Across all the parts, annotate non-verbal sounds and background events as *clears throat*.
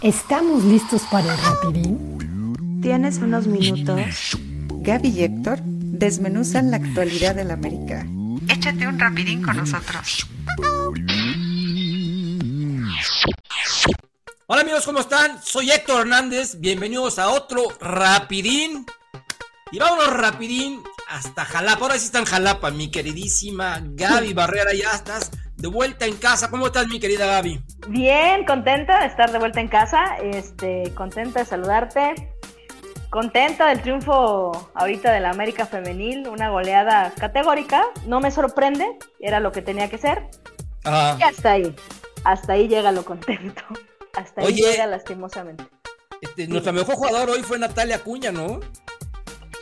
¿Estamos listos para el rapidín? ¿Tienes unos minutos? Gaby y Héctor desmenuzan la actualidad del América. Échate un rapidín con nosotros. Hola amigos, ¿cómo están? Soy Héctor Hernández, bienvenidos a otro Rapidín. Y vámonos Rapidín hasta Jalapa. Ahora sí está en Jalapa, mi queridísima Gaby Barrera, ya estás de vuelta en casa. ¿Cómo estás, mi querida Gaby? Bien, contenta de estar de vuelta en casa, este, contenta de saludarte, contenta del triunfo ahorita de la América Femenil, una goleada categórica, no me sorprende, era lo que tenía que ser. Y hasta ahí, hasta ahí llega lo contento, hasta ahí llega lastimosamente. Este, nuestra mejor jugador hoy fue Natalia Cuña, ¿no?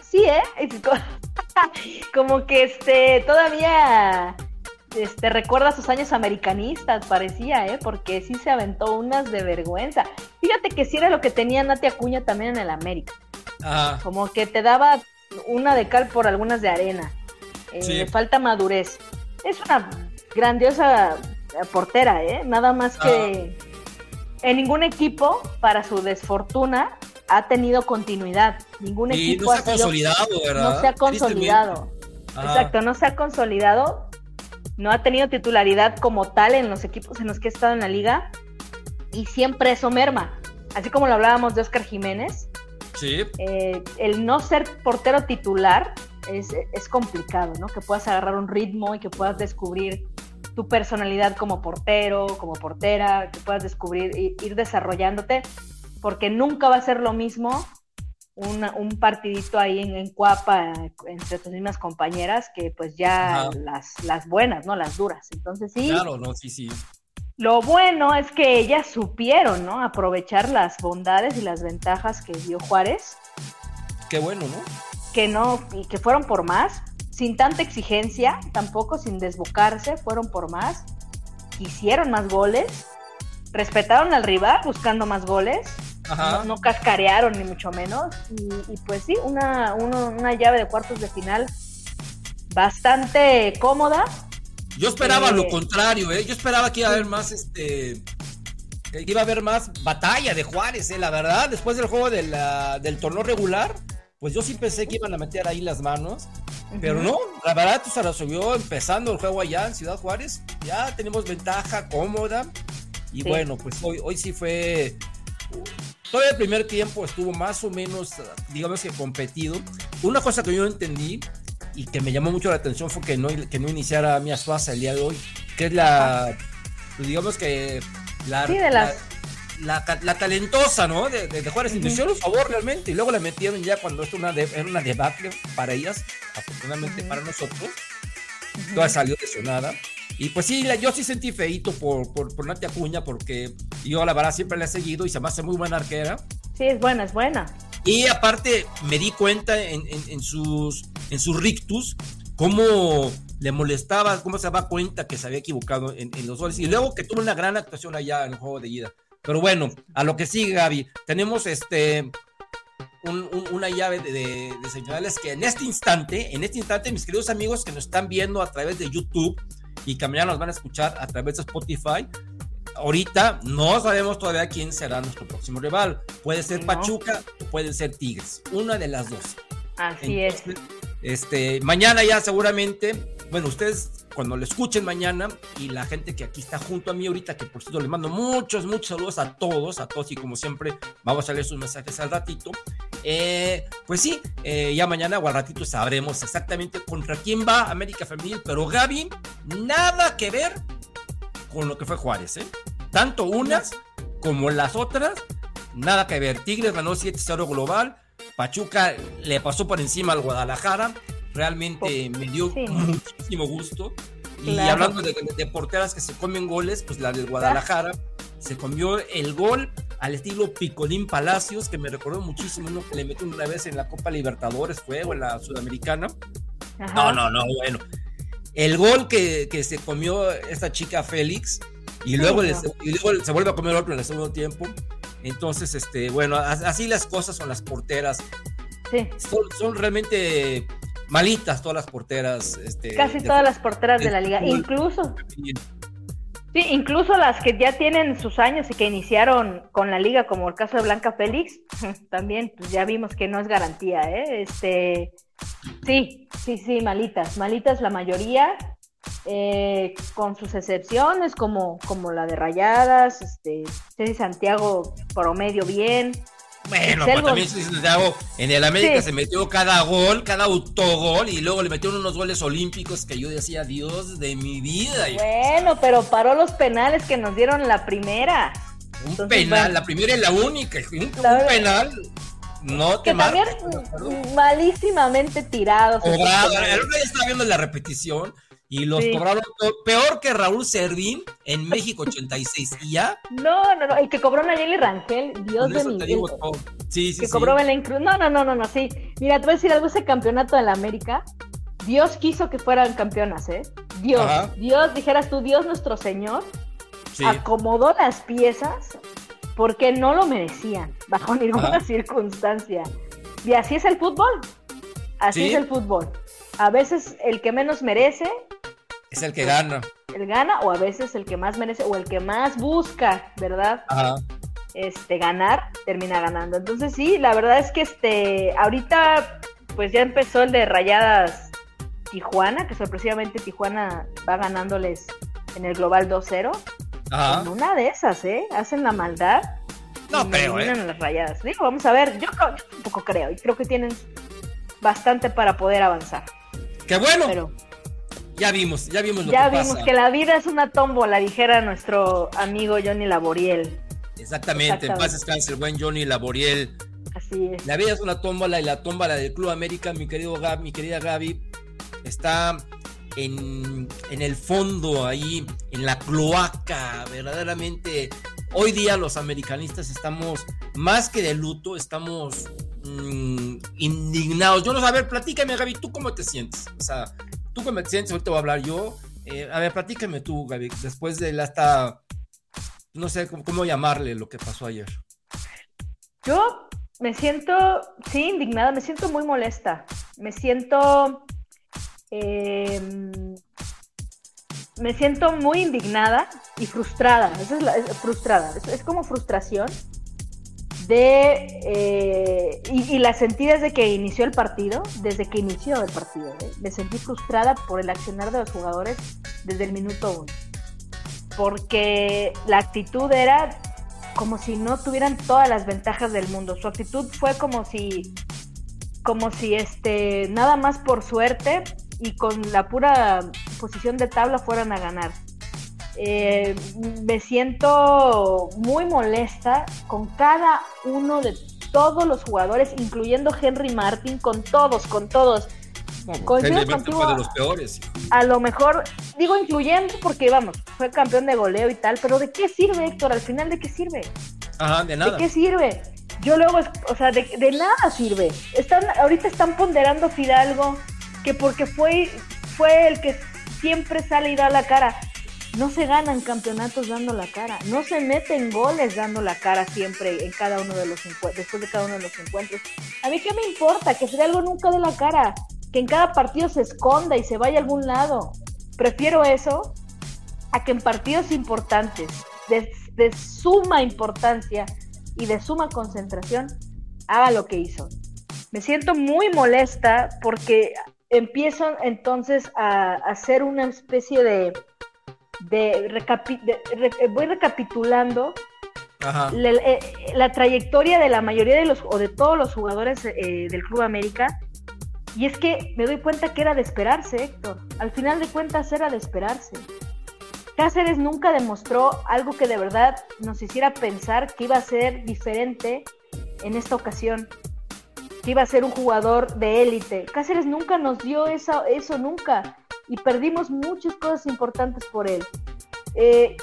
Sí, ¿eh? *laughs* Como que este, todavía este, recuerda sus años americanistas, parecía, ¿eh? Porque sí se aventó unas de vergüenza. Fíjate que sí era lo que tenía Nati Acuña también en el América. Como que te daba una de cal por algunas de arena. Eh, Falta madurez. Es una grandiosa portera, ¿eh? Nada más que en ningún equipo, para su desfortuna, ha tenido continuidad. Ningún equipo no se ha, consolidado, ¿verdad? No se ha consolidado. Exacto, no se ha consolidado no ha tenido titularidad como tal en los equipos en los que ha estado en la liga y siempre eso merma. Así como lo hablábamos de Oscar Jiménez, sí. Eh, el no ser portero titular es, complicado, ¿no? Que puedas agarrar un ritmo y que puedas descubrir tu personalidad como portero, como portera, que puedas descubrir, ir desarrollándote, porque nunca va a ser lo mismo un partidito ahí en, en, Cuapa entre tus mismas compañeras que pues ya las, las buenas, ¿no? Las duras. Entonces sí. Claro, no, sí, sí. Lo bueno es que ellas supieron, ¿no? Aprovechar las bondades y las ventajas que dio Juárez. Qué bueno, ¿no? Que no, y que fueron por más, sin tanta exigencia, tampoco sin desbocarse, fueron por más, hicieron más goles, respetaron al rival buscando más goles no, cascarearon ni mucho menos. Y, pues sí, una, una llave de cuartos de final bastante cómoda. Yo esperaba lo eh, contrario, ¿eh? Yo esperaba que iba a haber más, este, que iba a haber más batalla de Juárez, ¿eh? La verdad, después del juego de la, del torneo regular, pues yo sí pensé que iban a meter ahí las manos. Pero no, la verdad se resolvió empezando el juego allá en Ciudad Juárez. Ya tenemos ventaja cómoda. Y bueno, pues hoy, hoy sí fue todo el primer tiempo estuvo más o menos, digamos que competido. Una cosa que yo no entendí y que me llamó mucho la atención fue que no, que no iniciara Mia Suaza el día de hoy, que es la, pues digamos que la, la, la, talentosa, ¿no? De, de, Juárez. Uh -huh. un favor realmente. Y luego la metieron ya cuando esto una era una debacle para ellas, afortunadamente para nosotros. Toda salió lesionada. Y pues sí, yo sí sentí feito por, por, por Natia Acuña, porque yo la verdad siempre la he seguido y se me hace muy buena arquera. Sí, es buena, es buena. Y aparte me di cuenta en, en, sus, en sus rictus cómo le molestaba, cómo se daba cuenta que se había equivocado en, en, los goles. Y luego que tuvo una gran actuación allá en el juego de ida. Pero bueno, a lo que sigue, Gaby. Tenemos este un, una llave de, de, de, señales que en este instante, en este instante, mis queridos amigos que nos están viendo a través de YouTube, y que mañana nos van a escuchar a través de Spotify. Ahorita no sabemos todavía quién será nuestro próximo rival. Puede ser no. Pachuca o puede ser Tigres. Una de las dos. Así Entonces, es. Este, mañana ya seguramente, bueno, ustedes cuando lo escuchen mañana y la gente que aquí está junto a mí ahorita, que por cierto le mando muchos, muchos saludos a todos, a todos y como siempre vamos a leer sus mensajes al ratito. Eh, pues sí, eh, ya mañana o al ratito sabremos exactamente contra quién va América Femenil, pero Gaby, nada que ver con lo que fue Juárez, ¿eh? Tanto unas como las otras, nada que ver. Tigres ganó 7-0 global, Pachuca le pasó por encima al Guadalajara, realmente me dio sí. muchísimo gusto. Y claro. hablando de, de, porteras que se comen goles, pues la del Guadalajara se comió el gol al estilo Picolín Palacios, que me recordó muchísimo uno que le metió una vez en la Copa Libertadores, fue, o en la Sudamericana. Ajá. No, no, no, bueno. El gol que, que, se comió esta chica Félix, y luego, sí, no. y luego se vuelve a comer otro en el segundo tiempo. Entonces, este, bueno, así las cosas son las porteras. Sí. Son, son realmente malitas todas las porteras. Este, Casi todas las porteras de, de la liga, incluso. Sí, incluso las que ya tienen sus años y que iniciaron con la liga, como el caso de Blanca Félix, *laughs* también pues ya vimos que no es garantía, ¿eh? Este, sí, sí, sí, malitas, malitas la mayoría, eh, con sus excepciones, como, como la de Rayadas, este, Santiago promedio bien, Bueno, pero también Santiago, en el América Sí. se metió cada gol, cada autogol, y luego le metieron unos goles olímpicos que yo decía, Dios de mi vida. Bueno, pero paró los penales que nos dieron la primera. un entonces, penal, bueno. la primera y la única. Un, penal, no te Que también malísimamente tirados. Día estaba viendo la repetición y los Sí. cobraron peor que Raúl Servín en México 86. Y ya, No, no, no, el que cobró Nayeli Rangel, Dios de mi vida. Sí, sí, que sí. cobró Belén Cruz. No, no, no, no, no, sí. Mira, te voy a decir algo, ese campeonato de la América, Dios quiso que fueran campeonas, ¿eh? Dios, Ajá. Dios, dijeras tú, Dios nuestro Señor, acomodó las piezas porque no lo merecían, bajo ninguna Ajá. circunstancia. Y así es el fútbol, así Sí. es el fútbol. A veces el que menos merece, Es el que gana. el gana, o a veces el que más merece, o el que más busca, ¿verdad? Ajá. este, ganar, termina ganando. Entonces sí, la verdad es que este, ahorita pues ya empezó el de Rayadas Tijuana, que sorpresivamente Tijuana va ganándoles en el global 2-0. Ajá. En una de esas, ¿eh? Hacen la maldad. No creo, ¿eh? las rayadas. Digo, vamos a ver, yo, creo- yo tampoco creo, y creo que tienen bastante para poder avanzar. Que bueno, Pero ya vimos, ya vimos lo ya que vimos pasa. que la vida es una tómbola, dijera nuestro amigo Johnny Laboriel. Exactamente, en paz Exactamente. descanse el buen Johnny Laboriel. Así es. La vida es una tómbola y la tómbola del Club América, mi querido Gab, mi querida Gaby, está en, en el fondo, ahí, en la cloaca, verdaderamente. Hoy día los americanistas estamos más que de luto, estamos mm, indignados. Yo no sé, a ver, platícame, Gaby, ¿tú cómo te sientes? O sea, ¿tú te sientes? Ahorita voy a hablar yo. Eh, a ver, platícame tú, Gaby, después de la esta, no sé cómo, cómo llamarle lo que pasó ayer. Yo me siento, sí, indignada, me siento muy molesta. Me siento, eh, me siento muy indignada y frustrada. Es la, es frustrada. Es, es como frustración de eh, y, la sentí desde que inició el partido, desde que inició el partido. ¿eh? Me sentí frustrada por el accionar de los jugadores desde el minuto uno, porque la actitud era como si no tuvieran todas las ventajas del mundo. Su actitud fue como si, como si este, nada más por suerte y con la pura posición de tabla fueran a ganar. Eh, me siento muy molesta con cada uno de todos los jugadores, incluyendo Henry Martin, con todos, con todos. Coincido contigo, fue de los peores. a lo mejor, digo incluyendo porque vamos, fue campeón de goleo y tal, pero ¿de qué sirve, Héctor? Al final, ¿de qué sirve? Ajá, de ¿De nada. qué sirve? Yo luego, o sea, de, de nada sirve. Están, ahorita están ponderando Fidalgo que porque fue, fue el que siempre sale y da la cara. No se ganan campeonatos dando la cara, no se meten goles dando la cara siempre en cada uno de los después de cada uno de los encuentros. A mí qué me importa que Fidalgo nunca dé la cara, que en cada partido se esconda y se vaya a algún lado. Prefiero eso a que en partidos importantes, de, de suma importancia y de suma concentración, haga lo que hizo. Me siento muy molesta porque empiezo entonces a hacer una especie de, de, recapi- de- re- voy recapitulando Ajá. la, eh, la trayectoria de la mayoría de los o de todos los jugadores eh, del Club América y es que me doy cuenta que era de esperarse, Héctor. Al final de cuentas era de esperarse. Cáceres nunca demostró algo que de verdad nos hiciera pensar que iba a ser diferente en esta ocasión, que iba a ser un jugador de élite. Cáceres nunca nos dio eso, eso nunca y perdimos muchas cosas importantes por él. Eh,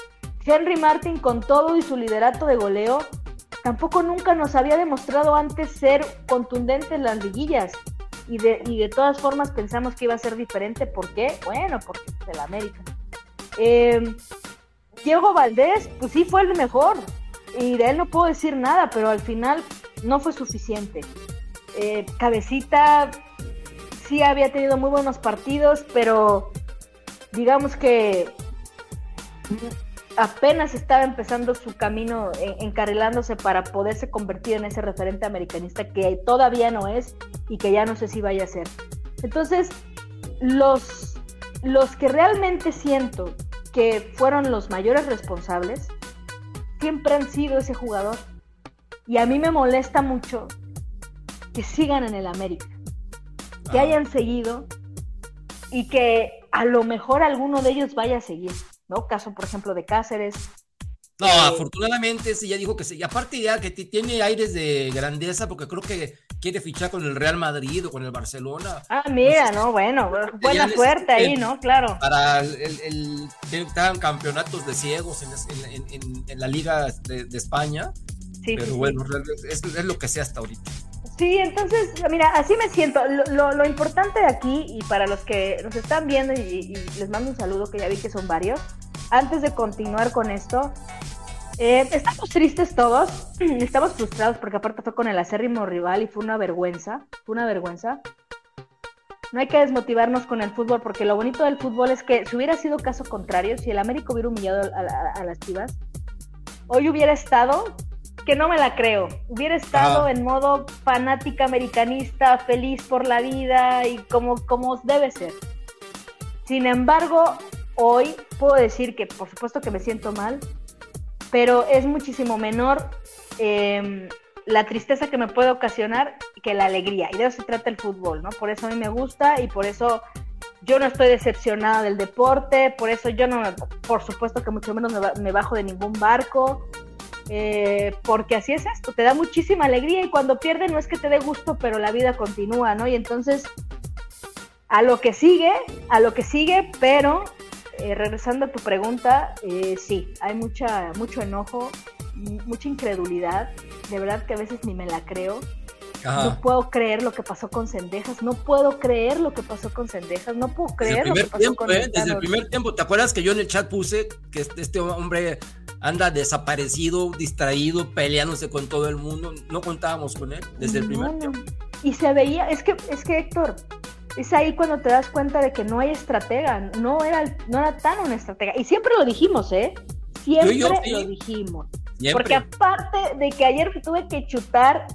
Henry Martin con todo y su liderato de goleo, tampoco nunca nos había demostrado antes ser contundente en las liguillas. Y de, y de todas formas pensamos que iba a ser diferente. ¿Por qué? Bueno, porque es el América. Eh, Diego Valdés, pues sí fue el mejor. Y de él no puedo decir nada, pero al final no fue suficiente. Eh, Cabecita sí había tenido muy buenos partidos, pero digamos que apenas estaba empezando su camino encarrilándose para poderse convertir en ese referente americanista que todavía no es y que ya no sé si vaya a ser. Entonces, los, los que realmente siento que fueron los mayores responsables siempre han sido ese jugador. Y a mí me molesta mucho que sigan en el América, que hayan seguido y que a lo mejor alguno de ellos vaya a seguir, ¿no? Caso, por ejemplo, de Cáceres. No, afortunadamente sí, ya dijo que sí. Y aparte ya que tiene aires de grandeza porque creo que quiere fichar con el Real Madrid o con el Barcelona. Ah, mira, no, bueno, buena suerte ahí, ¿no? Claro. Para el, el, campeonatos de ciegos en, la Liga de, España. Sí, pero bueno, Es, es, lo que sea hasta ahorita. Sí, entonces, mira, así me siento. Lo, importante de aquí, y para los que nos están viendo, y, les mando un saludo, que ya vi que son varios, antes de continuar con esto, eh, estamos tristes todos, *clears throat* estamos frustrados porque aparte fue con el acérrimo rival y fue una vergüenza, fue una vergüenza. No hay que desmotivarnos con el fútbol porque lo bonito del fútbol es que si hubiera sido caso contrario, si el América hubiera humillado a las chivas, hoy hubiera estado que no me la creo. Hubiera estado en modo fanática americanista, feliz por la vida y como, como debe ser. Sin embargo, hoy puedo decir que por supuesto que me siento mal, pero es muchísimo menor em, la tristeza que me puede ocasionar que la alegría. Y de eso se trata el fútbol, ¿no? Por eso a mí me gusta y por eso yo no estoy decepcionada del deporte, por eso yo no, por supuesto que mucho menos me bajo de ningún barco. Eh, porque así es esto, te da muchísima alegría y cuando pierde no es que te dé gusto, pero la vida continúa, ¿no? Y entonces, a lo que sigue, a lo que sigue, pero eh, regresando a tu pregunta, eh, sí, hay mucha, mucho enojo, mucha incredulidad, de verdad que a veces ni me la creo. No puedo creer lo que pasó con Cendejas, no puedo creer lo que pasó con Cendejas, no puedo creer lo que pasó con Desde el primer tiempo, ¿te acuerdas que yo en el chat puse que este, este hombre anda desaparecido, distraído, peleándose con todo el mundo. No contábamos con él desde el primer tiempo. Y se veía, es que, es que Héctor, es ahí cuando te das cuenta de que no hay estratega, no era, no era tan una estratega. Y siempre lo dijimos, ¿eh? Siempre lo dijimos. Porque aparte de que ayer tuve que chutar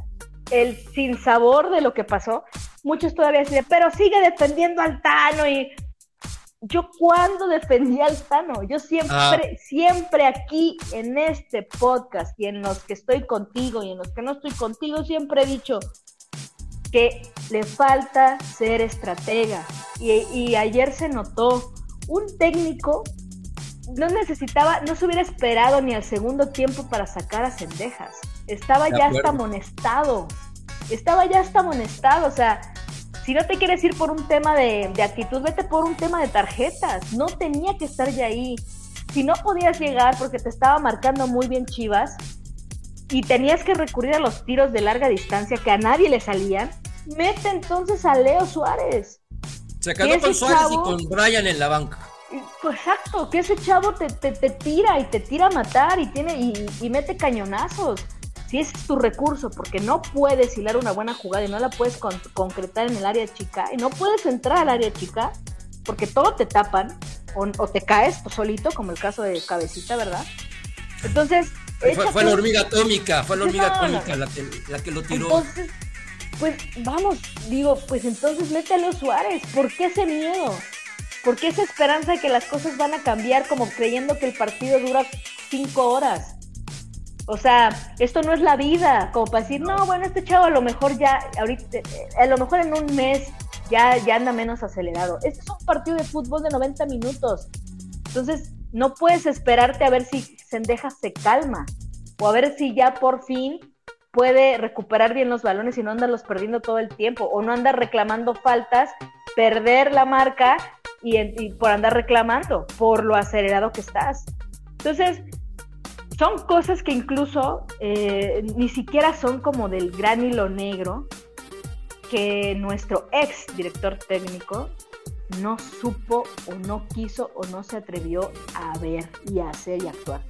el sinsabor de lo que pasó, muchos todavía dicen, pero sigue defendiendo al Tano y yo cuando defendí al Tano, yo siempre, ah. siempre aquí en este podcast y en los que estoy contigo y en los que no estoy contigo, siempre he dicho que le falta ser estratega. Y, ayer se notó un técnico no necesitaba, no se hubiera esperado ni al segundo tiempo para sacar a Cendejas. Estaba ya hasta amonestado. Estaba ya hasta amonestado. O sea, si no te quieres ir por un tema de, actitud, vete por un tema de tarjetas. No tenía que estar ya ahí. Si no podías llegar porque te estaba marcando muy bien Chivas y tenías que recurrir a los tiros de larga distancia que a nadie le salían, mete entonces a Leo Suárez. Se quedó con Suárez y con Brian en la banca. Exacto, que ese chavo te, tira y te tira a matar y tiene y, y mete cañonazos si ese es tu recurso, porque no puedes hilar una buena jugada y no la puedes concretar en el área chica, y no puedes entrar al área chica, porque todo te tapan, o, te caes tú solito, como el caso de Cabecita, ¿verdad? Entonces... Fue, la hormiga atómica, fue la hormiga atómica La, que, lo tiró. Entonces, pues vamos, digo, pues entonces métele a Suárez, ¿por qué ese miedo? ¿Por qué esa esperanza de que las cosas van a cambiar como creyendo que el partido dura cinco horas? O sea, esto no es la vida, como para decir, no, bueno, este chavo a lo mejor ya, ahorita, a lo mejor en un mes ya, ya anda menos acelerado. Este es un partido de fútbol de 90 minutos. Entonces, no puedes esperarte a ver si Sendejas se calma o a ver si ya por fin puede recuperar bien los balones y no andarlos perdiendo todo el tiempo o no andar reclamando faltas, perder la marca y, y por andar reclamando por lo acelerado que estás. Entonces, son cosas que incluso eh, ni siquiera son como del gran hilo negro que nuestro ex director técnico no supo o no quiso o no se atrevió a ver y a hacer y actuar.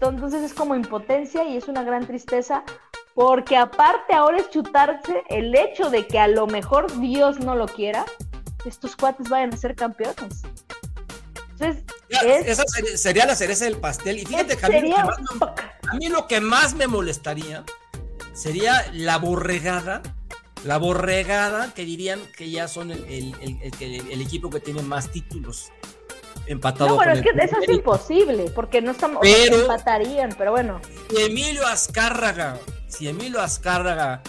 Entonces es como impotencia y es una gran tristeza porque aparte ahora es chutarse el hecho de que a lo mejor Dios no lo quiera, estos cuates vayan a ser campeones. Entonces, esa sería, la cereza del pastel. Y fíjate que a mí, a mí lo que más me molestaría sería la borregada la borregada que dirían que ya son el, el, equipo que tiene más títulos empatado. No, bueno, es que eso es imposible, porque no estamos pero, empatarían, pero bueno. Si Emilio Azcárraga, si Emilio Azcárraga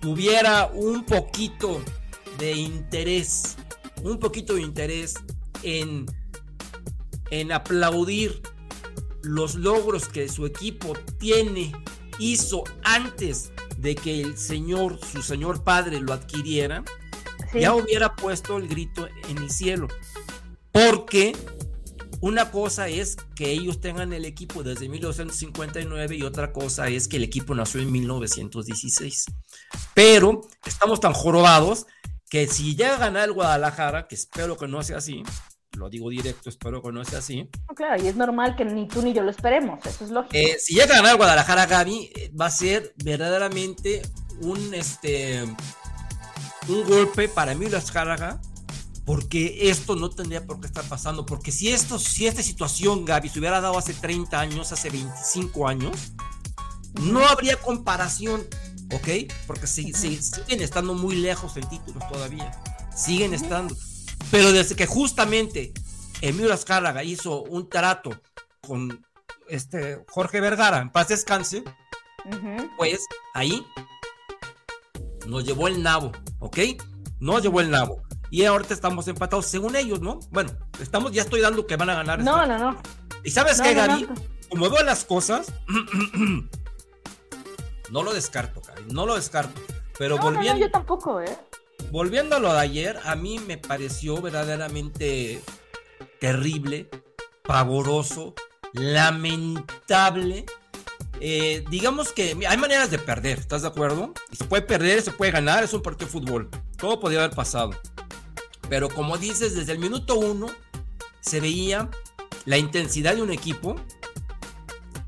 tuviera un poquito de interés, un poquito de interés en, en aplaudir los logros que su equipo tiene, hizo antes de que el señor, su señor padre lo adquiriera, ya hubiera puesto el grito en el cielo. Porque una cosa es que ellos tengan el equipo desde 1959 y otra cosa es que el equipo nació en 1916. Pero estamos tan jorobados que si llega a ganar el Guadalajara, que espero que no sea así, lo digo directo, espero que no sea así. claro, y es normal que ni tú ni yo lo esperemos, eso es lógico. Eh, si llega a ganar Guadalajara, Gaby, eh, va a ser verdaderamente un, este, un golpe para mí, la Escárraga, porque esto no tendría por qué estar pasando, porque si, esto, si esta situación, Gaby, se hubiera dado hace 30 años, hace 25 años, no habría comparación, ¿ok? Porque siguen estando muy lejos en títulos todavía, siguen estando. Pero desde que justamente Emilio Azcárraga hizo un trato con este Jorge Vergara, en paz descanse, pues ahí nos llevó el nabo, ¿ok? Nos llevó el nabo. Y ahorita estamos empatados, según ellos, ¿no? Bueno, estamos, ya estoy dando que van a ganar. No, no, no. ¿Y sabes qué, Gaby? Como veo las cosas, *clears throat* no lo descarto, Gaby, no lo descarto. Pero volviendo. No, yo tampoco, ¿eh? Volviendo a lo de ayer, a mí me pareció verdaderamente terrible, pavoroso, lamentable. Eh, digamos que hay maneras de perder, ¿estás de acuerdo? se puede perder, se puede ganar, es un partido de fútbol. Todo podría haber pasado. Pero como dices, desde el minuto uno se veía la intensidad de un equipo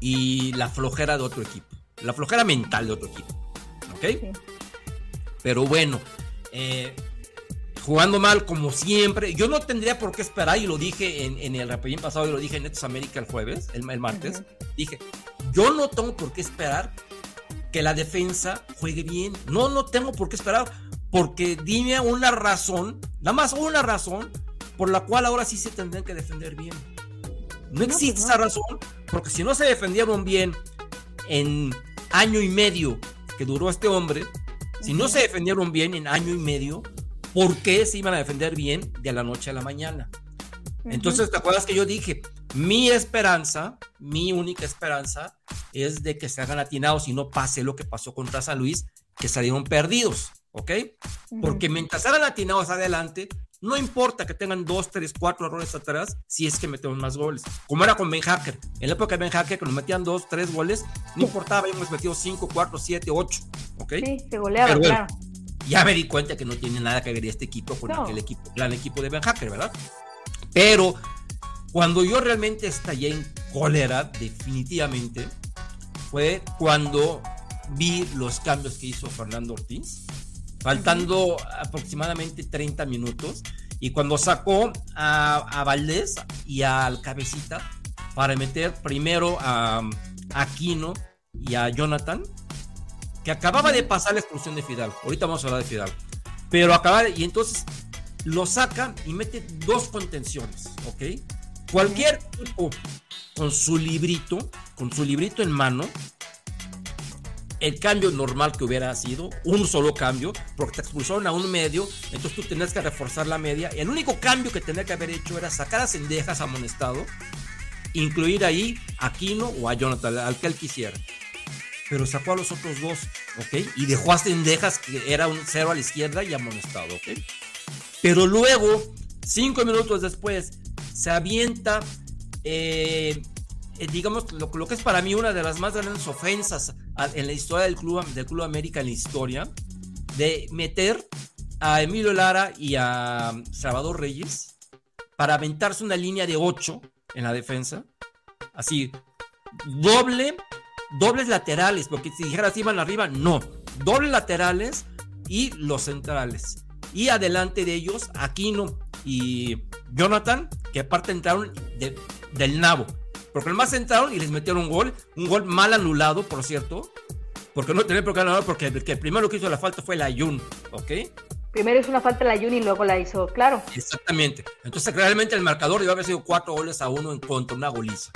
y la flojera de otro equipo. La flojera mental de otro equipo. ¿Ok? Pero bueno, eh, jugando mal como siempre. Yo no tendría por qué esperar, y lo dije en, el rapidín pasado, y lo dije en Netos América el jueves, el, martes. Dije, yo no tengo por qué esperar que la defensa juegue bien. No, no tengo por qué esperar, porque dime una razón, nada más una razón, por la cual ahora sí se tendrían que defender bien. No pues existe esa razón, porque si no se defendieron bien en año y medio que duró este hombre, si no se defendieron bien en año y medio, ¿por qué se iban a defender bien de la noche a la mañana? Entonces, ¿te acuerdas que yo dije? Mi esperanza, mi única esperanza es de que se hagan atinados y no pase lo que pasó contra San Luis, que salieron perdidos, ¿ok? Porque mientras hagan atinados adelante, no importa que tengan dos, tres, cuatro errores atrás, si es que metemos más goles. Como era con Ben Hacker. En la época de Ben Hacker, que nos metían dos, tres goles, no importaba, habíamos metido cinco, cuatro, siete, ocho. ¿Ok? Sí, se goleaba, claro. Ya me di cuenta que no tiene nada que ver este equipo con aquel equipo, gran equipo de Ben Hacker, ¿verdad? Pero cuando yo realmente estallé en cólera, definitivamente, fue cuando vi los cambios que hizo Fernando Ortiz faltando aproximadamente 30 minutos. Y cuando sacó a, Valdés y al Cabecita para meter primero a, Aquino y a Jonathan, que acababa de pasar la expulsión de Fidal. Ahorita vamos a hablar de Fidal. Pero acaba y entonces lo saca y mete dos contenciones, ¿ok? Cualquier tipo con su librito, con su librito en mano, el cambio normal que hubiera sido, un solo cambio, porque te expulsaron a un medio, entonces tú tenías que reforzar la media. El único cambio que tenía que haber hecho era sacar a Sendejas amonestado, incluir ahí a Kino o a Jonathan, al que él quisiera. Pero sacó a los otros dos, ¿ok? Y dejó a Sendejas, que era un cero a la izquierda y amonestado, ¿ok? Pero luego, cinco minutos después, se avienta eh, digamos, lo, que es para mí una de las más grandes ofensas en la historia del Club, del Club América, en la historia, de meter a Emilio Lara y a Salvador Reyes para aventarse una línea de 8 en la defensa. Así, doble, dobles laterales, porque si dijeras iban arriba, no. Dobles laterales y los centrales. Y adelante de ellos, Aquino y Jonathan, que aparte entraron de- del nabo. Porque el más entraron y les metieron un gol, un gol mal anulado, por cierto. Porque no tenía por qué anular, porque el que primero que hizo la falta fue la Ayun, ¿ok? Primero hizo una falta la Juni y luego la hizo, claro. Exactamente. Entonces, realmente el marcador debió haber sido cuatro goles a uno en contra, una goliza.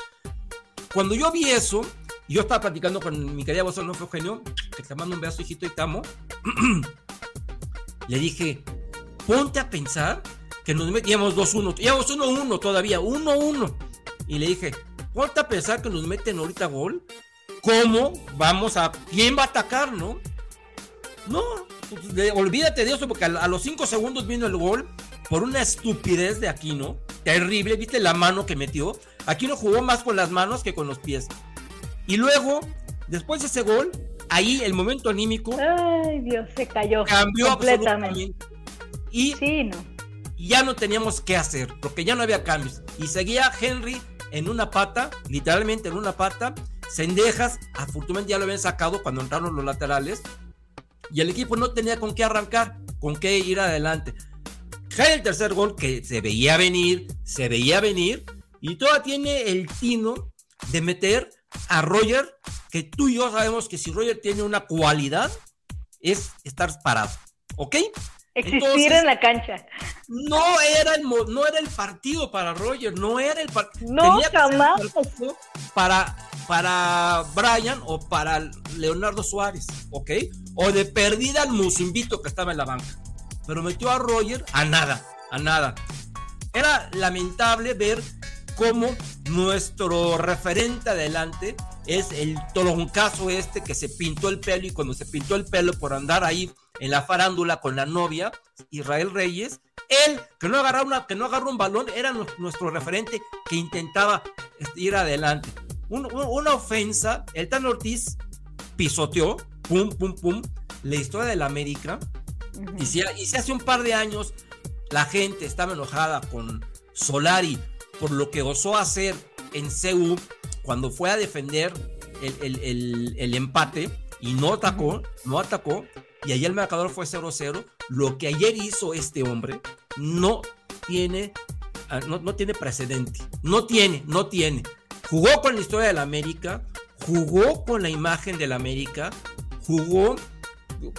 Cuando yo vi eso, yo estaba platicando con mi querida voz, no fue Eugenio, que te mando un beso, hijito, y te amo. *clears throat* Le dije, ponte a pensar que nos metíamos 2-1, íbamos 1-1 todavía, 1-1. Y le dije, ponte a pensar que nos meten ahorita gol. ¿Cómo vamos a... ¿Quién va a atacar, no? No, pues, olvídate de eso porque a, los 5 segundos vino el gol por una estupidez de Aquino. Terrible, ¿viste la mano que metió? Aquino jugó más con las manos que con los pies. Y luego, después de ese gol, ahí el momento anímico Ay, Dios, se cayó cambió completamente. Y Sí, no. ya no teníamos qué hacer, porque ya no había cambios. Y seguía Henry en una pata, literalmente en una pata. Sendejas, afortunadamente ya lo habían sacado cuando entraron los laterales. Y el equipo no tenía con qué arrancar, con qué ir adelante. Cae el tercer gol que se veía venir, se veía venir. Y todavía tiene el tino de meter a Roger, que tú y yo sabemos que si Roger tiene una cualidad, es estar parado. ¿Ok? Existir Entonces- en la cancha. No era el no era el partido para Roger, no era el partido. No, jamás. Para, para Brian o para Leonardo Suárez, ¿ok? O de perdida al Musimbito que estaba en la banca. Pero metió a Roger a nada, a nada. Era lamentable ver cómo nuestro referente adelante es el troncazo este que se pintó el pelo y cuando se pintó el pelo por andar ahí en la farándula con la novia, Israel Reyes, él que no agarró, una, que no agarró un balón era nu- nuestro referente que intentaba este, ir adelante. Un- un- una ofensa, el Tan Ortiz pisoteó, pum, pum, pum, la historia del América. Ujú. Y si, y si hace un par de años la gente estaba enojada con Solari por lo que osó hacer en CU cuando fue a defender el, el- el- empate y no atacó, no atacó, y ayer el marcador fue 0-0, lo que ayer hizo este hombre no tiene, ah, no, no tiene precedente, no tiene, no tiene. Jugó con la historia del América, jugó con la imagen del América, jugó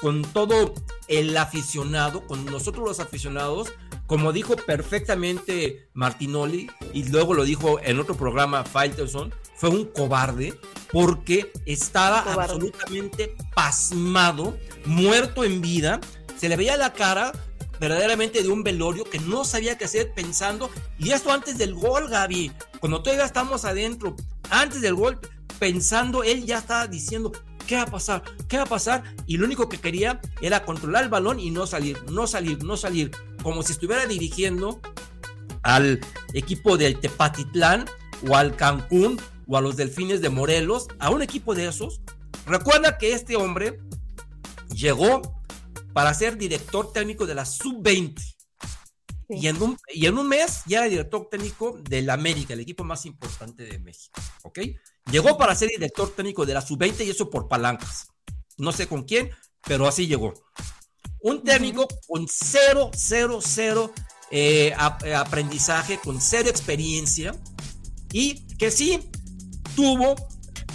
con todo el aficionado, con nosotros los aficionados, como dijo perfectamente Martinoli, y luego lo dijo en otro programa Faitelson, fue un cobarde porque estaba Cobarde. absolutamente pasmado, muerto en vida, se le veía la cara verdaderamente de un velorio que no sabía qué hacer pensando, y esto antes del gol, Gaby, cuando todavía estamos adentro, antes del gol, pensando, él ya estaba diciendo, ¿qué va a pasar? ¿Qué va a pasar? Y lo único que quería era controlar el balón y no salir, no salir, no salir, como si estuviera dirigiendo al equipo del Tepatitlán o al Cancún o a los Delfines de Morelos, a un equipo de esos. Recuerda que este hombre llegó para ser director técnico de la Sub-20. Y, en un, y en un mes ya era director técnico del América, el equipo más importante de México. ¿Ok? Llegó para ser director técnico de la Sub-20 y eso por palancas. No sé con quién, pero así llegó. Un técnico con cero, cero, cero eh, eh, aprendizaje, con cero experiencia y que sí tuvo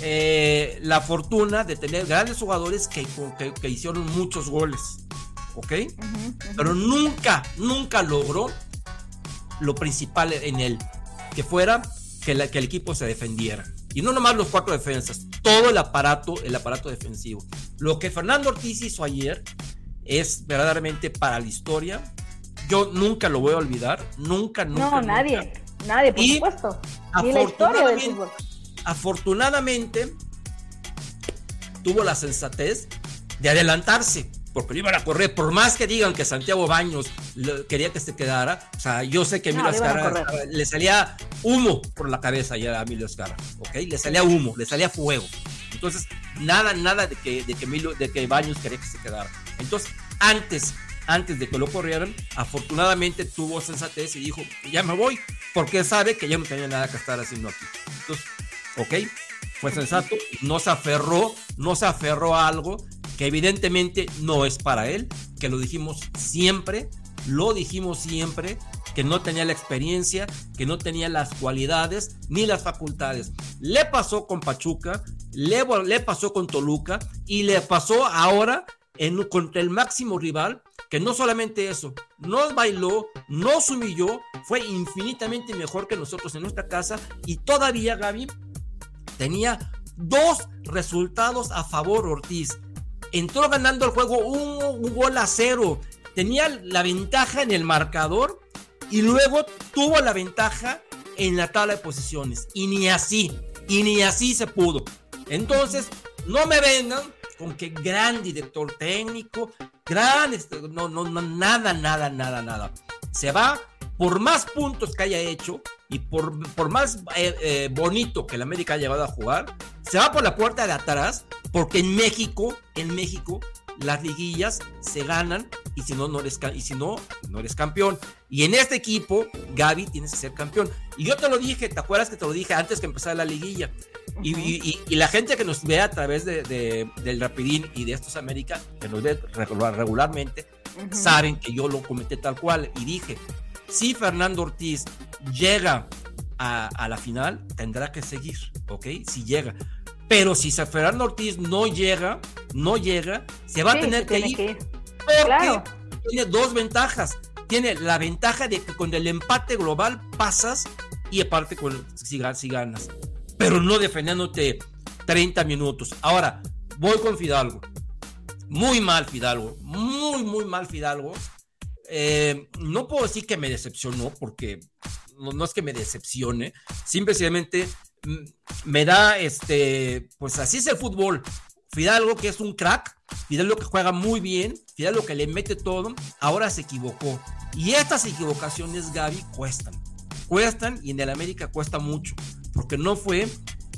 eh, la fortuna de tener grandes jugadores que, que- que hicieron muchos goles. ¿Ok? Pero nunca, nunca logró lo principal en él, que fuera que, la- que el equipo se defendiera. Y no nomás los cuatro defensas, todo el aparato, el aparato defensivo. Lo que Fernando Ortiz hizo ayer es verdaderamente para la historia. Yo nunca lo voy a olvidar, nunca, nunca. No, nunca. nadie. Nadie, por Y supuesto. Ni la historia del fútbol. Afortunadamente, tuvo la sensatez de adelantarse, porque lo iban a correr, por más que digan que Santiago Baños quería que se quedara, o sea, yo sé que No, Emilio correr. le salía humo por la cabeza ya a Emilio ¿ok? Le salía humo, le salía fuego. Entonces, nada, nada de que, de que, Emilio- de que Baños quería que se quedara. Entonces, antes, antes de que lo corrieran, afortunadamente tuvo sensatez y dijo, ya me voy, porque sabe que ya no tenía nada que estar haciendo aquí. Entonces, ok, fue sensato, no se aferró, no se aferró a algo que evidentemente no es para él, que lo dijimos siempre, lo dijimos siempre, que no tenía la experiencia, que no tenía las cualidades ni las facultades. Le pasó con Pachuca, le, le pasó con Toluca y le pasó ahora en, contra el máximo rival, que no solamente eso, nos bailó, nos humilló, fue infinitamente mejor que nosotros en nuestra casa y todavía Gaby tenía dos resultados a favor Ortiz. Entró ganando el juego un, un gol a cero, tenía la ventaja en el marcador y luego tuvo la ventaja en la tabla de posiciones. Y ni así, y ni así se pudo. Entonces, no me vengan con que gran director técnico, gran, este, no, no, no, nada, nada, nada, nada. Se va por más puntos que haya hecho y por, por más eh, eh, bonito que el América haya llevado a jugar, se va por la puerta de atrás porque en México, en México, las liguillas se ganan y si no, no eres, y si no, no eres campeón. Y en este equipo, Gaby tienes que ser campeón. Y yo te lo dije, ¿te acuerdas que te lo dije antes que empezara la liguilla? y, la gente que nos ve a través de, del Rapidín y de estos América, que nos ve regularmente, saben que yo lo comenté tal cual y dije, si Fernando Ortiz llega a, a la final, tendrá que seguir, ¿ok? Si llega. Pero si Fernando Ortiz no llega, no llega, se va a tener que ir. Porque tiene dos ventajas. Tiene la ventaja de que con el empate global pasas y aparte con, si, si ganas. Pero no defendiéndote 30 minutos. Ahora, voy con Fidalgo. Muy mal Fidalgo. Muy, muy mal Fidalgo. Eh, no puedo decir que me decepcionó porque no, es que me decepcione. Simplemente me da este, pues así es el fútbol. Fidalgo que es un crack, Fidalgo que juega muy bien, Fidalgo que le mete todo, ahora se equivocó. Y estas equivocaciones, Gaby, cuestan. Cuestan y en el América cuesta mucho, porque no fue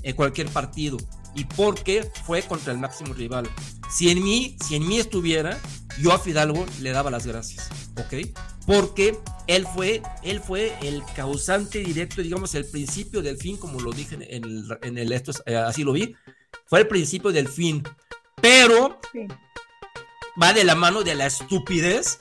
en cualquier partido y porque fue contra el máximo rival. Si en mí, si en mí estuviera, yo a Fidalgo le daba las gracias, ¿ok? Porque él fue, él fue el causante directo, digamos, el principio del fin, como lo dije en el, en el esto, eh, así lo vi, fue el principio del fin. Pero va de la mano de la estupidez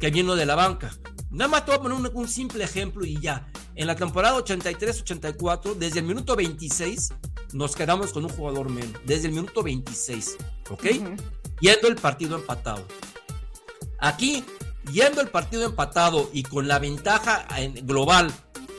que vino de la banca. Nada más te voy a poner un, simple ejemplo y ya. En la temporada 83-84, desde el minuto 26, nos quedamos con un jugador menos. Desde el minuto 26, ¿ok? Yendo el partido empatado. Aquí yendo el partido empatado y con la ventaja global,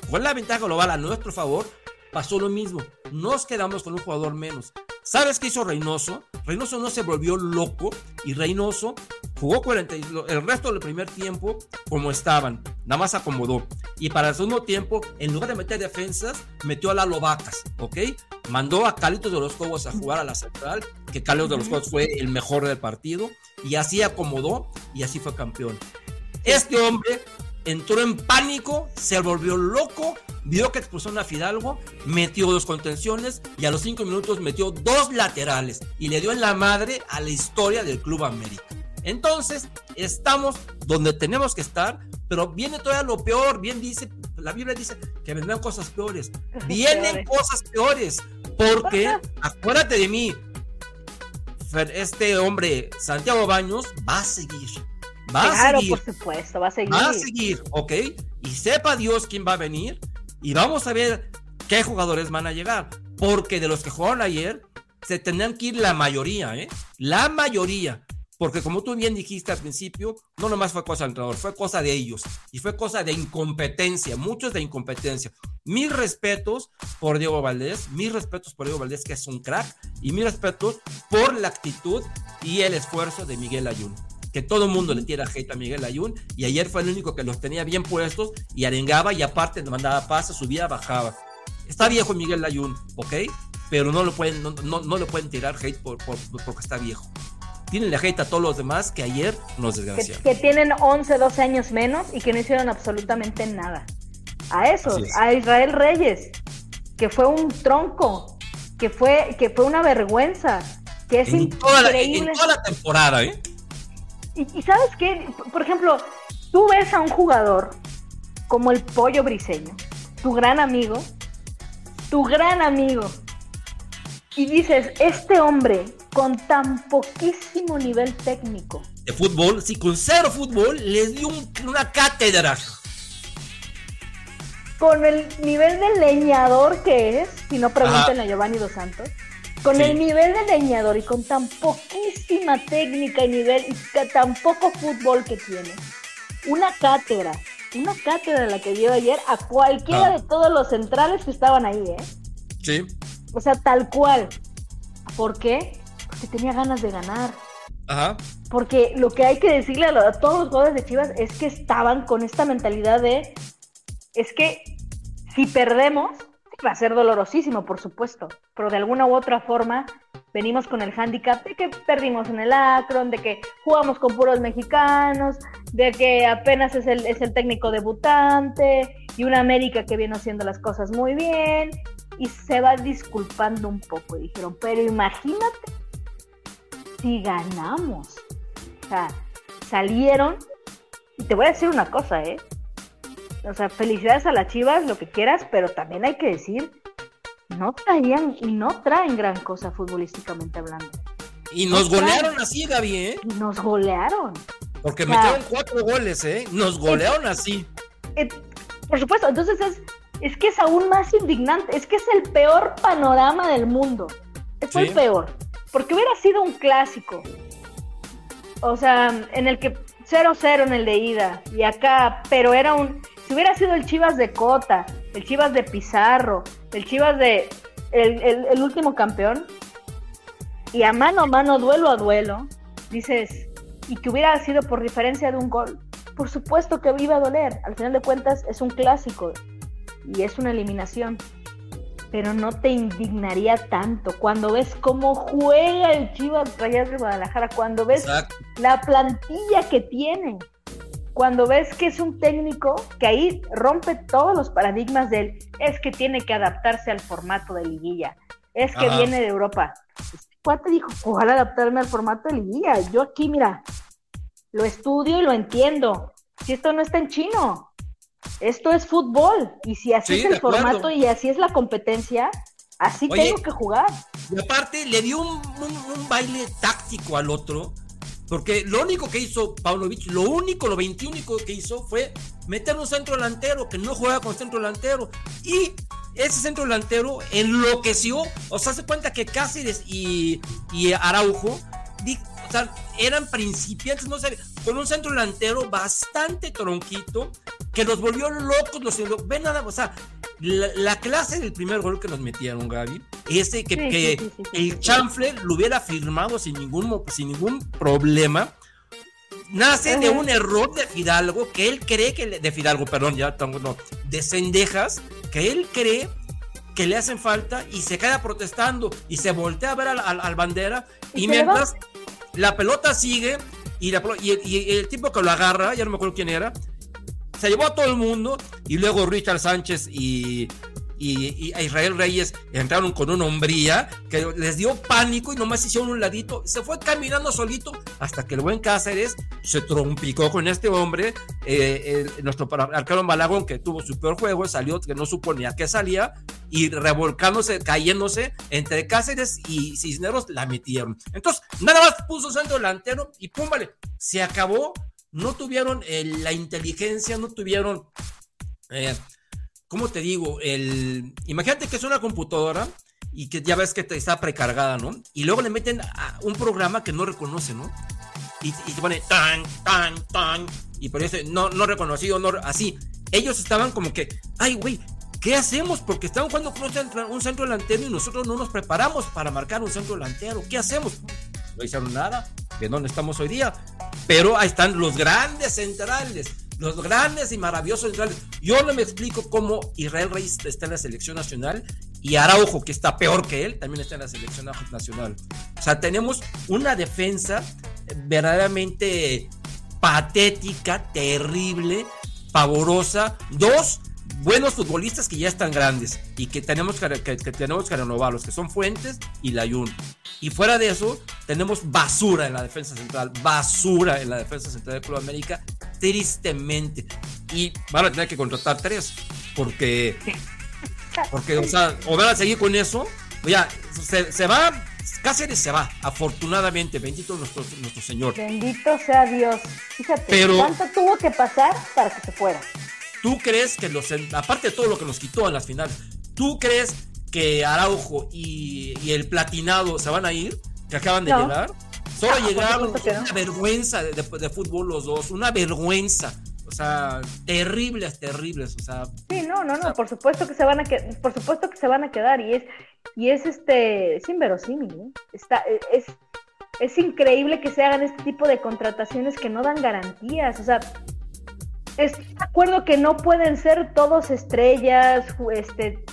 con la ventaja global a nuestro favor, pasó lo mismo. Nos quedamos con un jugador menos. ¿Sabes qué hizo Reynoso? Reynoso no se volvió loco y Reynoso jugó 40, el resto del primer tiempo como estaban, nada más acomodó. Y para el segundo tiempo, en lugar de meter defensas, metió a las Lobacas, ¿ok? Mandó a Calitos de los Cobos a jugar a la central, que Carlos de los Cobos fue el mejor del partido, y así acomodó y así fue campeón. Este hombre entró en pánico, se volvió loco, vio que expulsó a Fidalgo, metió dos contenciones y a los cinco minutos metió dos laterales y le dio en la madre a la historia del Club América. Entonces, estamos donde tenemos que estar, pero viene todavía lo peor, bien dice, la Biblia dice que vendrán cosas peores, *laughs* vienen cosas peores, porque acuérdate de mí, este hombre, Santiago Baños, va a seguir Va claro, a seguir. por supuesto, va a seguir. Va a seguir, ¿ok? Y sepa Dios quién va a venir. Y vamos a ver qué jugadores van a llegar. Porque de los que jugaron ayer, se tendrán que ir la mayoría, ¿eh? La mayoría. Porque como tú bien dijiste al principio, no nomás fue cosa del entrenador, fue cosa de ellos. Y fue cosa de incompetencia, muchos de incompetencia. Mis respetos por Diego Valdés, mis respetos por Diego Valdés, que es un crack, y mis respetos por la actitud y el esfuerzo de Miguel Ayun que todo el mundo le tira hate a Miguel Ayun y ayer fue el único que los tenía bien puestos y arengaba y aparte mandaba pases, subía, bajaba. Está viejo Miguel Ayun, ¿ok? Pero no lo pueden, no, no, le pueden tirar hate por, porque está viejo. Tienen hate a todos los demás que ayer nos desgraciaron. Que, tienen 11, 12 años menos y que no hicieron absolutamente nada. A esos, a Israel Reyes, que fue un tronco, que fue, que fue una vergüenza, que es en Toda la, en toda la temporada, ¿eh? Y, sabes qué, por ejemplo, tú ves a un jugador como el pollo briseño, tu gran amigo, tu gran amigo, y dices, este hombre con tan poquísimo nivel técnico. De fútbol, sí, con cero fútbol, les dio una cátedra. con el nivel de leñador que es, si no pregunten a Giovanni Dos Santos, con Sí. el nivel de leñador y con tan poquísima técnica y nivel y tan poco fútbol que tiene, una cátedra, una cátedra la que dio ayer a cualquiera Ah. de todos los centrales que estaban ahí, ¿eh? Sí. O sea, tal cual. ¿Por qué? Porque tenía ganas de ganar. Ajá. Porque lo que hay que decirle a, todos los jugadores de Chivas es que estaban con esta mentalidad de, es que si perdemos, va a ser dolorosísimo, por supuesto, pero de alguna u otra forma venimos con el hándicap de que perdimos en el Akron, de que jugamos con puros mexicanos, de que apenas es el, es el técnico debutante y una América que viene haciendo las cosas muy bien y se va disculpando un poco. Y dijeron, pero imagínate si ganamos. O sea, salieron. Y te voy a decir una cosa, ¿eh? O sea, felicidades a las chivas, lo que quieras, pero también hay que decir, no traían y no traen gran cosa futbolísticamente hablando. Y nos golearon así, Gaby, ¿eh? Y nos golearon. Porque O sea, metieron cuatro goles, ¿eh? Nos golearon así. Eh, por supuesto, entonces es, es que es aún más indignante, es que es el peor panorama del mundo. Es Sí. el peor, porque hubiera sido un clásico. O sea, en el que 0-0 en el de ida y acá, pero era un si hubiera sido el Chivas de Cota, el Chivas de Pizarro, el Chivas de el, el- último campeón y a mano a mano, duelo a duelo, dices, y que hubiera sido por diferencia de un gol, por supuesto que iba a doler. Al final de cuentas es un clásico y es una eliminación. Pero no te indignaría tanto cuando ves cómo juega el Chivas Rayas de Guadalajara, cuando ves Exacto. la plantilla que tiene, cuando ves que es un técnico que ahí rompe todos los paradigmas del es que tiene que adaptarse al formato de liguilla, es que Ajá. viene de Europa. Este cuate dijo, ojalá adaptarme al formato de liguilla. Yo aquí, mira, lo estudio y lo entiendo. Si esto no está en chino, esto es fútbol. Y si así Sí, es el formato y así es la competencia, así Oye, tengo que jugar. Y aparte le dio un, un- un baile táctico al otro. Porque lo único que hizo Pavlovich, lo único, lo 21 que hizo fue meter un centro delantero que no juega con centro delantero. Y ese centro delantero enloqueció. O sea, se cuenta que Cáceres y, y Araujo o sea, eran principiantes, no sé, con un centro delantero bastante tronquito que los volvió locos. Los, ven nada, o sea, la, la clase del primer gol que nos metieron, Gaby, ese que, Sí, que sí, sí, el chanfle lo hubiera firmado sin ningún, sin ningún problema. Nace de un error de Fidalgo que él cree que le- de Fidalgo, perdón, ya tengo no, de Cendejas, que él cree que le hacen falta y se queda protestando y se voltea a ver al, al- al bandera ¿Y va? La pelota sigue y, la el- y el tipo que lo agarra, ya no me acuerdo quién era, se llevó a todo el mundo y luego Richard Sánchez y, y, a Israel Reyes entraron con una hombría que les dio pánico y nomás hicieron un ladito. Se fue caminando solito hasta que el buen Cáceres se trompicó con este hombre. eh, nuestro arquero Malagón, que tuvo su peor juego, salió que no supo ni a qué salía y revolcándose, cayéndose entre Cáceres y Cisneros, la metieron. Entonces, nada más puso centro delantero y pum, vale, se acabó. No tuvieron eh, la inteligencia, no tuvieron eh, ¿cómo te digo? El, imagínate que es una computadora y que ya ves que te está precargada, ¿no? Y luego le meten un programa que no reconoce, ¿no? Y, y te pone tan, tan, tan, y por eso no, no reconocido, no, así. Ellos estaban como que, ay, güey, ¿qué hacemos? Porque están jugando con un centro delantero y nosotros no nos preparamos para marcar un centro delantero. ¿Qué hacemos? No hicieron nada, que no estamos hoy día. Pero ahí están los grandes centrales, los grandes y maravillosos centrales. Yo no me explico cómo Israel Reyes está en la selección nacional y Araujo, que está peor que él, también está en la selección nacional. O sea, tenemos una defensa verdaderamente patética, terrible, pavorosa. Dos buenos futbolistas que ya están grandes y que tenemos que, que- que tenemos que renovarlos, que son Fuentes y Layun. Y fuera de eso, tenemos basura en la defensa central, basura en la defensa central de Club América, tristemente. Y van a tener que contratar tres, porque, *laughs* porque o sea, o van a seguir con eso, o ya, se, se va, Cáceres se va, afortunadamente, bendito nuestro, nuestro Señor. Bendito sea Dios. Fíjate, Pero- ¿cuánto tuvo que pasar para que se fuera? ¿Tú crees que los, aparte de todo lo que nos quitó en las finales, ¿tú crees que Araujo y, el platinado se van a ir? Que acaban de llegar. Solo llegaron una vergüenza de, fútbol los dos, una vergüenza. O sea, terribles, terribles. O sea. Sí, no, no, no. Por supuesto que se van a quedar, por supuesto que se van a quedar y es y es este es inverosímil. ¿eh? Está es es increíble que se hagan este tipo de contrataciones que no dan garantías. O sea, estoy de acuerdo que no pueden ser todos estrellas, este,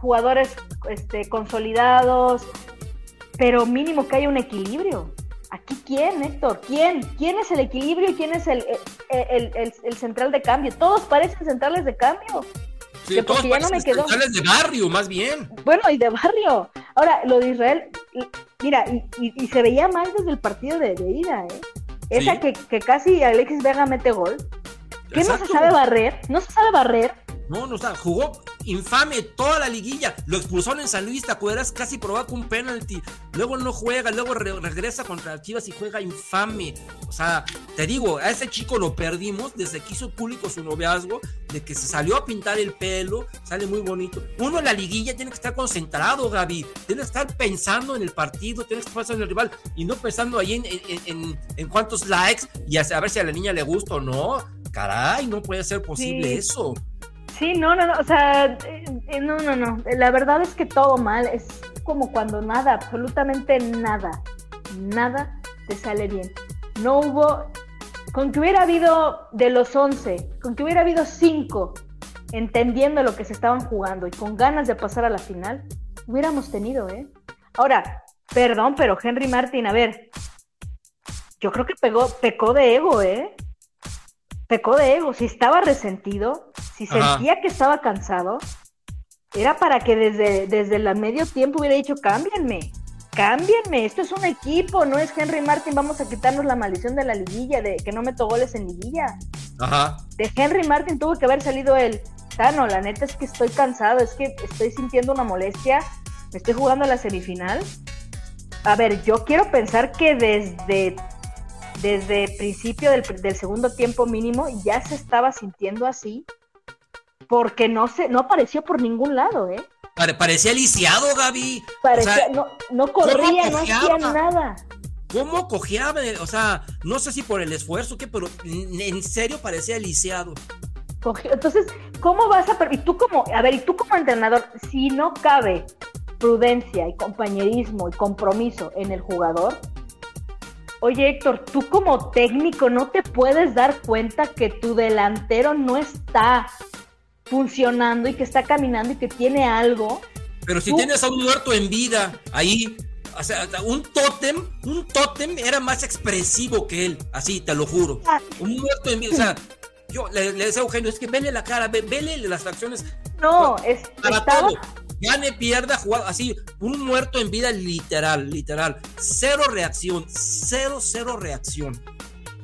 jugadores este, consolidados, pero mínimo que haya un equilibrio. ¿Aquí quién, Héctor? ¿Quién? ¿Quién es el equilibrio y quién es el, el, central de cambio? Todos parecen centrales de cambio. Sí, todos ya no me quedó. Centrales de barrio, más bien. Bueno, y de barrio. Ahora, lo de Israel, mira, y, se veía mal desde el partido de, ida, ¿eh? Esa que, que, casi Alexis Vega mete gol. ¿Qué no se sabe barrer? ¿No se sabe barrer? No, no está. Jugó infame toda la liguilla. Lo expulsaron en San Luis, ¿te acuerdas? Casi provoca un penalti. Luego no juega, luego regresa contra Chivas y juega infame. O sea, te digo, a ese chico lo perdimos desde que hizo público su noviazgo, de que se salió a pintar el pelo, sale muy bonito. Uno en la liguilla tiene que estar concentrado, Gaby. Tiene que estar pensando en el partido, tiene que estar pensando en el rival y no pensando ahí en, en, cuántos likes y a, ver si a la niña le gusta o no. Caray, no puede ser posible eso. Sí, no, no, no, o sea, eh, no, no, no. La verdad es que todo mal. Es como cuando nada, absolutamente nada, nada te sale bien. No hubo, con que hubiera habido de los 11, con que hubiera habido 5 entendiendo lo que se estaban jugando y con ganas de pasar a la final, hubiéramos tenido, ¿eh? Ahora, perdón, pero Henry Martin, a ver, yo creo que pegó, pecó de ego, ¿eh? Pecó de ego. Si estaba resentido, si sentía que estaba cansado, era para que desde, desde el medio tiempo hubiera dicho, cámbienme, cámbienme, esto es un equipo, no es Henry Martin, vamos a quitarnos la maldición de la liguilla, de que no meto goles en liguilla. Ajá. De Henry Martin tuvo que haber salido el, Tano, la neta es que estoy cansado, es que estoy sintiendo una molestia, me estoy jugando a la semifinal. A ver, yo quiero pensar que desde desde el principio del, del, segundo tiempo mínimo ya se estaba sintiendo así porque no se, no apareció por ningún lado, ¿eh? parecía lisiado, Gaby. Parecía, no, no corría, no hacía nada. ¿Cómo cojeaba? O sea, no sé si por el esfuerzo, qué, pero en serio parecía lisiado. Entonces, ¿cómo vas a... Y tú como, a ver, y tú como entrenador, si no cabe prudencia y compañerismo y compromiso en el jugador, oye Héctor, tú como técnico no te puedes dar cuenta que tu delantero no está funcionando y que está caminando y que tiene algo. Pero si tienes a un muerto en vida ahí, o sea, un tótem, un tótem era más expresivo que él, así te lo juro. Ah. Un muerto en vida, o sea, yo le, decía a Eugenio, es que vele la cara, vele las acciones. No, es para todo. Gane, pierda, jugado, así, un muerto en vida literal, literal. Cero reacción, cero, cero reacción.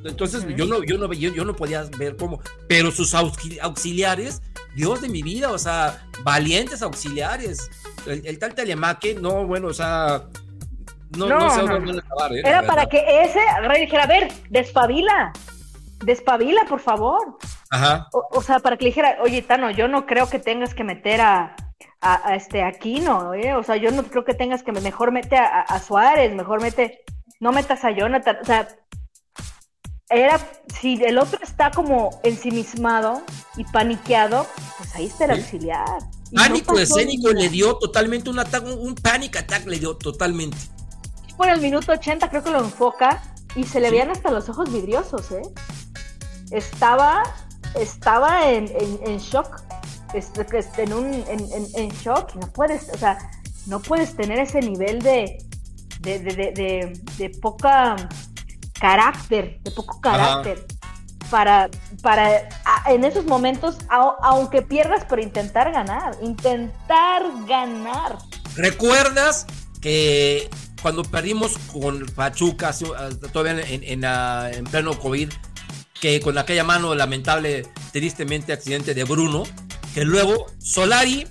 Entonces yo no, yo no, yo, yo no podía ver cómo, pero sus auxiliares Dios de mi vida, o sea, valientes auxiliares. El, tal Telemaque, no, bueno, o sea, no, no, sé dónde acabar. ¿eh? Era para que ese rey dijera, a ver, despabila, despabila, por favor. Ajá. O, sea, para que le dijera, oye, Tano, yo no creo que tengas que meter a, a, este Aquino, ¿eh? O sea, yo no creo que tengas que mejor mete a, a Suárez, mejor mete, no metas a Jonathan, o sea, era, si el otro está como ensimismado y paniqueado, pues ahí está el auxiliar. Pánico escénico le dio totalmente un ataque, un panic attack le dio totalmente. Por el minuto 80 creo que lo enfoca y se le veían hasta los ojos vidriosos, ¿eh? Estaba, estaba en, en, shock, en, un, en, en, shock, no puedes, o sea, no puedes tener ese nivel de, de, de, de, de poca carácter, de poco carácter. Para, para en esos momentos, aunque pierdas, pero intentar ganar, intentar ganar. ¿Recuerdas que cuando perdimos con Pachuca, todavía en, en, en pleno COVID, que con aquella mano lamentable, tristemente accidente de Bruno, que luego Solari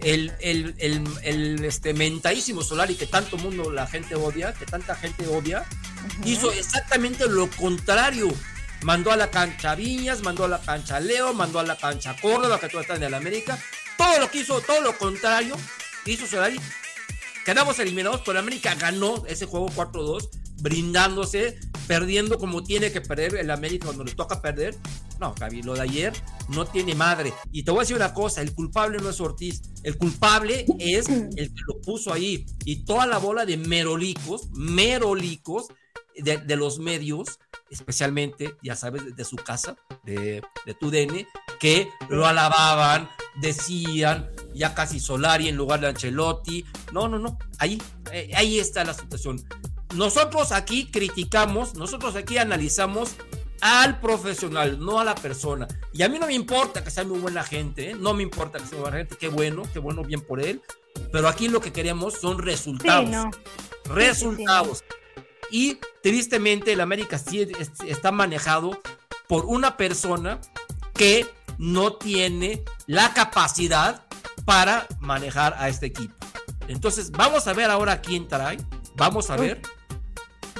el, el, el, este, mentadísimo Solari que tanto mundo la gente odia, que tanta gente odia, hizo exactamente lo contrario. mandó a la cancha Viñas, mandó a la cancha Leo, mandó a la cancha Córdoba, que tú estás en el América. Todo lo que hizo, todo lo contrario, hizo Solari. Quedamos eliminados, pero América ganó ese juego 4-2, brindándose, perdiendo como tiene que perder el América cuando le toca perder. No, Javi, lo de ayer no tiene madre. Y te voy a decir una cosa, el culpable no es Ortiz, el culpable es el que lo puso ahí. Y toda la bola de merolicos, merolicos de, de los medios, especialmente, ya sabes, de su casa, de, de tu DN, que lo alababan, decían, ya casi Solari en lugar de Ancelotti. No, no, no, ahí, eh, ahí está la situación. Nosotros aquí criticamos, nosotros aquí analizamos al profesional, no a la persona. Y a mí no me importa que sea muy buena gente, ¿eh? no me importa que sea muy buena gente, qué bueno, qué bueno, bien por él. Pero aquí lo que queremos son resultados. Sí, no. Resultados. Y tristemente el América sí está manejado por una persona que no tiene la capacidad para manejar a este equipo. Entonces, vamos a ver ahora quién trae. Vamos a ver.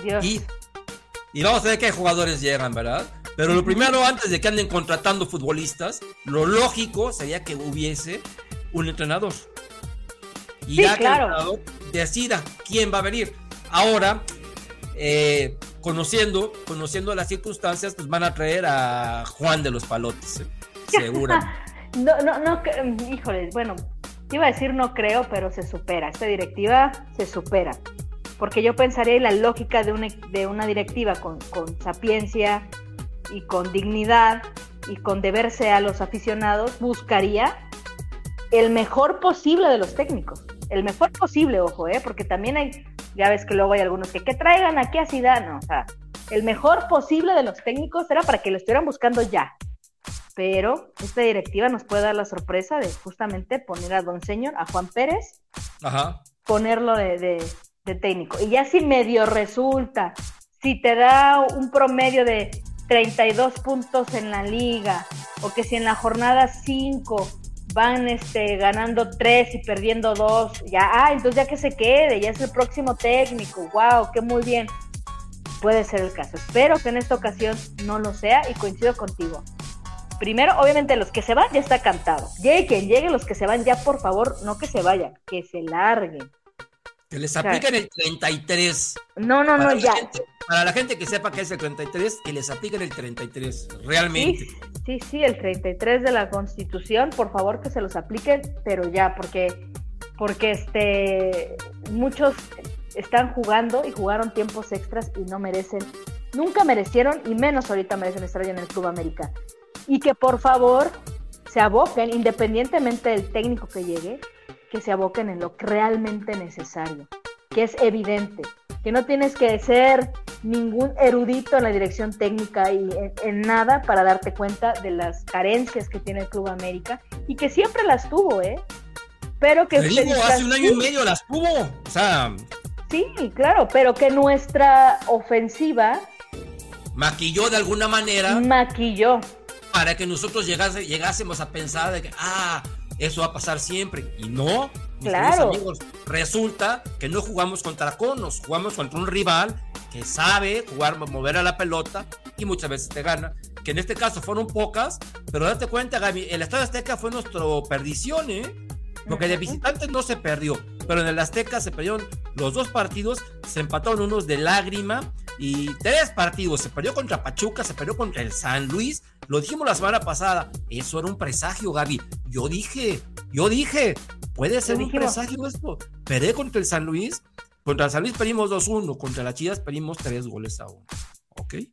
Dios. Y, y vamos a ver qué jugadores llegan, ¿verdad? Pero lo primero, antes de que anden contratando futbolistas, lo lógico sería que hubiese un entrenador. Y Sí, ya que el entrenador decida quién va a venir. Ahora, eh, conociendo, conociendo las circunstancias, pues van a traer a Juan de los Palotes, ¿eh? *laughs* seguramente. No, no, no, híjole, bueno, iba a decir no creo, pero se supera. Esta directiva se supera. Porque yo pensaría en la lógica de una, de una directiva con, con sapiencia y con dignidad y con deberse a los aficionados, buscaría el mejor posible de los técnicos. El mejor posible, ojo, ¿eh? Porque también hay, ya ves que luego hay algunos que, que traigan aquí a Zidane, no, o sea, el mejor posible de los técnicos era para que lo estuvieran buscando ya. Pero esta directiva nos puede dar la sorpresa de justamente poner a Don Señor, a Juan Pérez, Ajá. ponerlo de, de- de técnico. Y ya si medio resulta, si te da un promedio de 32 puntos en la liga, o que si en la jornada 5 van este, ganando 3 y perdiendo 2, ya, ah, entonces ya que se quede, ya es el próximo técnico, wow, qué muy bien. Puede ser el caso. Espero que en esta ocasión no lo sea y coincido contigo. Primero, obviamente, los que se van ya está cantado. Llegue quien llegue, los que se van ya, por favor, no que se vayan, que se larguen. Que les apliquen el 33. No, no, Para, no, ya. gente, para la gente que sepa que es el 33, que les apliquen el 33. Realmente. Sí, sí, sí, el 33 de la Constitución, por favor que se los apliquen, pero ya, porque, porque este, muchos están jugando y jugaron tiempos extras y no merecen, nunca merecieron y menos ahorita merecen estar en el Club América. Y que por favor se aboquen, independientemente del técnico que llegue, que se aboquen en lo realmente necesario, que es evidente, que no tienes que ser ningún erudito en la dirección técnica y en, en nada para darte cuenta de las carencias que tiene el Club América y que siempre las tuvo, ¿eh? Pero que digo, hace un año y medio las tuvo. O sea, Sí, claro, pero que nuestra ofensiva maquilló de alguna manera maquilló. para que nosotros llegase- llegásemos a pensar de que, ah, eso va a pasar siempre. Y no, mis Claro. amigos, resulta que no jugamos contra conos, jugamos contra un rival que sabe jugar, mover a la pelota y muchas veces te gana. Que en este caso fueron pocas, pero date cuenta, Gaby, el Estadio Azteca fue nuestra perdición, ¿eh? Porque de visitantes no se perdió, pero en el Azteca se perdieron los dos partidos, se empataron unos de lágrima y tres partidos. Se perdió contra Pachuca, se perdió contra el San Luis. Lo dijimos la semana pasada. Eso era un presagio, Gaby. Yo dije, yo dije, puede ser un dijimos. presagio esto. Perder contra el San Luis. Contra el San Luis perdimos 2-1, contra las Chivas perdimos 3 goles a 1. ¿Ok? Sí,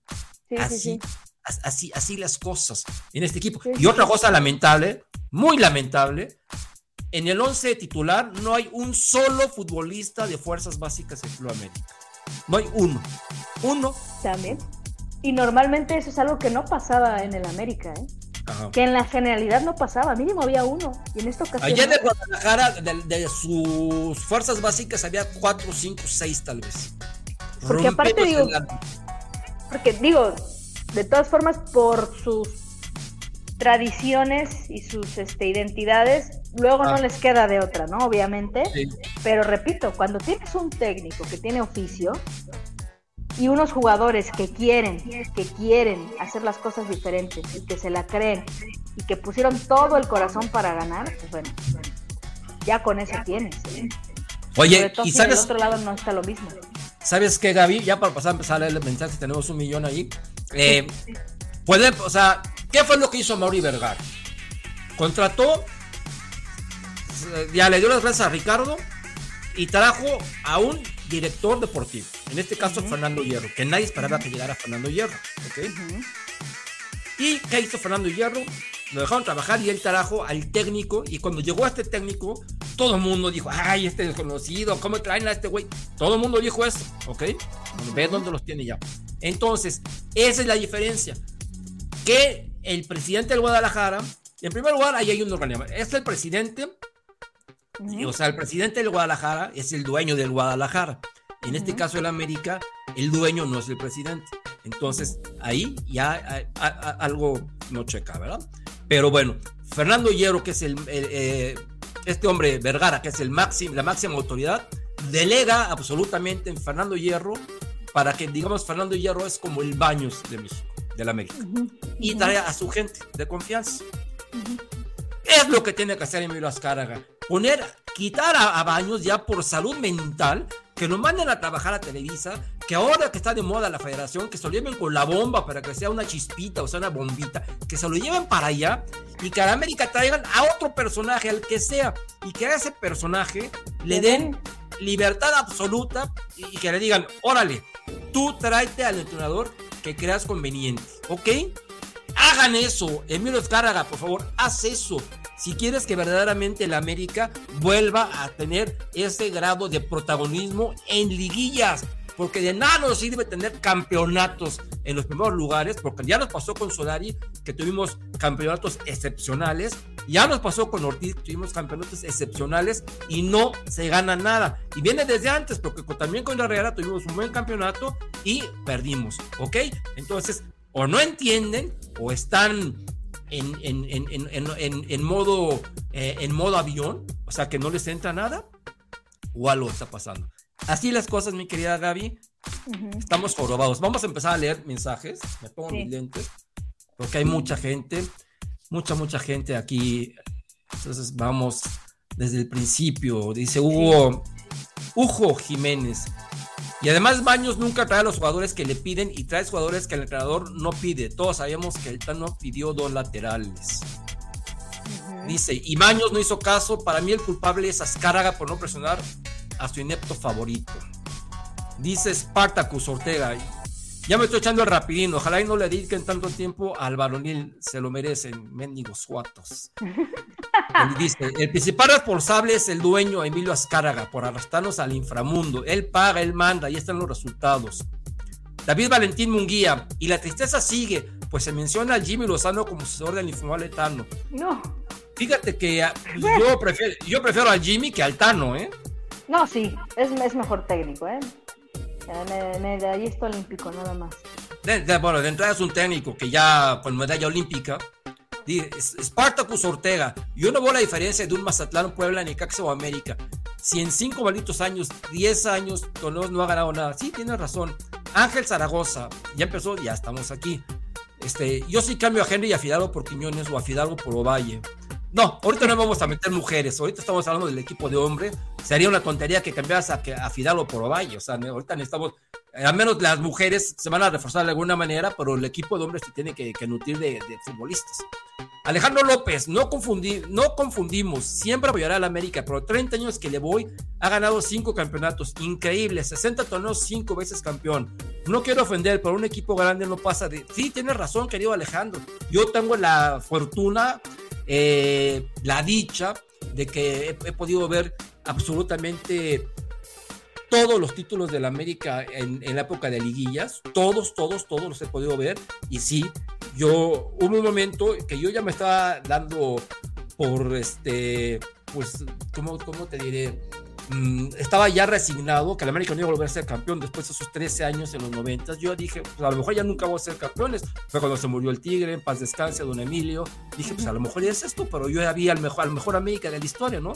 sí, así, sí. as- así, así las cosas en este equipo. Y otra cosa lamentable, muy lamentable, en el 11 titular no hay un solo futbolista de fuerzas básicas en Club América. No hay uno. Uno. También. Y normalmente eso es algo que no pasaba en el América, ¿eh? Ajá. Que en la generalidad no pasaba, mínimo había uno. Y en esta ocasión. Allá de Guadalajara, de, de sus fuerzas básicas, había 4, 5, 6 tal vez. Porque aparte digo- Porque digo, de todas formas, por sus tradiciones y sus este, identidades, luego Ah. no les queda de otra, ¿no? Obviamente. Sí. Pero repito, cuando tienes un técnico que tiene oficio, y unos jugadores que quieren, que quieren hacer las cosas diferentes y que se la creen y que pusieron todo el corazón para ganar, pues bueno, ya con eso tienes. ¿eh? Oye, y sabes. Del otro lado no está lo mismo. ¿Sabes qué, Gaby? Ya para pasar a empezar el mensaje, tenemos un millón ahí. Eh, puede, o sea, ¿qué fue lo que hizo Mauri Vergara? Contrató, ya le dio las gracias a Ricardo y trajo a un director deportivo, en este caso Fernando Hierro, que nadie esperaba que llegara Fernando Hierro. ¿okay? ¿Y qué hizo Fernando Hierro? Lo dejaron trabajar y él trajo al técnico. Y cuando llegó a este técnico, todo el mundo dijo: Ay, este desconocido, ¿cómo traen a este güey? Todo el mundo dijo eso, ¿ok? Ve dónde los tiene ya. Entonces, esa es la diferencia. Que el presidente del Guadalajara, en primer lugar, ahí hay un organismo. Es el presidente. O sea, el presidente del Guadalajara es el dueño del Guadalajara. En este uh -huh. caso, el América, el dueño no es el presidente. Entonces, ahí ya a, a, a, algo no checa, ¿verdad? Pero bueno, Fernando Hierro, que es el, el eh, este hombre Vergara, que es el máximo, la máxima autoridad, delega absolutamente en Fernando Hierro para que, digamos, Fernando Hierro es como el Baños de México, de la América, uh -huh. y trae a su gente de confianza. Uh -huh. Es lo que tiene que hacer Emilio Azcárraga, poner, quitar a, a Baños ya por salud mental, que nos manden a trabajar a Televisa, que ahora que está de moda la federación, que se lo lleven con la bomba para que sea una chispita o sea una bombita, que se lo lleven para allá y que a América traigan a otro personaje, al que sea, y que a ese personaje le den libertad absoluta y, y que le digan, órale, tú tráete al entrenador que creas conveniente, ¿ok? Hagan eso, Emilio Escárraga, por favor, haz eso. Si quieres que verdaderamente la América vuelva a tener ese grado de protagonismo en liguillas, porque de nada nos sirve tener campeonatos en los primeros lugares, porque ya nos pasó con Solari, que tuvimos campeonatos excepcionales, ya nos pasó con Ortiz, que tuvimos campeonatos excepcionales y no se gana nada. Y viene desde antes, porque también con la Herrera tuvimos un buen campeonato y perdimos, ¿ok? Entonces, o no entienden, o están en, en, en, en modo, eh, en modo avión, o sea que no les entra nada, o algo está pasando. Así las cosas, mi querida Gaby. Uh -huh. Estamos jorobados. Vamos a empezar a leer mensajes. Me pongo sí. mis lentes. Porque hay mucha gente. Mucha, mucha gente aquí. Entonces vamos desde el principio. Dice Hugo. Hugo Jiménez. Y además Baños nunca trae a los jugadores que le piden y trae jugadores que el entrenador no pide. Todos sabemos que el Tano pidió dos laterales. Uh -huh. Dice, y Baños no hizo caso. Para mí el culpable es Azcárraga por no presionar a su inepto favorito. Dice Spartacus Ortega. Ya me estoy echando el rapidín. Ojalá y no le dediquen tanto tiempo al varonil. Se lo merecen, mendigos guatos. *laughs* dice: El principal responsable es el dueño Emilio Azcárraga por arrastrarnos al inframundo. Él paga, él manda, ahí están los resultados. David Valentín Munguía. Y la tristeza sigue, pues se menciona a Jimmy Lozano como sucesor del infumable Tano. No. Fíjate que *laughs* yo prefiero, yo prefiero a Jimmy que al Tano, ¿eh? No, sí, es, es mejor técnico, ¿eh? Medallista olímpico, nada más. De, de, bueno, de entrada es un técnico que ya con medalla olímpica. Spartacus Ortega, yo no veo la diferencia de un Mazatlán, Puebla, Necaxa o América. Si en cinco malditos años, 10 años, Toledo no ha ganado nada. Sí, tienes razón. Ángel Zaragoza, ya empezó, ya estamos aquí. Este, yo sí cambio a Henry y a Fidalgo por Quiñones o a Fidalgo por Ovalle. No, ahorita no vamos a meter mujeres, ahorita estamos hablando del equipo de hombre. Sería una tontería que cambiaras a, a Fidalgo por Ovalle, o sea, ahorita necesitamos, al menos las mujeres se van a reforzar de alguna manera, pero el equipo de hombres se tiene que, nutrir de, futbolistas. Alejandro López, no, confundí, no confundimos, siempre apoyará a la América, pero 30 años que le voy, ha ganado 5 campeonatos, increíble, 60 torneos, 5 veces campeón. No quiero ofender, pero un equipo grande no pasa de... Sí, tienes razón, querido Alejandro, yo tengo la fortuna eh, la dicha de que he, podido ver absolutamente todos los títulos de la América en, en, la época de liguillas, todos, todos, todos los he podido ver y sí, yo hubo un momento que yo ya me estaba dando por este, pues, ¿cómo, cómo te diré? Mm, estaba ya resignado que el América no iba a volver a ser campeón después de esos 13 años en los 90. Yo dije, pues a lo mejor ya nunca voy a ser campeones. Fue cuando se murió el Tigre, en paz descanse, don Emilio. Dije, pues a lo mejor ya es esto, pero yo había al mejor, al mejor América de la historia, ¿no?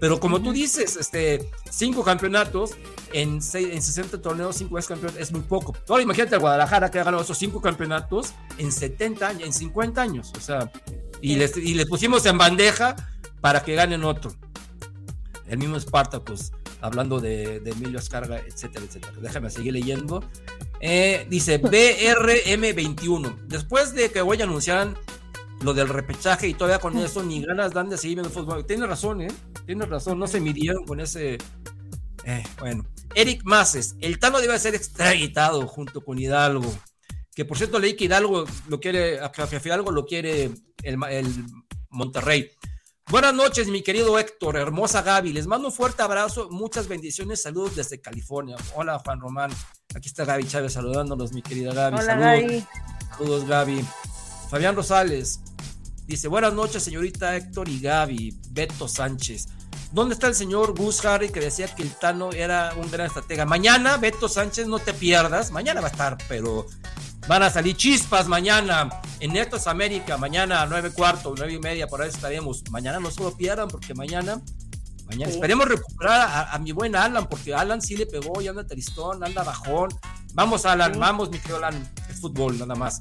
Pero como tú dices, este, cinco campeonatos en, seis, en 60 torneos, cinco veces campeón, es muy poco. Ahora imagínate a Guadalajara que ha ganado esos cinco campeonatos en 70 años, en 50 años. O sea, y les, y les pusimos en bandeja para que ganen otro. El mismo Spartacus, hablando de, de Emilio Escarga, etcétera, etcétera. Déjame seguir leyendo. Eh, dice *laughs* BRM21. Después de que hoy anunciaran lo del repechaje y todavía con eso ni ganas dan de seguir viendo fútbol. Tiene razón, ¿eh? Tiene razón, no se midieron con ese. Eh, bueno, Eric Maces, el Tano debe ser extraditado junto con Hidalgo. Que por cierto leí que Hidalgo lo quiere, a Hidalgo lo quiere el, el Monterrey. Buenas noches, mi querido Héctor, hermosa Gaby. Les mando un fuerte abrazo, muchas bendiciones, saludos desde California. Hola, Juan Román. Aquí está Gaby Chávez saludándonos, mi querida Gaby. Hola, saludos, Gaby. saludos, Gaby. Fabián Rosales dice: Buenas noches, señorita Héctor y Gaby. Beto Sánchez. ¿Dónde está el señor Gus Harry que decía que el Tano era un gran estratega? Mañana, Beto Sánchez, no te pierdas. Mañana va a estar, pero van a salir chispas mañana en Netos América. Mañana a nueve cuartos, nueve y media, por ahí estaremos. Mañana no se lo pierdan, porque mañana, mañana Sí. esperemos recuperar a, a mi buen Alan, porque Alan sí le pegó y anda tristón, anda bajón. Vamos, Alan, Sí. vamos, mi querido Alan. Es fútbol, nada más.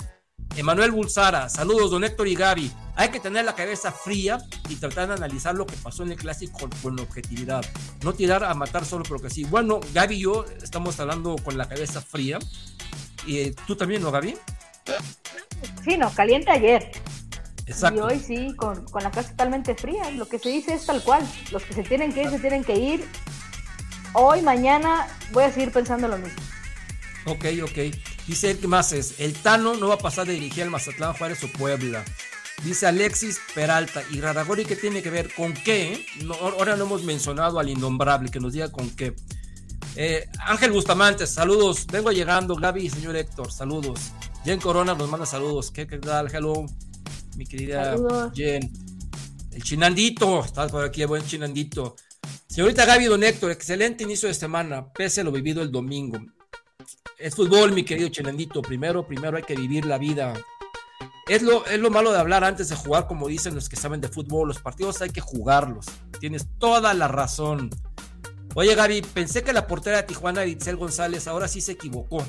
Emanuel Bulsara, saludos, don Héctor y Gaby. Hay que tener la cabeza fría y tratar de analizar lo que pasó en el clásico con, con objetividad. No tirar a matar solo porque sí. Bueno, Gaby y yo estamos hablando con la cabeza fría. Y eh, tú también, ¿no, Gaby? Sí, no, caliente ayer. Exacto. Y hoy sí, con, con la casa totalmente fría. Lo que se dice es tal cual. Los que se tienen que ir, se tienen que ir. Hoy, mañana, voy a seguir pensando lo mismo. Ok, ok. Dice el que más es, el Tano no va a pasar de dirigir al Mazatlán Juárez o Puebla. Dice Alexis Peralta, ¿y Radagori qué tiene que ver? ¿Con qué? No, ahora no hemos mencionado al innombrable, que nos diga con qué. Eh, Ángel Bustamante, saludos. Vengo llegando, Gaby señor Héctor, saludos. Jen Corona nos manda saludos. ¿Qué, qué tal? Hello, mi querida Saludos. Jen. El Chinandito, está por aquí el buen Chinandito. Señorita Gaby Don Héctor, excelente inicio de semana, pese a lo vivido el domingo. Es fútbol, mi querido Chinandito. Primero, primero hay que vivir la vida. Es lo, es lo malo de hablar antes de jugar, como dicen los que saben de fútbol. Los partidos hay que jugarlos. Tienes toda la razón. Oye, Gaby, pensé que la portera de Tijuana, Itzel González, ahora sí se equivocó.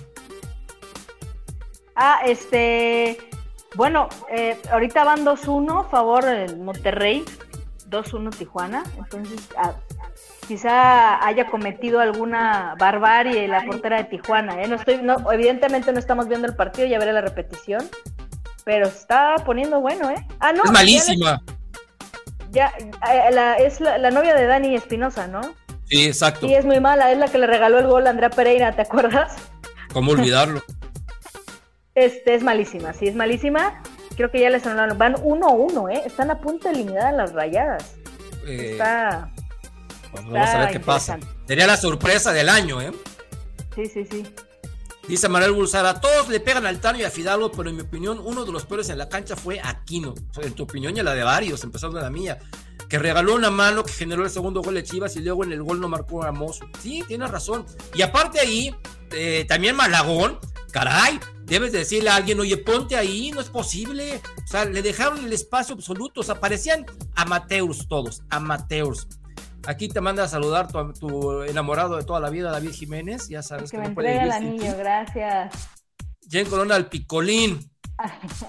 Ah, este. Bueno, eh, ahorita van 2-1, favor el Monterrey. 2-1 Tijuana. Entonces, ah, quizá haya cometido alguna barbarie la portera de Tijuana. ¿eh? No estoy, no, evidentemente no estamos viendo el partido, ya veré la repetición. Pero se está poniendo bueno, ¿eh? Ah, no. es malísima. Ya, ya, eh, la- es la, la novia de Dani Espinosa, ¿no? Sí, exacto. Sí, es muy mala. Es la que le regaló el gol a Andrea Pereira, ¿te acuerdas? ¿Cómo olvidarlo? *laughs* Este es malísima, sí, es malísima. Creo que ya les anularon. Van 1-1, ¿eh? Están a punto de eliminar a las rayadas. Eh, Está. pues vamos a ver qué pasa. Sería la sorpresa del año, ¿eh? Sí, sí, sí. Dice Manuel Bulsara, todos le pegan al Tano y a Fidalgo, pero en mi opinión uno de los peores en la cancha fue Aquino. En tu opinión y en la de varios, empezando de la mía. Que regaló una mano que generó el segundo gol de Chivas y luego en el gol no marcó a Mozo. Sí, tienes razón. Y aparte ahí, eh, también Malagón, caray, debes de decirle a alguien, oye, ponte ahí, no es posible. O sea, le dejaron el espacio absoluto. O sea, parecían amateurs todos, amateurs. Aquí te manda a saludar tu, tu enamorado de toda la vida, David Jiménez. Ya sabes Que que, me no puede el anillo, gracias. Jen Corona al picolín. *laughs*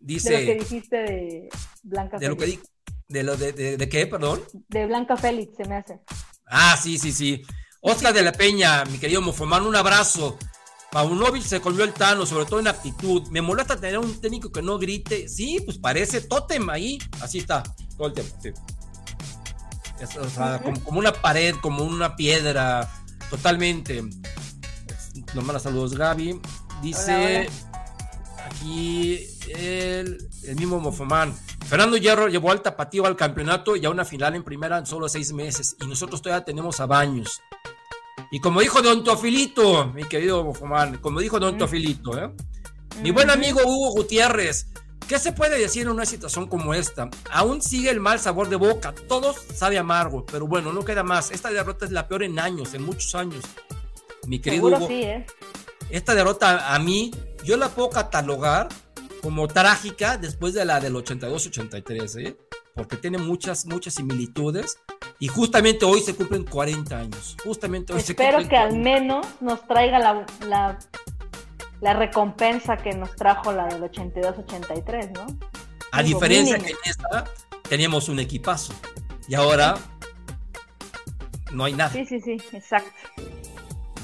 Dice. De lo que dijiste de Blanca de lo que di- de lo de, de- de qué, perdón. De Blanca Félix, se me hace. Ah, sí, sí, sí. Oscar de la Peña, mi querido Mofomán, un abrazo. Paunovic se colvió el Tano, sobre todo en actitud. Me molesta tener un técnico que no grite. Sí, pues parece tótem ahí. Así está, todo el tiempo. sí. Es, o sea, como, como una pared, como una piedra, totalmente. Nos manda saludos, Gaby. Dice aquí el, el mismo Mofomán. Fernando Hierro llevó al tapatío al campeonato y a una final en primera en solo seis meses. Y nosotros todavía tenemos a Baños. Y como dijo Don Tofilito, mi querido Mofomán, como dijo Don Mm. Tofilito, ¿eh? Mi buen amigo Hugo Gutiérrez, ¿qué se puede decir en una situación como esta? Aún sigue el mal sabor de boca, todos sabe amargo, pero bueno, no queda más. Esta derrota es la peor en años, en muchos años. Mi querido Seguro Hugo, sí, ¿eh? Esta derrota a mí, yo la puedo catalogar como trágica después de la del 82-83, ¿eh? porque tiene muchas, muchas similitudes. Y justamente hoy se cumplen 40 años. Justamente hoy Espero se cumplen que al 40. menos nos traiga la, la, la recompensa que nos trajo la del 82-83, ¿no? A Digo, diferencia mínimo. que en esta teníamos un equipazo. Y ahora no hay nada. Sí, sí, sí, exacto.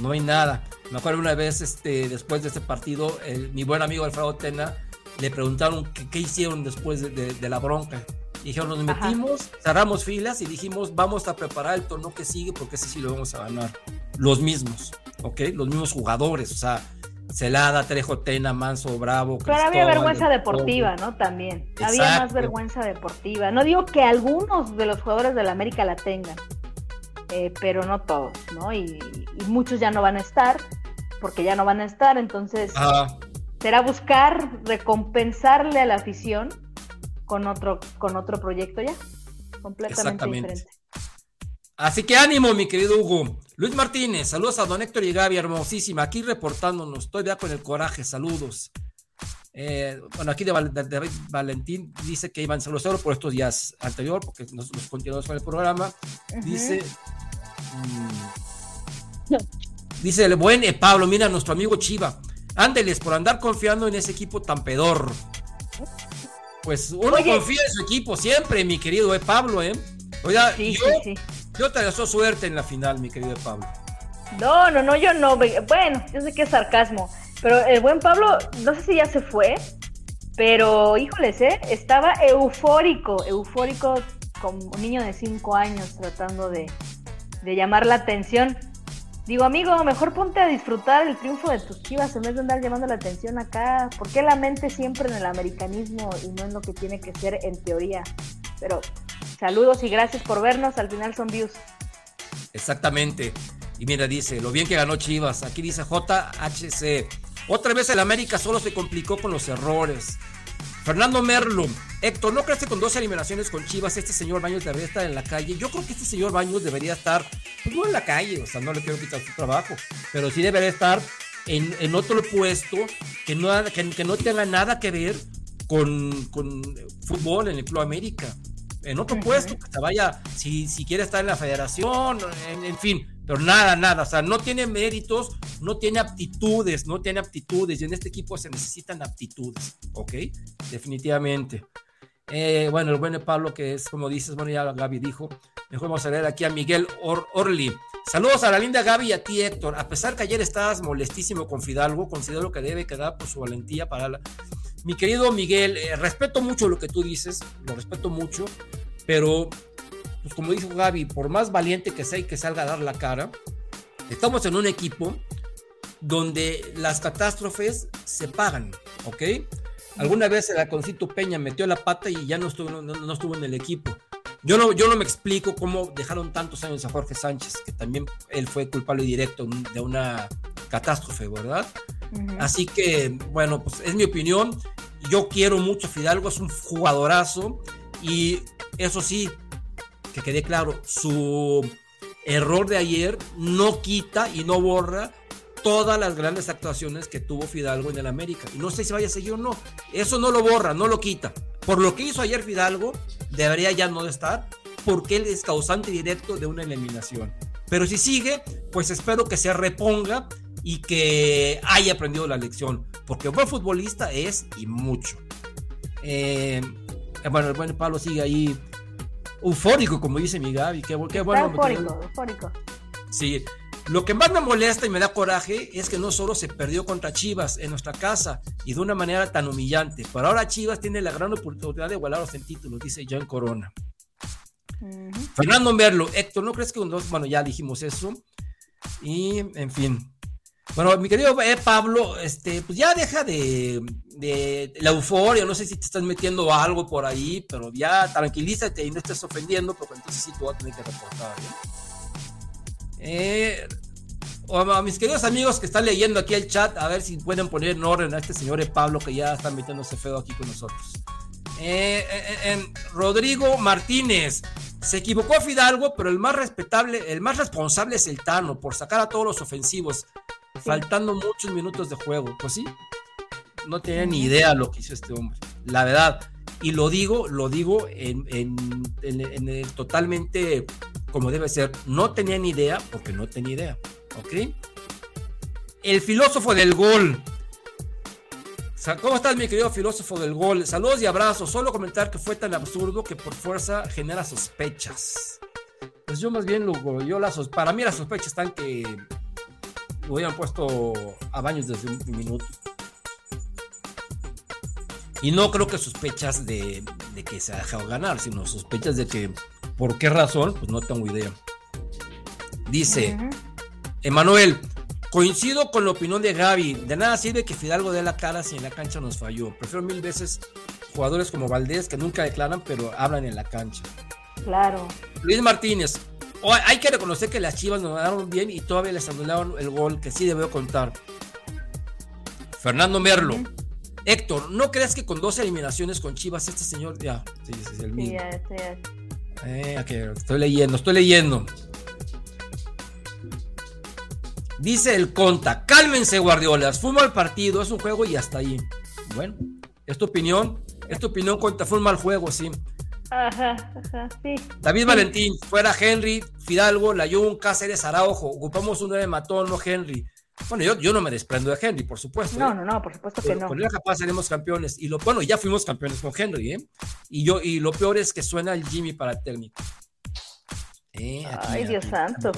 No hay nada. Me acuerdo una vez, este, después de ese partido, el- mi buen amigo Alfredo Tena le preguntaron qué, hicieron después de, de- de la bronca. Dijeron, nos Ajá. metimos, cerramos filas y dijimos, vamos a preparar el torneo que sigue porque ese sí lo vamos a ganar. Los mismos, ¿ok? Los mismos jugadores, o sea, Celada, Trejo, Tena, Manso, Bravo. Pero había vergüenza deportiva. ¿no? También. Había más vergüenza deportiva. No digo que algunos de los jugadores de la América la tengan, eh, pero no todos, ¿no? Y, y muchos ya no van a estar, porque ya no van a estar, entonces será buscar recompensarle a la afición con otro, con otro proyecto ya, completamente diferente. Así que ánimo, mi querido Hugo. Luis Martínez, saludos a don Héctor y Gaby, hermosísima. Aquí reportándonos, estoy ya con el coraje, saludos. Eh, bueno, aquí de, Val- de- de David Valentín dice que iban saludos por estos días anterior, porque nos, nos continuamos con el programa. Dice. mm, dice el buen eh, Pablo, mira, nuestro amigo Chiva. Ándeles por andar confiando en ese equipo tan pedor. Pues uno Oye. confía en su equipo siempre, mi querido eh, Pablo, ¿eh? Oiga, Sí, yo, sí, sí. yo te deseo suerte en la final, mi querido Pablo. No, no, no, yo no. Bueno, yo sé que es sarcasmo, pero el buen Pablo, no sé si ya se fue, pero híjoles, ¿eh? Estaba eufórico, eufórico como un niño de 5 años tratando de, de llamar la atención. Digo, amigo, mejor ponte a disfrutar el triunfo de tus chivas en vez de andar llamando la atención acá. ¿Por qué la mente siempre en el americanismo y no en lo que tiene que ser en teoría? Pero saludos y gracias por vernos. Al final son views. Exactamente. Y mira, dice, lo bien que ganó Chivas. Aquí dice JHC. Otra vez el América solo se complicó con los errores. Fernando Merlo. Héctor, ¿no crees que con dos eliminaciones con Chivas este señor Baños debería estar en la calle? Yo creo que este señor Baños debería estar, pues no en la calle, o sea, no le quiero quitar su trabajo, pero sí debería estar en, en otro puesto que no, que, que no tenga nada que ver con, con fútbol en el Club América. En otro puesto, que se vaya, si, si quiere estar en la federación, en, en fin, pero nada, nada, o sea, no tiene méritos, no tiene aptitudes, no tiene aptitudes, y en este equipo se necesitan aptitudes, ¿ok? Definitivamente. Eh, bueno, el buen Pablo, que es como dices, bueno, ya Gaby dijo, mejor vamos a leer aquí a Miguel Or- Orli. Saludos a la linda Gaby y a ti, Héctor. A pesar que ayer estabas molestísimo con Fidalgo, considero que debe quedar por su valentía para la... Mi querido Miguel, eh, respeto mucho lo que tú dices, lo respeto mucho, pero, pues como dijo Gaby, por más valiente que sea y que salga a dar la cara, estamos en un equipo donde las catástrofes se pagan, ¿ok? Alguna vez el Alconcito Peña metió la pata y ya no estuvo, no, no estuvo en el equipo. Yo no, yo no me explico cómo dejaron tantos años a Jorge Sánchez, que también él fue culpable directo de una catástrofe, ¿verdad? Así que, bueno, pues es mi opinión. Yo quiero mucho a Fidalgo, es un jugadorazo. Y eso sí, que quede claro, su error de ayer no quita y no borra todas las grandes actuaciones que tuvo Fidalgo en el América. Y no sé si vaya a seguir o no. Eso no lo borra, no lo quita. Por lo que hizo ayer Fidalgo, debería ya no estar, porque él es causante directo de una eliminación. Pero si sigue, pues espero que se reponga y que haya aprendido la lección, porque buen futbolista es y mucho. Eh, bueno, el buen Pablo sigue ahí eufórico, como dice mi Gaby. Qué, qué bueno. eufórico, eufórico. Sí, lo que más me molesta y me da coraje es que no solo se perdió contra Chivas en nuestra casa y de una manera tan humillante, pero ahora Chivas tiene la gran oportunidad de igualaros en títulos, dice John Corona. Ujú. Fernando Merlo, Héctor, ¿no crees que un dos? Bueno, ya dijimos eso. Y, en fin. Bueno, mi querido eh, Pablo, este, pues ya deja de, de la euforia, no sé si te estás metiendo algo por ahí, pero ya tranquilízate y no estés ofendiendo, porque entonces sí te voy a tener que reportar. ¿eh? Eh, o a mis queridos amigos que están leyendo aquí el chat, a ver si pueden poner en orden a este señor eh, Pablo que ya está metiéndose feo aquí con nosotros. Eh, eh, eh, Rodrigo Martínez. Se equivocó Fidalgo, pero el más respetable, el más responsable es el Tano por sacar a todos los ofensivos, faltando muchos minutos de juego. Pues sí, no tenía ni idea lo que hizo este hombre, la verdad. Y lo digo, lo digo en, totalmente como debe ser. No tenía ni idea porque no tenía idea. ¿Ok? El filósofo del gol. ¿Cómo estás, mi querido filósofo del gol? Saludos y abrazos. Solo comentar que fue tan absurdo que por fuerza genera sospechas. Pues yo más bien, lo, yo las, para mí las sospechas están que lo hubieran puesto a baños desde un minuto. Y no creo que sospechas de, de, que se ha dejado ganar, sino sospechas de que, ¿por qué razón? Pues no tengo idea. Dice, uh -huh. Emanuel, coincido con la opinión de Gaby, de nada sirve que Fidalgo dé la cara si en la cancha nos falló. Prefiero mil veces jugadores como Valdés que nunca declaran pero hablan en la cancha. Claro. Luis Martínez, oh, hay que reconocer que las Chivas nos ganaron bien y todavía les anularon el gol, que sí debo contar. Fernando Merlo. Uh -huh. Héctor, ¿no crees que con dos eliminaciones con Chivas este señor ya? Sí, es el mismo. Sí, ya, ya. Eh, okay, estoy leyendo, estoy leyendo. Dice el Conta, cálmense guardiolas, fue un mal partido, es un juego y hasta ahí. Bueno, es tu opinión, es tu opinión Conta, fue un mal juego, sí. Ajá, ajá, sí. David sí. Valentín, fuera Henry, Fidalgo, Layún, Cáceres, Araujo, ocupamos un 9 matón, no Henry. Bueno, yo, yo no me desprendo de Henry, por supuesto. No, ¿eh? no, no, por supuesto que Pero no. Con él capaz seremos campeones. Y lo bueno, ya fuimos campeones con Henry, ¿eh? Y yo, y lo peor es que suena el Jimmy para el técnico. Eh, aquí, Ay, Dios aquí, santo.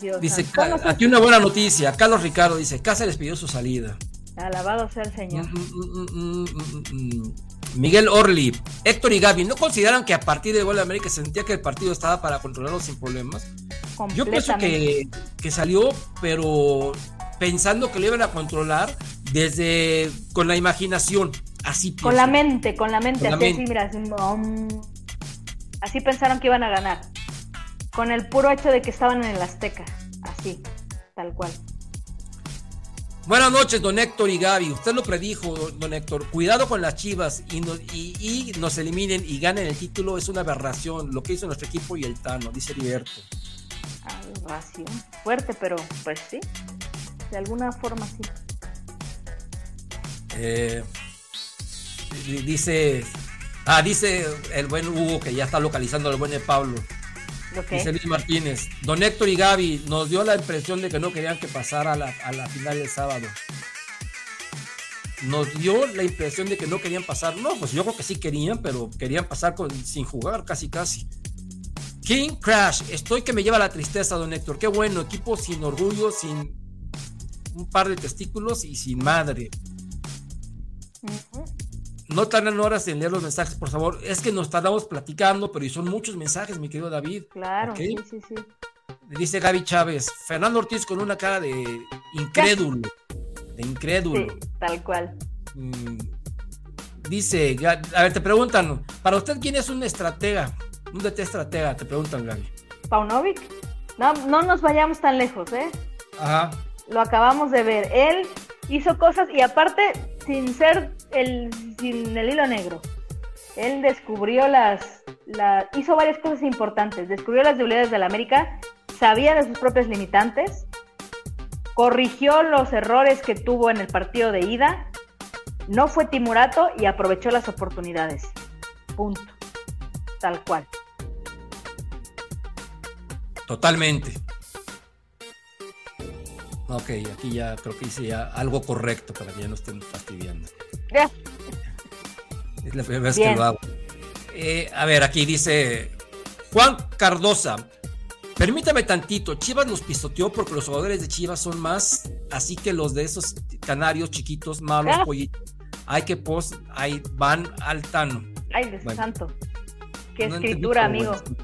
Dios Dice, santo. ¿Cómo se- aquí una buena noticia. Carlos Ricardo dice, Cáceres pidió su salida. Alabado sea el Señor. Mm, mm, mm. Miguel Orly, Héctor y Gaby, ¿no consideran que a partir del gol de América se sentía que el partido estaba para controlarlo sin problemas? Yo pienso que, que salió, pero pensando que lo iban a controlar desde con la imaginación. Así pienso. Con la mente, con la mente, Con la así, mente. así, mira, así, um, así pensaron que iban a ganar. Con el puro hecho de que estaban en el Azteca, así, tal cual. Buenas noches, don Héctor y Gaby. Usted lo predijo, don Héctor. Cuidado con las chivas y nos, y, y nos eliminen y ganen el título. Es una aberración lo que hizo nuestro equipo y el Tano, dice Heriberto. Aberración. Fuerte, pero pues sí. De alguna forma sí. Eh, di- dice. Ah, dice el buen Hugo que ya está localizando al buen Pablo. Ok. Dice Luis Martínez. Don Héctor y Gaby nos dio la impresión de que no querían que pasara a la, a la final del sábado. Nos dio la impresión de que no querían pasar. No, pues yo creo que sí querían, pero querían pasar con, sin jugar, casi casi. King Crash, estoy que me lleva la tristeza, don Héctor. Qué bueno, equipo sin orgullo, sin un par de testículos y sin madre. No tardan horas en leer los mensajes, por favor. Es que nos tardamos platicando, pero y son muchos mensajes, mi querido David. Claro, sí, sí, sí. Dice Gaby Chávez, Fernando Ortiz con una cara de incrédulo. De incrédulo. Sí, tal cual. Mm, Dice, a ver, te preguntan, para usted quién es un estratega, un DT estratega, te preguntan Gaby. Paunovic. No, no nos vayamos tan lejos, ¿eh? Ajá. Lo acabamos de ver. Él hizo cosas y aparte, sin ser el, el hilo negro. Él descubrió las, la, hizo varias cosas importantes. Descubrió las debilidades de la América, sabía de sus propias limitantes, corrigió los errores que tuvo en el partido de ida, no fue timurato y aprovechó las oportunidades. Punto. Tal cual. Totalmente. Ok, aquí ya creo que hice ya algo correcto para que ya no estén fastidiando. Es la primera vez Bien. que lo hago. Eh, a ver, aquí dice Juan Cardosa. Permítame tantito, Chivas los pisoteó porque los jugadores de Chivas son más, así que los de esos canarios chiquitos, malos, Ah. pollitos, hay que pos, ahí van al Tano. Ay, Dios Bueno. santo. Qué No escritura, amigo. bueno.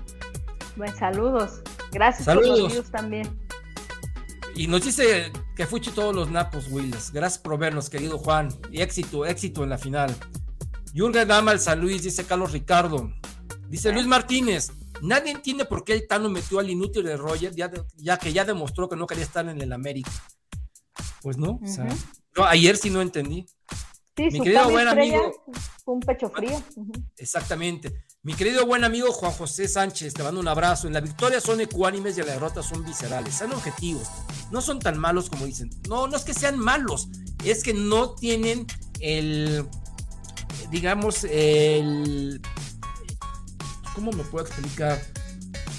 Buen saludos. Gracias por Saludos. los views también. Y nos dice que fuchi todos los napos, Willis. Gracias por vernos, querido Juan. Y éxito, éxito en la final. Jürgen ama al San Luis, dice Carlos Ricardo. Dice Luis Martínez. Nadie entiende por qué el Tano metió al inútil de Roger, ya, de- ya que ya demostró que no quería estar en el América. Pues no, o sea, Ujú. yo ayer sí no entendí. Sí, Mi su querido buen amigo. fue un pecho frío. Exactamente. Mi querido buen amigo Juan José Sánchez, te mando un abrazo. En la victoria son ecuánimes y en la derrota son viscerales. Sean objetivos. No son tan malos como dicen. No, no es que sean malos. Es que no tienen el, digamos, el... ¿Cómo me puedo explicar?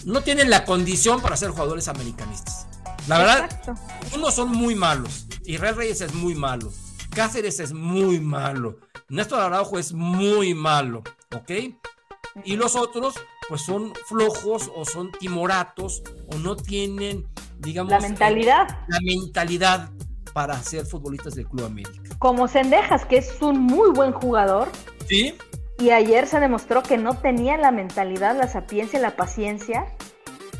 no tienen la condición para ser jugadores americanistas. La verdad, Exacto. unos son muy malos. Israel Reyes es muy malo. Cáceres es muy malo. Néstor Araujo es muy malo. ¿Ok? Y los otros, pues son flojos o son timoratos o no tienen, digamos, La mentalidad. eh, la mentalidad para ser futbolistas del Club América. Como Sendejas, que es un muy buen jugador, ¿Sí? y ayer se demostró que no tenía la mentalidad, la sapiencia y la paciencia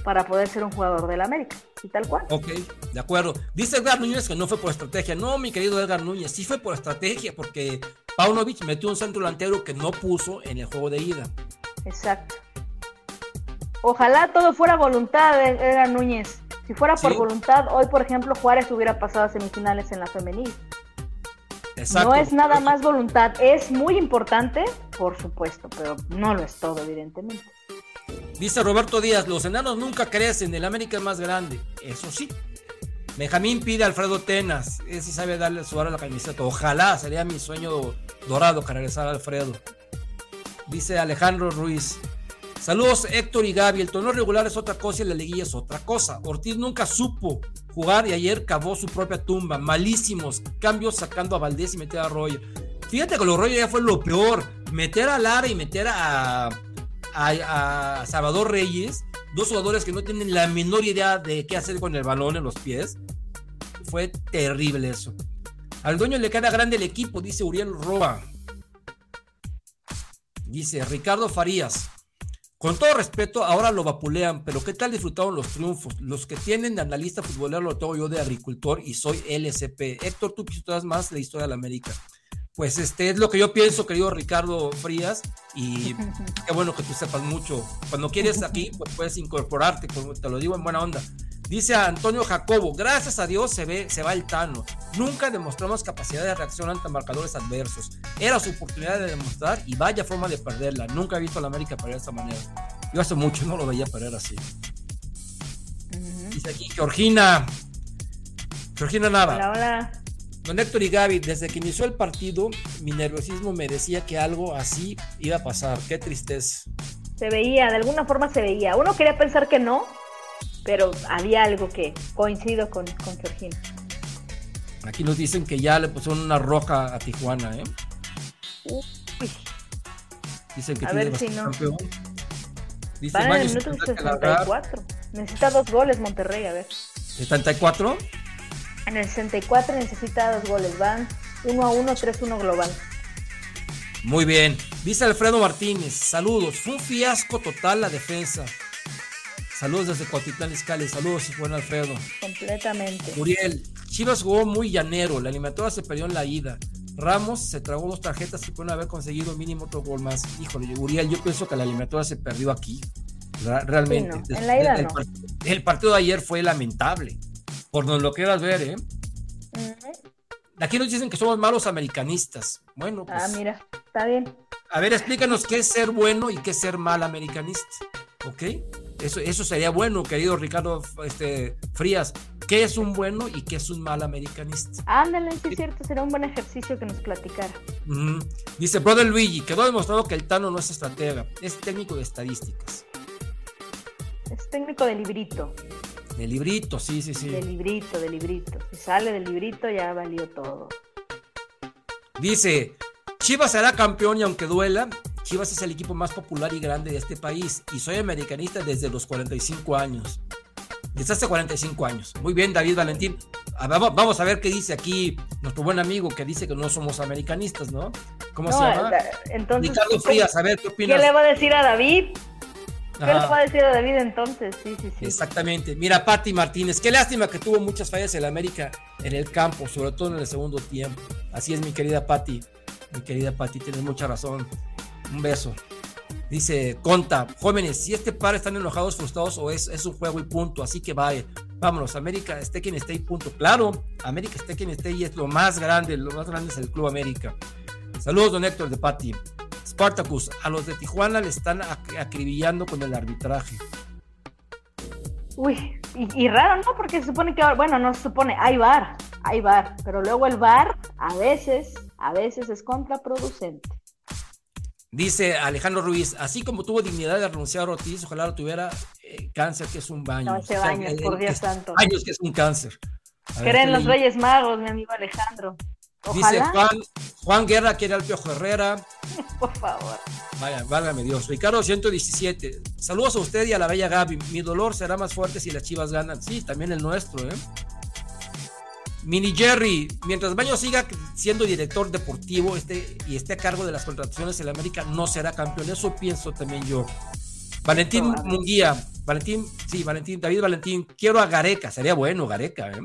para poder ser un jugador del América. Y tal cual. Ok, de acuerdo. Dice Edgar Núñez que no fue por estrategia. No, mi querido Edgar Núñez, sí fue por estrategia, porque Paunovic metió un centro delantero que no puso en el juego de ida. Exacto. Ojalá todo fuera voluntad, era Núñez. Si fuera por Sí. voluntad, hoy, por ejemplo, Juárez hubiera pasado a semifinales en la femenil. Exacto. No es nada más voluntad, es muy importante, por supuesto, pero no lo es todo, evidentemente. Dice Roberto Díaz, los enanos nunca crecen, el América es más grande. Eso sí. Benjamín pide a Alfredo Tenas, ese sabe darle su a la camiseta. Ojalá, sería mi sueño dorado que regresara Alfredo. Dice Alejandro Ruiz. Saludos Héctor y Gaby, el torneo regular es otra cosa y la liguilla es otra cosa. Ortiz nunca supo jugar y ayer cavó su propia tumba. Malísimos cambios sacando a Valdés y meter a Arroyo. Fíjate que los Arroyo ya fue lo peor. Meter a Lara y meter a, a, Salvador Reyes, dos jugadores que no tienen la menor idea de qué hacer con el balón en los pies. Fue terrible eso. Al dueño le queda grande el equipo, dice Uriel Roa. Dice Ricardo Farías. Con todo respeto, ahora lo vapulean, pero ¿qué tal disfrutaron los triunfos? Los que tienen de analista futbolero lo tengo yo de agricultor y soy LSP. Héctor, tú pisotas más la historia de la América. Pues este es lo que yo pienso, querido Ricardo Frías, y *laughs* qué bueno que tú sepas mucho. Cuando quieres *laughs* aquí, pues puedes incorporarte, como te lo digo en buena onda. Dice Antonio Jacobo, gracias a Dios se ve, se va el Tano. Nunca demostramos capacidad de reacción ante marcadores adversos. Era su oportunidad de demostrar y vaya forma de perderla. Nunca he visto a la América perder de esta manera. Yo hace mucho no lo veía perder así. Dice aquí Georgina. Georgina Nava. Hola, hola. Don Héctor y Gaby, desde que inició el partido, mi nerviosismo me decía que algo así iba a pasar. Qué tristeza. Se veía, de alguna forma se veía. Uno quería pensar que no, pero había algo que coincido con, con Georgina. Aquí nos dicen que ya le pusieron una roja a Tijuana, ¿eh? Uy, Dicen que A tiene ver si no. campeón. Dice van en el minuto tendrá que largar. 64. Necesita dos goles Monterrey, a ver. 74. En el 64 necesita dos goles. Van 1 a 1, 3-1 global. Muy bien. Dice Alfredo Martínez. Saludos. Fue un fiasco total la defensa. Saludos desde Coatitlán Izcalli. Saludos, buen Alfredo. Completamente. Uriel. Chivas jugó muy llanero. La eliminatoria se perdió en la ida. Ramos se tragó dos tarjetas y pueden haber conseguido mínimo otro gol más. Híjole, Uriel, yo pienso que la eliminatoria se perdió aquí. Realmente. Sí, no, en la ida el, no. el partido de ayer fue lamentable. Por donde lo quieras ver, ¿eh? Aquí nos dicen que somos malos americanistas. Bueno, pues. Ah, mira, está bien. A ver, explícanos qué es ser bueno y qué es ser mal americanista. ¿Ok? Eso, eso sería bueno, querido Ricardo este, Frías. ¿Qué es un bueno y qué es un mal americanista? Ándale, sí es cierto, será un buen ejercicio que nos platicara. Ujú. Dice Brother Luigi, quedó demostrado que el Tano no es estratega, es técnico de estadísticas. Es técnico de librito, De librito, sí, sí, sí. de librito, de librito. Si sale del librito ya valió todo. Dice, Chivas será campeón y aunque duela, Chivas es el equipo más popular y grande de este país y soy americanista desde los 45 años. Desde hace 45 años. Muy bien, David Valentín. Ah, Vamos vamos a ver qué dice aquí nuestro buen amigo que dice que no somos americanistas, ¿no? ¿Cómo No, se llama? da- entonces, Ricardo ¿cómo- Frías, a ver qué ¿qué opinas. le va a decir a David? ¿Qué le Ajá. va a decir a David entonces? Sí, sí, sí. Exactamente. Mira, Patti Martínez, qué lástima que tuvo muchas fallas en América en el campo, sobre todo en el segundo tiempo. Así es, mi querida Patti. Mi querida Patti, tienes mucha razón. Un beso. Dice Conta, jóvenes, si este par están enojados, frustrados o es, es un juego y punto, así que vaya. Vámonos, América esté quien esté y punto. Claro, América esté quien esté y es lo más grande, lo más grande es el Club América. Saludos, don Héctor de Patti. Spartacus, a los de Tijuana le están ac- acribillando con el arbitraje. Uy, y, y raro, ¿no? Porque se supone que, bueno, no se supone, hay bar, hay bar, pero luego el bar a veces, a veces es contraproducente. Dice Alejandro Ruiz, así como tuvo dignidad de renunciar a Ortiz, ojalá lo tuviera eh, cáncer, que es un baño. No, ese baño, por Dios santo. Años que es un cáncer. Creen los Reyes Magos, mi amigo Alejandro. Dice Juan, Juan Guerra quiere al Piojo Herrera. *laughs* Por favor. Vaya, válgame Dios. Ricardo 117. Saludos a usted y a la bella Gaby. Mi dolor será más fuerte si las chivas ganan. Sí, también el nuestro, ¿eh? Mini Jerry, mientras Baño siga siendo director deportivo este, y esté a cargo de las contrataciones en América, no será campeón. Eso pienso también yo. Valentín Munguía, Valentín, sí, Valentín, David Valentín, quiero a Gareca, sería bueno Gareca, ¿eh?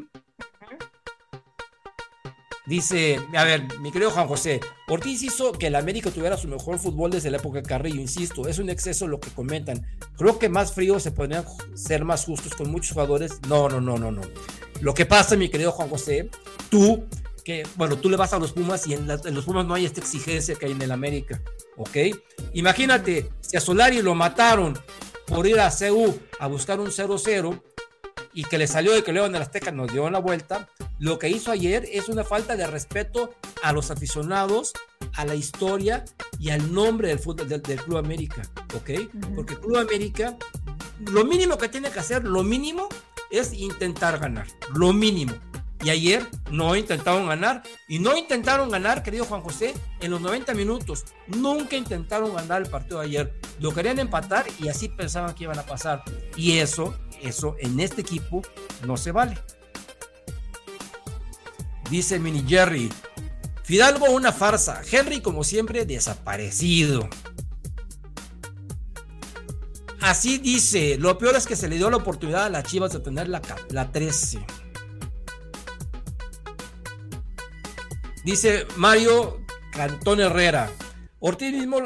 Dice, a ver, mi querido Juan José, Ortiz hizo que el América tuviera su mejor fútbol desde la época de Carrillo, insisto, es un exceso lo que comentan. Creo que más frío se podrían ser más justos con muchos jugadores. No, no, no, no, no. Lo que pasa, mi querido Juan José, tú, que, bueno, tú le vas a los Pumas y en, los Pumas no hay esta exigencia que hay en el América, ¿ok? Imagínate, si a Solari lo mataron por ir a CU a buscar un 0-0 y que le salió de que León de Azteca nos dio la vuelta, lo que hizo ayer es una falta de respeto a los aficionados, a la historia y al nombre del fútbol del, Club América, ¿ok? Porque Club América, lo mínimo que tiene que hacer, lo mínimo, es intentar ganar, lo mínimo. Y ayer no intentaron ganar. Y no intentaron ganar, querido Juan José, en los 90 minutos. Nunca intentaron ganar el partido de ayer. Lo querían empatar y así pensaban que iban a pasar. Y eso eso en este equipo no se vale. Dice Mini Jerry. Fidalgo una farsa. Henry como siempre desaparecido. Así dice. Lo peor es que se le dio la oportunidad a las Chivas de tener la, la 13. Dice Mario Cantón Herrera. Ortiz mismo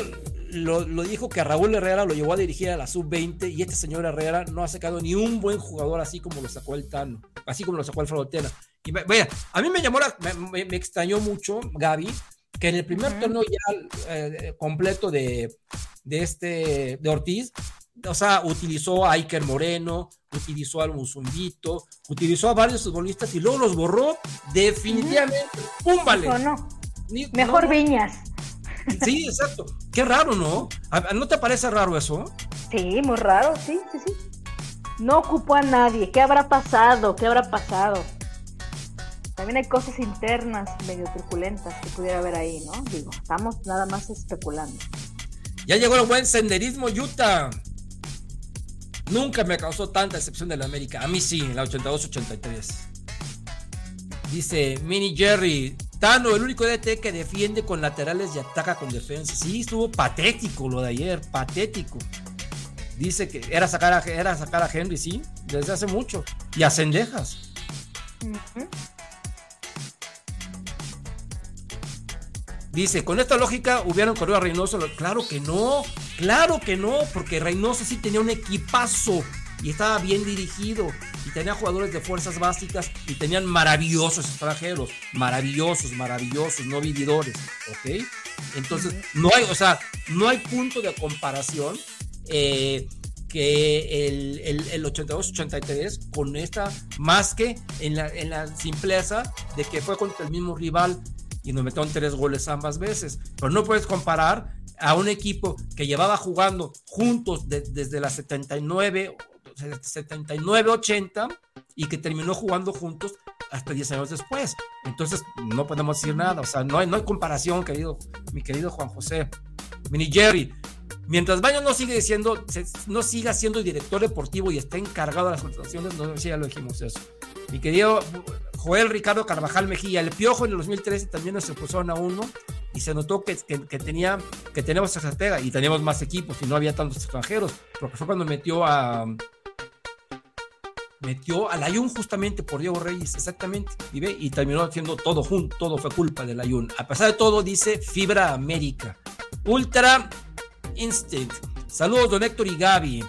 lo, dijo que Raúl Herrera lo llevó a dirigir a la sub-20 y este señor Herrera no ha sacado ni un buen jugador así como lo sacó el Tano, así como lo sacó Alfredo Tena. Y vaya, a mí me llamó, me, extrañó mucho, Gaby, que en el primer torneo ya eh, completo de, de, este, de Ortiz, o sea, utilizó a Iker Moreno, utilizó al Musumbito, utilizó a varios futbolistas y luego los borró definitivamente. ¡Pum, vale! Mejor Viñas. Sí, exacto. Qué raro, ¿no? ¿No te parece raro eso? Sí, muy raro, sí, sí, sí. No ocupó a nadie. ¿Qué habrá pasado? ¿Qué habrá pasado? También hay cosas internas medio truculentas que pudiera haber ahí, ¿no? Digo, estamos nada más especulando. Ya llegó el buen senderismo Utah. Nunca me causó tanta excepción de la América. A mí sí, en la 82-83. Dice Mini Jerry, Tano, el único DT que defiende con laterales y ataca con defensa. Sí, estuvo patético lo de ayer, patético. Dice que era sacar a, era sacar a Henry, sí, desde hace mucho. Y a Cendejas. Dice, con esta lógica hubieran corrido a Reynoso. Claro que no, claro que no, porque Reynoso sí tenía un equipazo y estaba bien dirigido y tenía jugadores de fuerzas básicas y tenían maravillosos extranjeros, maravillosos, maravillosos, no vividores, ¿ok? Entonces, no hay, o sea, no hay punto de comparación eh, que el, el, 82-83 con esta, más que en la, en la simpleza de que fue contra el mismo rival y nos metieron tres goles ambas veces. Pero no puedes comparar a un equipo que llevaba jugando juntos desde la 79 79-80 y que terminó jugando juntos hasta 10 años después. Entonces, no podemos decir nada, o sea, no hay, no hay comparación, querido, mi querido Juan José. Mini Jerry, mientras Baño no sigue diciendo, no siga siendo director deportivo y está encargado de las contrataciones, no sé si ya lo dijimos eso. Mi querido Joel Ricardo Carvajal Mejía, el Piojo en el 2013 también nos pusieron a uno y se notó que, que, tenía, que teníamos estratega y teníamos más equipos y no había tantos extranjeros, porque fue cuando metió a, metió al Ayun justamente por Diego Reyes, exactamente, y, ve, y terminó haciendo todo junto, todo fue culpa del Ayun. A pesar de todo, dice Fibra América. Ultra Instinct. Saludos, don Héctor y Gaby.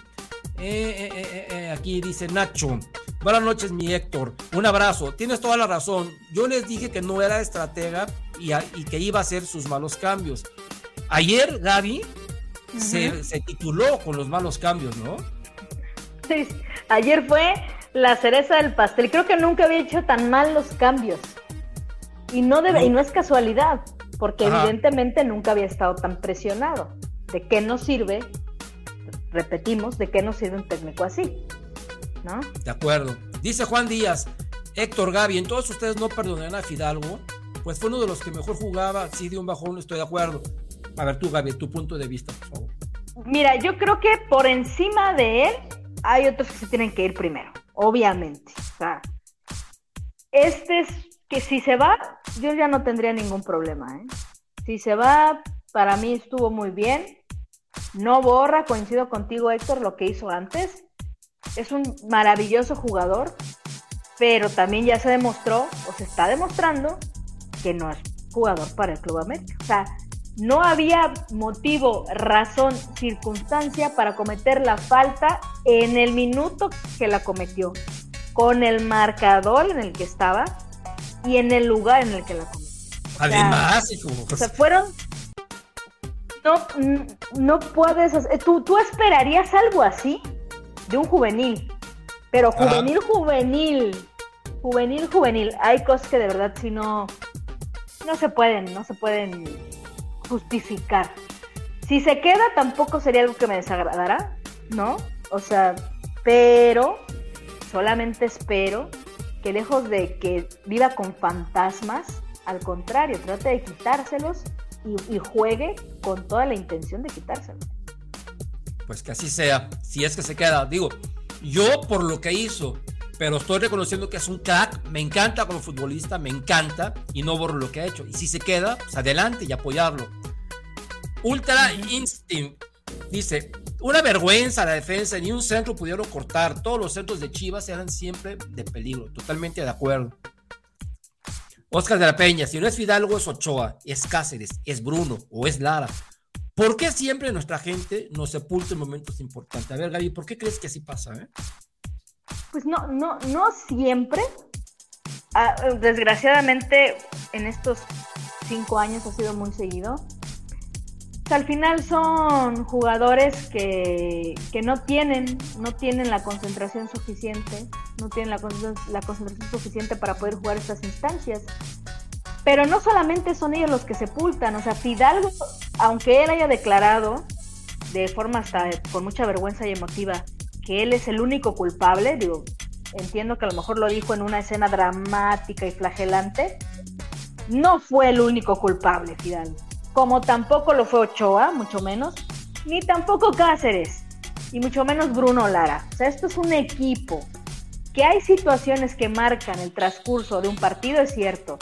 Eh, eh, eh, aquí dice Nacho. Buenas noches, mi Héctor. Un abrazo. Tienes toda la razón. Yo les dije que no era estratega y, y que iba a hacer sus malos cambios. Ayer Gaby se, se tituló con los malos cambios, ¿no? Sí, ayer fue la cereza del pastel. Creo que nunca había hecho tan mal los cambios. Y no debe, y no es casualidad, porque Ajá. evidentemente nunca había estado tan presionado. ¿De qué nos sirve? Repetimos, ¿de qué nos sirve un técnico así? ¿No? De acuerdo. Dice Juan Díaz, Héctor Gaby, en todos ustedes no perdonan a Fidalgo, pues fue uno de los que mejor jugaba, sí de un bajón, estoy de acuerdo. A ver tú, Gaby, tu punto de vista, por favor. Mira, yo creo que por encima de él hay otros que se tienen que ir primero, obviamente. O sea, este es que si se va, yo ya no tendría ningún problema. ¿eh? Si se va, para mí estuvo muy bien. No borra, coincido contigo, Héctor, lo que hizo antes. Es un maravilloso jugador, pero también ya se demostró, o se está demostrando, que no es jugador para el Club América. O sea, no había motivo, razón, circunstancia para cometer la falta en el minuto que la cometió, con el marcador en el que estaba y en el lugar en el que la cometió. Además, O sea, fueron. No, no puedes. hacer- ¿Tú, tú esperarías algo así de un juvenil. Pero Ajá. juvenil, juvenil. Juvenil, juvenil. Hay cosas que de verdad si no. No se pueden, no se pueden justificar. Si se queda, tampoco sería algo que me desagradará, ¿no? O sea, pero solamente espero que lejos de que viva con fantasmas, al contrario, trate de quitárselos y, y juegue con toda la intención de quitárselos. pues que así sea, si es que se queda. Digo, yo por lo que hizo, pero estoy reconociendo que es un crack, me encanta como futbolista, me encanta y no borro lo que ha hecho. Y si se queda, pues adelante y apoyarlo. Ultra Instinct dice, una vergüenza la defensa, ni un centro pudieron cortar, todos los centros de Chivas eran siempre de peligro, totalmente de acuerdo. Oscar de la Peña, si no es Fidalgo es Ochoa, es Cáceres, es Bruno o es Lara. ¿Por qué siempre nuestra gente nos sepulta en momentos importantes? A ver, Gaby, ¿por qué crees que así pasa? eh? Pues no, no, no siempre. Ah, desgraciadamente, en estos cinco años ha sido muy seguido. Al final son jugadores que, que no tienen, no tienen la concentración suficiente, no tienen la, la concentración suficiente para poder jugar estas instancias. Pero no solamente son ellos los que sepultan, o sea, Fidalgo, aunque él haya declarado de forma hasta con mucha vergüenza y emotiva que él es el único culpable, digo, entiendo que a lo mejor lo dijo en una escena dramática y flagelante, no fue el único culpable, Fidalgo. Como tampoco lo fue Ochoa, mucho menos, ni tampoco Cáceres, y mucho menos Bruno Lara. O sea, esto es un equipo. Que hay situaciones que marcan el transcurso de un partido, es cierto.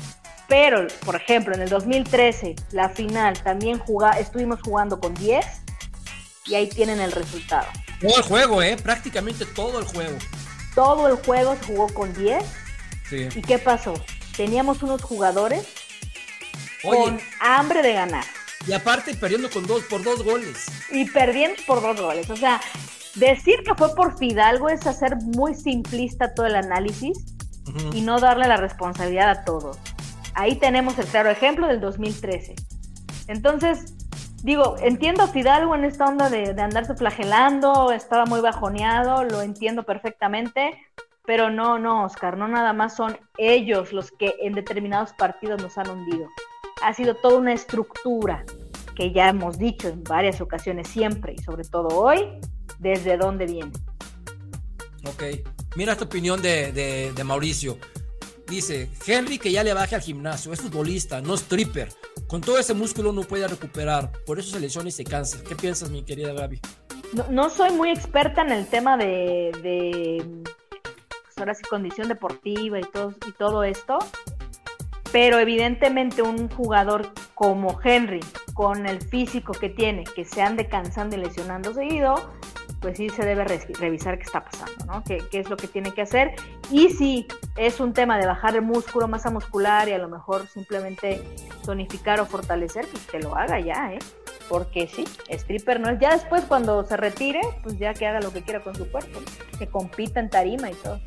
Pero, por ejemplo, en el 2013, la final, también juga- estuvimos jugando con 10 y ahí tienen el resultado. Todo el juego, ¿eh? Prácticamente todo el juego. Todo el juego se jugó con 10 Sí. ¿Y qué pasó? Teníamos unos jugadores con hambre de ganar y aparte perdiendo con dos por dos goles. y perdiendo por dos goles. O sea, decir que fue por Fidalgo es hacer muy simplista todo el análisis y no darle la responsabilidad a todos. Ahí tenemos el claro ejemplo del 2013. Entonces, digo, entiendo a Fidalgo en esta onda de, de andarse flagelando, estaba muy bajoneado, lo entiendo perfectamente, pero no, no, Oscar, no nada más son ellos los que en determinados partidos nos han hundido. Ha sido toda una estructura que ya hemos dicho en varias ocasiones siempre y sobre todo hoy, desde dónde viene. Ok. Mira esta opinión de, de- de Mauricio. Dice, Henry que ya le baje al gimnasio, es futbolista, no stripper. Con todo ese músculo no puede recuperar, por eso se lesiona y se cansa. ¿Qué piensas, mi querida Gaby? No, no soy muy experta en el tema de, de pues ahora sí, condición deportiva y todo, y todo esto, pero evidentemente un jugador como Henry, con el físico que tiene, que se ande cansando y lesionando seguido, pues sí se debe re- revisar qué está pasando, ¿no? ¿Qué, qué es lo que tiene que hacer? Y si es un tema de bajar el músculo, masa muscular y a lo mejor simplemente tonificar o fortalecer, pues que lo haga ya, ¿eh? Porque sí, stripper no es. Ya después, cuando se retire, pues ya que haga lo que quiera con su cuerpo, que compita en tarima y todo.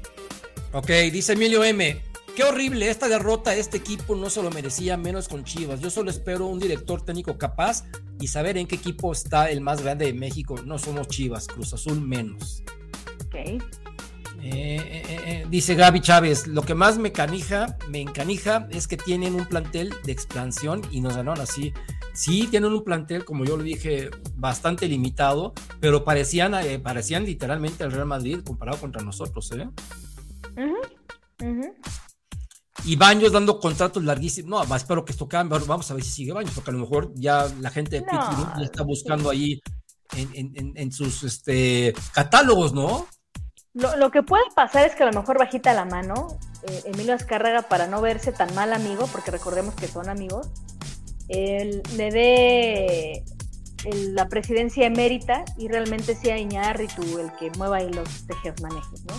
Ok, dice Emilio M. Qué horrible, esta derrota, este equipo no se lo merecía, menos con Chivas. Yo solo espero un director técnico capaz y saber en qué equipo está el más grande de México. No somos Chivas, Cruz Azul menos. Ok. Eh, eh, eh, dice Gaby Chávez, lo que más me canija, me encanija es que tienen un plantel de expansión y nos ganaron así. Sí, tienen un plantel, como yo lo dije, bastante limitado, pero parecían, parecían literalmente el Real Madrid comparado contra nosotros, ¿eh? Y Baños dando contratos larguísimos. No, espero que esto cambie. Vamos a ver si sigue Baños, porque a lo mejor ya la gente de no, está buscando ahí en, en, en, sus este, catálogos, ¿no? Lo, lo, que puede pasar es que a lo mejor bajita la mano eh, Emilio Azcárraga para no verse tan mal amigo, porque recordemos que son amigos, él, le dé el, la presidencia emérita y realmente sea Iñárritu el que mueva ahí los tejidos manejos, ¿no?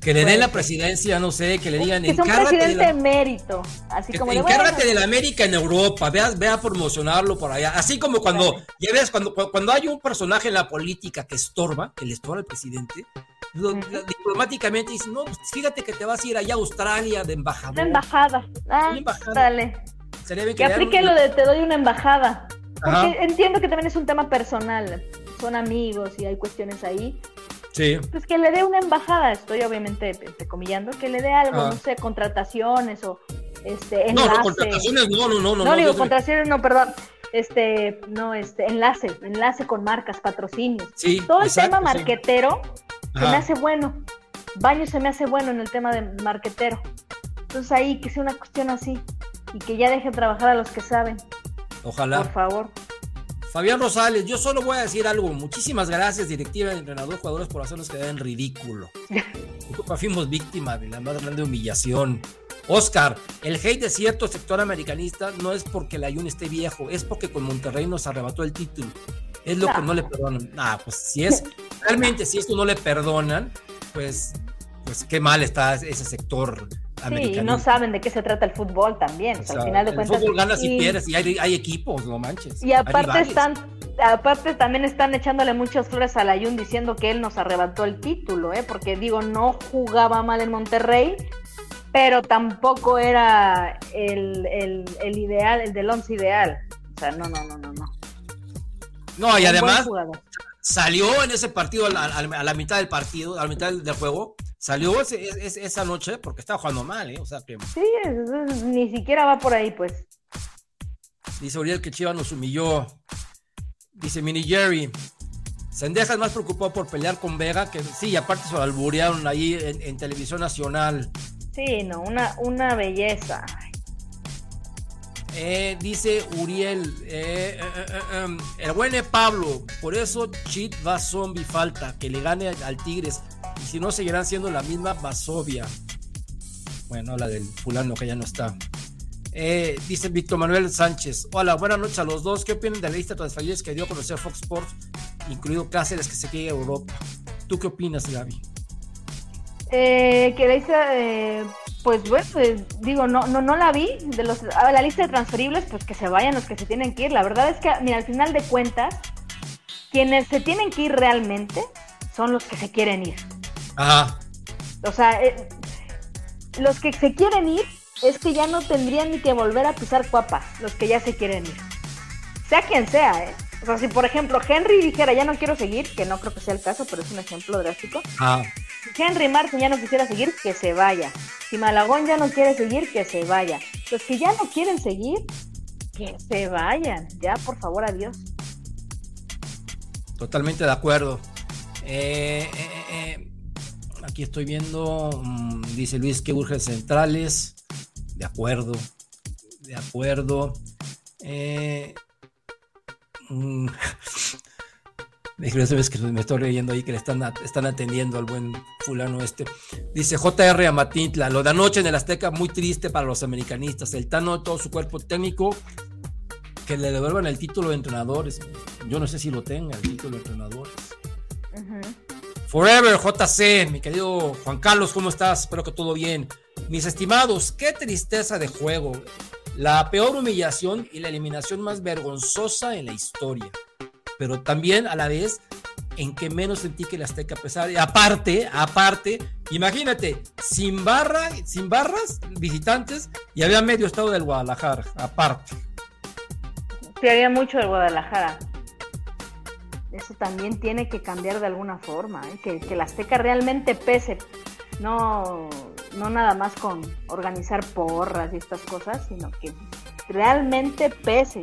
Que le den la presidencia, no sé, que le digan que es un presidente de mérito, así como encárgate de la América en Europa, vea, vea promocionarlo por allá, así como cuando ya ves cuando cuando hay un personaje en la política que estorba, que le estorba al presidente, diplomáticamente dice, "No, pues, fíjate que te vas a ir allá a Australia de embajador." Una embajada. Ah, una embajada. Dale. que aplique lo de te doy una embajada. Porque entiendo que también es un tema personal, son amigos y hay cuestiones ahí Sí. Pues que le dé una embajada, estoy obviamente comillando, que le dé algo, ah. no sé, contrataciones o este enlace. No, no, contrataciones no, no, no, no. No, digo contrataciones, no, perdón. Este, no, este, enlace, enlace con marcas, patrocinios. Sí, Todo el tema marquetero se me hace bueno. Baño se me hace bueno en el tema de marquetero. Entonces ahí que sea una cuestión así y que ya dejen trabajar a los que saben. Ojalá. Por favor. Fabián Rosales, yo solo voy a decir algo. Muchísimas gracias, directiva, entrenador, jugadores, por hacernos quedar en ridículo. Fuimos víctimas de la más grande humillación. Oscar, el hate de cierto sector americanista no es porque la Jun esté viejo, es porque con Monterrey nos arrebató el título. Es lo que no le perdonan. Ah, pues si es, realmente si esto no le perdonan, pues, pues qué mal está ese sector Sí, y no saben de qué se trata el fútbol también. al final de cuentas. El fútbol ganas y, pierdes y hay, equipos, no manches. Y aparte están, aparte también están echándole muchas flores a Layun diciendo que él nos arrebató el título, ¿eh? porque digo, no jugaba mal en Monterrey, pero tampoco era el, el, ideal, el del once ideal. O sea, no, no, no, no, no. No, y además salió en ese partido a la, mitad del partido, a la mitad del juego Salió esa noche porque estaba jugando mal, ¿eh? O sea que. Sí, ni siquiera va por ahí, pues. Dice Uriel que Chivas nos humilló. Dice Mini Jerry. Sendeja es más preocupado por pelear con Vega, que sí, aparte se lo alburearon ahí en, televisión nacional. Sí, no, una, una belleza. Eh, dice Uriel, eh, eh, em, el buen Pablo, por eso Cheat va zombie falta, que le gane al Tigres. Si no, seguirán siendo la misma Vasovia. Bueno, la del fulano que ya no está. Eh, dice Víctor Manuel Sánchez. Hola, buenas noches a los dos. ¿Qué opinan de la lista de transferencias que dio a conocer Fox Sports, incluido Cáceres, que se quede a Europa? ¿Tú qué opinas, Gaby? Eh, que la eh, pues bueno, pues, digo, no, no, no la vi. De los, la lista de transferibles, pues que se vayan los que se tienen que ir. La verdad es que, mira, al final de cuentas, quienes se tienen que ir realmente son los que se quieren ir. Ajá. O sea, eh, los que se quieren ir es que ya no tendrían ni que volver a pisar cuapa, los que ya se quieren ir. Sea quien sea, ¿eh? O sea, si por ejemplo Henry dijera ya no quiero seguir, que no creo que sea el caso, pero es un ejemplo drástico. Ah. Si Henry Martin ya no quisiera seguir, que se vaya. Si Malagón ya no quiere seguir, que se vaya. Los que ya no quieren seguir, que se vayan. Ya, por favor, adiós. Totalmente de acuerdo. eh, eh, eh, eh Aquí estoy viendo, mm, dice Luis que urge centrales. De acuerdo, de acuerdo. Eh, mm, *laughs* que me estoy leyendo ahí que le están, están atendiendo al buen fulano este. Dice JR Amatintla, lo de anoche en el Azteca muy triste para los americanistas. El Tano, todo su cuerpo técnico, que le devuelvan el título de entrenadores. Yo no sé si lo tenga, el título de entrenadores. Forever JC, mi querido Juan Carlos, ¿cómo estás? Espero que todo bien. Mis estimados, qué tristeza de juego. La peor humillación y la eliminación más vergonzosa en la historia. Pero también a la vez en que menos sentí que el Azteca. Y aparte, aparte, imagínate, sin barra, sin barras visitantes y había medio estado del Guadalajara, aparte. Sí, había mucho del Guadalajara. Eso también tiene que cambiar de alguna forma, ¿eh? que, que la Azteca realmente pese, no, no nada más con organizar porras y estas cosas, sino que realmente pese.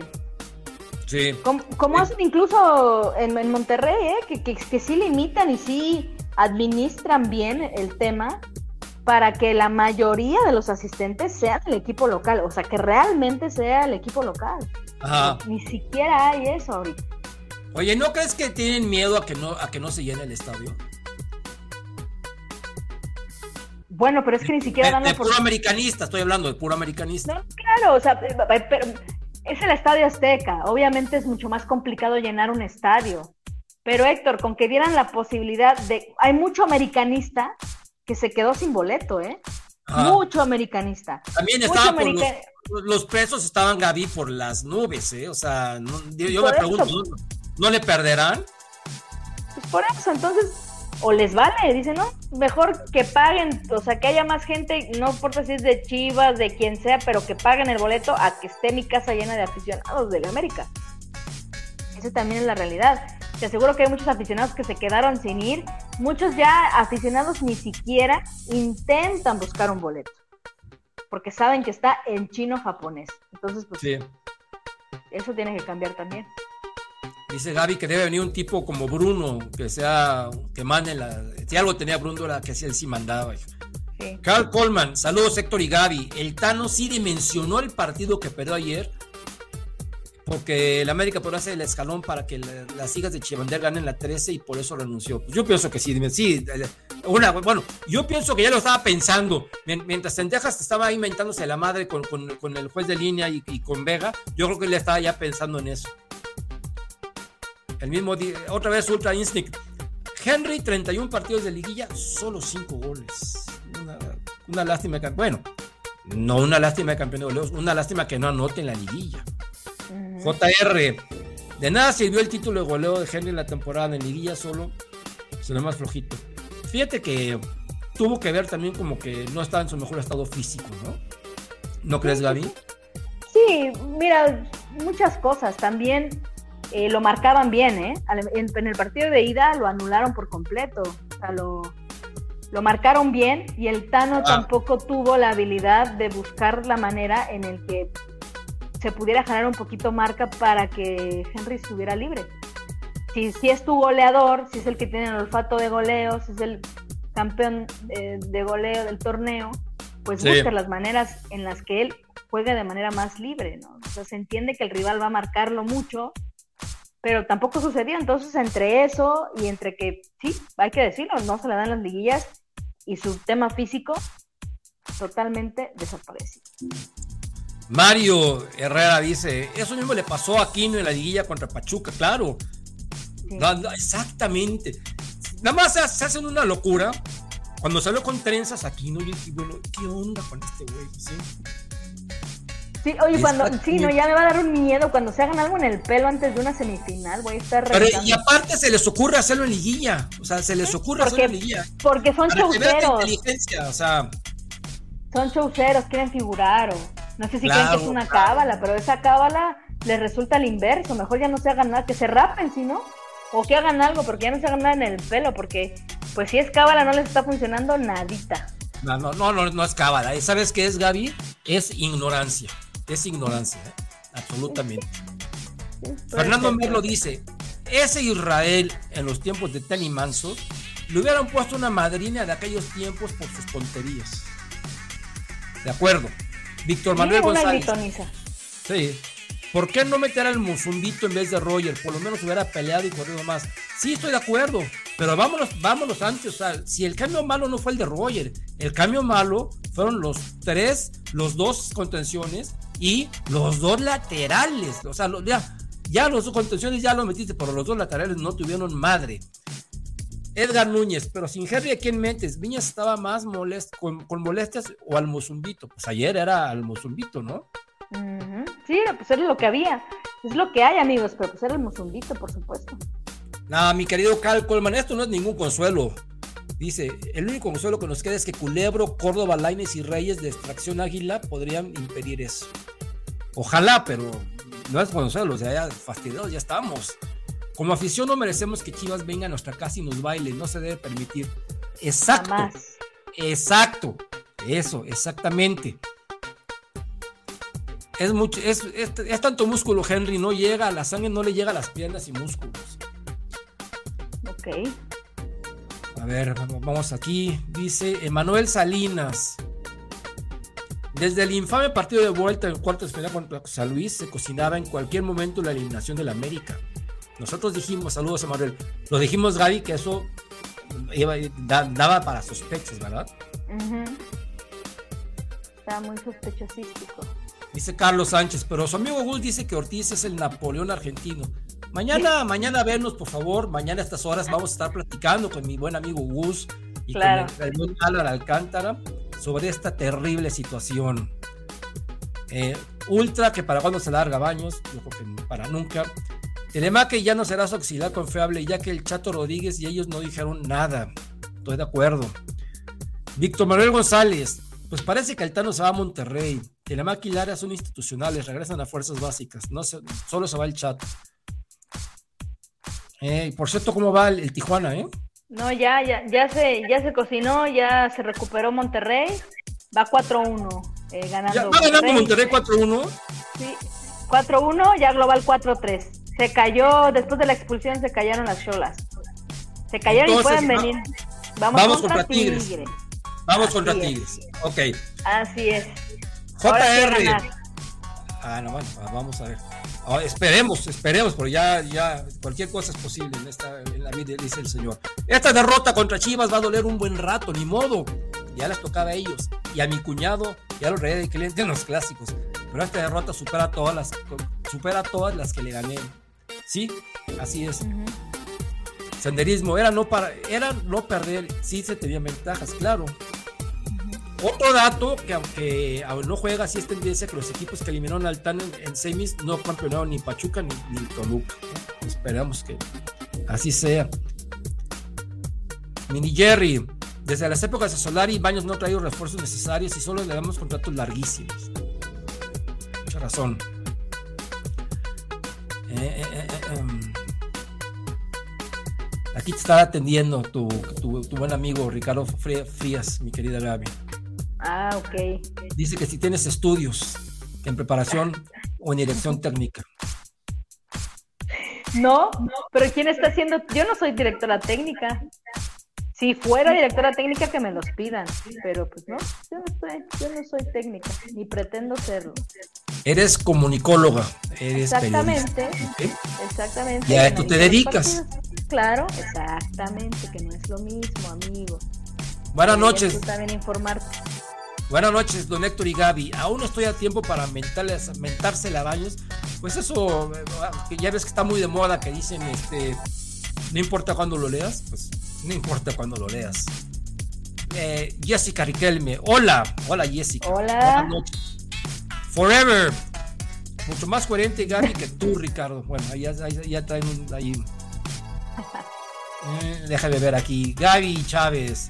Sí. Como, como hacen incluso en, en Monterrey, ¿eh? que, que, que sí limitan y sí administran bien el tema para que la mayoría de los asistentes sean el equipo local, o sea, que realmente sea el equipo local. Ajá. Ni siquiera hay eso ahorita. Oye, ¿no crees que tienen miedo a que no, a que no se llene el estadio? Bueno, pero es que ni siquiera De, dan la de puro americanista, estoy hablando de puro americanista. No, claro, o sea, eh, pero es el Estadio Azteca. Obviamente es mucho más complicado llenar un estadio. Pero Héctor, con que dieran la posibilidad de... Hay mucho americanista que se quedó sin boleto, ¿eh? Ajá. Mucho americanista. También Mucho estaban por los, los presos estaban Gaby por las nubes, ¿eh? O sea, no- yo, yo me pregunto, eso. ¿No, le perderán? Pues por eso, entonces, o les vale, dicen, ¿no? Mejor que paguen, o sea, que haya más gente, no importa si es de Chivas, de quien sea, pero que paguen el boleto a que esté mi casa llena de aficionados del América. Esa también es la realidad. Te aseguro que hay muchos aficionados que se quedaron sin ir. Muchos ya aficionados ni siquiera intentan buscar un boleto. Porque saben que está en chino-japonés. Entonces, pues Sí. eso tiene que cambiar también. Dice Gaby que debe venir un tipo como Bruno, que sea, que mande la. Si algo tenía Bruno era que sí, él sí mandaba. Sí. Carl Coleman, saludos Héctor y Gaby. El Tano sí dimensionó el partido que perdió ayer, porque el América podrá hacer el escalón para que la- las hijas de Chivander ganen la 13 y por eso renunció. Pues yo pienso que sí, sí. eh, Una, bueno, yo pienso que ya lo estaba pensando. Mien- Mientras Tendejas estaba inventándose la madre con, con- con el juez de línea y, y con Vega, yo creo que él estaba ya pensando en eso. El mismo día, otra vez Ultra Instinct. Henry, 31 partidos de liguilla, solo 5 goles. Una, una lástima que, bueno, no una lástima de campeón de goleos, una lástima que no anote en la liguilla. JR, de nada sirvió el título de goleo de Henry en la temporada en liguilla, solo se lo más flojito. Fíjate que tuvo que ver también como que no estaba en su mejor estado físico, ¿no? ¿No crees, Gaby? Sí, mira, muchas cosas. También eh, lo marcaban bien, ¿eh? En, en el partido de ida lo anularon por completo. O sea, lo, lo marcaron bien y el Tano Ah. tampoco tuvo la habilidad de buscar la manera en el que se pudiera generar un poquito marca para que Henry estuviera libre. Si, si es tu goleador, si es el que tiene el olfato de goleo, si es el campeón eh, de goleo del torneo, pues Sí. busca las maneras en las que él juegue de manera más libre, ¿no? O sea, se entiende que el rival va a marcarlo mucho, pero tampoco sucedió. Entonces, entre eso y entre que, sí, hay que decirlo, no se le dan las liguillas y su tema físico totalmente desaparecido. Mario Herrera dice, eso mismo le pasó a Aquino en la liguilla contra Pachuca, claro. Sí. No, no, exactamente. Nada más se, se hacen una locura. Cuando salió con trenzas Aquino, yo dije, bueno, ¿qué onda con este güey? ¿Sí? Sí, oye, cuando, sí, no, ya me va a dar un miedo cuando se hagan algo en el pelo antes de una semifinal, voy a estar Pero, y aparte se les ocurre hacerlo en liguilla. O sea, se les ocurre porque- hacerlo en liguilla. Porque son Para chauceros, inteligencia, o sea, son chauceros, quieren figurar o no sé si creen que Claro, es una claro. cábala, pero esa cábala les resulta al inverso, mejor ya no se hagan nada, que se rapen, si no, o que hagan algo, porque ya no se hagan nada en el pelo, porque pues si es cábala no les está funcionando nadita. no, no, no, no, no es cábala. ¿Y ¿Sabes qué es, Gaby? Es ignorancia. Es ignorancia, ¿eh? absolutamente. Fernando Merlo dice, ese Israel en los tiempos de Tenny Manso le hubieran puesto una madrina de aquellos tiempos por sus tonterías. De acuerdo. Víctor. Manuel González. Sí. ¿Por qué no meter al Musumbito en vez de Roger? Por lo menos hubiera peleado y corrido más. Sí, estoy de acuerdo. Pero vámonos, vámonos antes. O sea, si el cambio malo no fue el de Roger, el cambio malo fueron los tres, los dos contenciones y los dos laterales. O sea, ya, ya los dos contenciones ya lo metiste, pero los dos laterales no tuvieron madre. Edgar Núñez, pero sin Henry, ¿a quién metes? Viñas estaba más molesto, con, con molestias o al Mozumbito. Pues ayer era al Mozumbito, ¿no? Sí, pues era lo que había. Es lo que hay, amigos, pero pues era el mozumbito, por supuesto. No, mi querido Cal Coleman, esto no es ningún consuelo. Dice, el único consuelo que nos queda es que Culebro, Córdoba, Laines y Reyes de extracción águila podrían impedir eso. Ojalá, pero no es consuelo, o sea, ya fastidiados ya estamos. Como afición no merecemos que Chivas venga a nuestra casa y nos baile, no se debe permitir. Exacto. Jamás. Exacto. Eso, exactamente. Es mucho, es, es, es tanto músculo, Henry, no llega, la sangre no le llega a las piernas y músculos. Ok. A ver, vamos, aquí. Dice Emanuel Salinas. Desde el infame partido de vuelta en cuartos de final contra San Luis se cocinaba en cualquier momento la eliminación del América. Nosotros dijimos, saludos a Manuel, lo dijimos Gaby que eso iba- da- daba para sospechas, ¿verdad? Ujú. Está muy sospechosístico. Dice Carlos Sánchez, pero su amigo Gus dice que Ortiz es el Napoleón argentino. Mañana, mañana vernos, por favor. Mañana a estas horas vamos a estar platicando con mi buen amigo Gus y Claro. con el, buen Alan Alcántara sobre esta terrible situación. Eh, Ultra, que para cuando se larga baños, yo creo que para nunca. Telemaque ya no será su auxiliar confiable, ya que el Chato Rodríguez y ellos no dijeron nada. Estoy de acuerdo. Víctor Manuel González, pues parece que Altano se va a Monterrey. Telemaque y Lara son institucionales, regresan a fuerzas básicas. No se- solo se va el chat. Eh, por cierto, ¿cómo va el, el Tijuana, eh? No, ya, ya, ya se, ya se cocinó, ya se recuperó Monterrey. Va 4-1 eh, ganando. Ya va ganando Monterrey 4-1. Sí, 4-1, ya global 4-3. Se cayó, después de la expulsión se cayeron las cholas. Se cayeron y Entonces, pueden va- venir. Vamos, vamos contra, contra Tigres. Tigres. Vamos Así contra es. Tigres. Ok. Así es. JR. Ah, no, bueno, ah, vamos a ver. Ah, esperemos, esperemos, pero ya, ya cualquier cosa es posible en esta en la vida, dice el señor. Esta derrota contra Chivas va a doler un buen rato, ni modo. Ya les tocaba a ellos. Y a mi cuñado, ya lo reí de cliente en los clásicos. Pero esta derrota supera todas las, supera todas las que le gané. Sí, así es. Senderismo, era no para, era no perder, sí se tenían ventajas, claro. Otro dato que aunque no juega, sí es tendencia que los equipos que eliminaron al TAN en, en semis no campeonaron ni Pachuca ni, Toluca. Esperamos que así sea. Mini Jerry, desde las épocas de Solari, Baños no ha traído refuerzos necesarios y solo le damos contratos larguísimos. Mucha razón. Eh, eh, eh, em. Aquí te está atendiendo tu, tu, buen amigo Ricardo Frí- Frías, mi querida Gaby. Ah, ok. Dice que si tienes estudios en preparación o en dirección técnica. No, pero ¿quién está haciendo? Yo no soy directora técnica. Si fuera directora técnica, que me los pidan. Pero pues no, yo no soy, yo no soy técnica, ni pretendo serlo. Eres comunicóloga, eres Exactamente. Exactamente. Y a esto te dedicas. Claro, exactamente, que no es lo mismo, amigo. Buenas noches, también informarte. Buenas noches, don Héctor y Gaby. Aún no estoy a tiempo para mentarles, mentársela a baños. Pues eso, que ya ves que está muy de moda que dicen, este, no importa cuándo lo leas, pues no importa cuándo lo leas. Eh, Jessica Riquelme, hola, hola Jessica. Hola. Buenas noches. Forever. Mucho más coherente Gaby que tú, *laughs* Ricardo. Bueno, ya, ya- ya traen un, ahí. *laughs* Eh, déjame ver aquí. Gaby Chávez.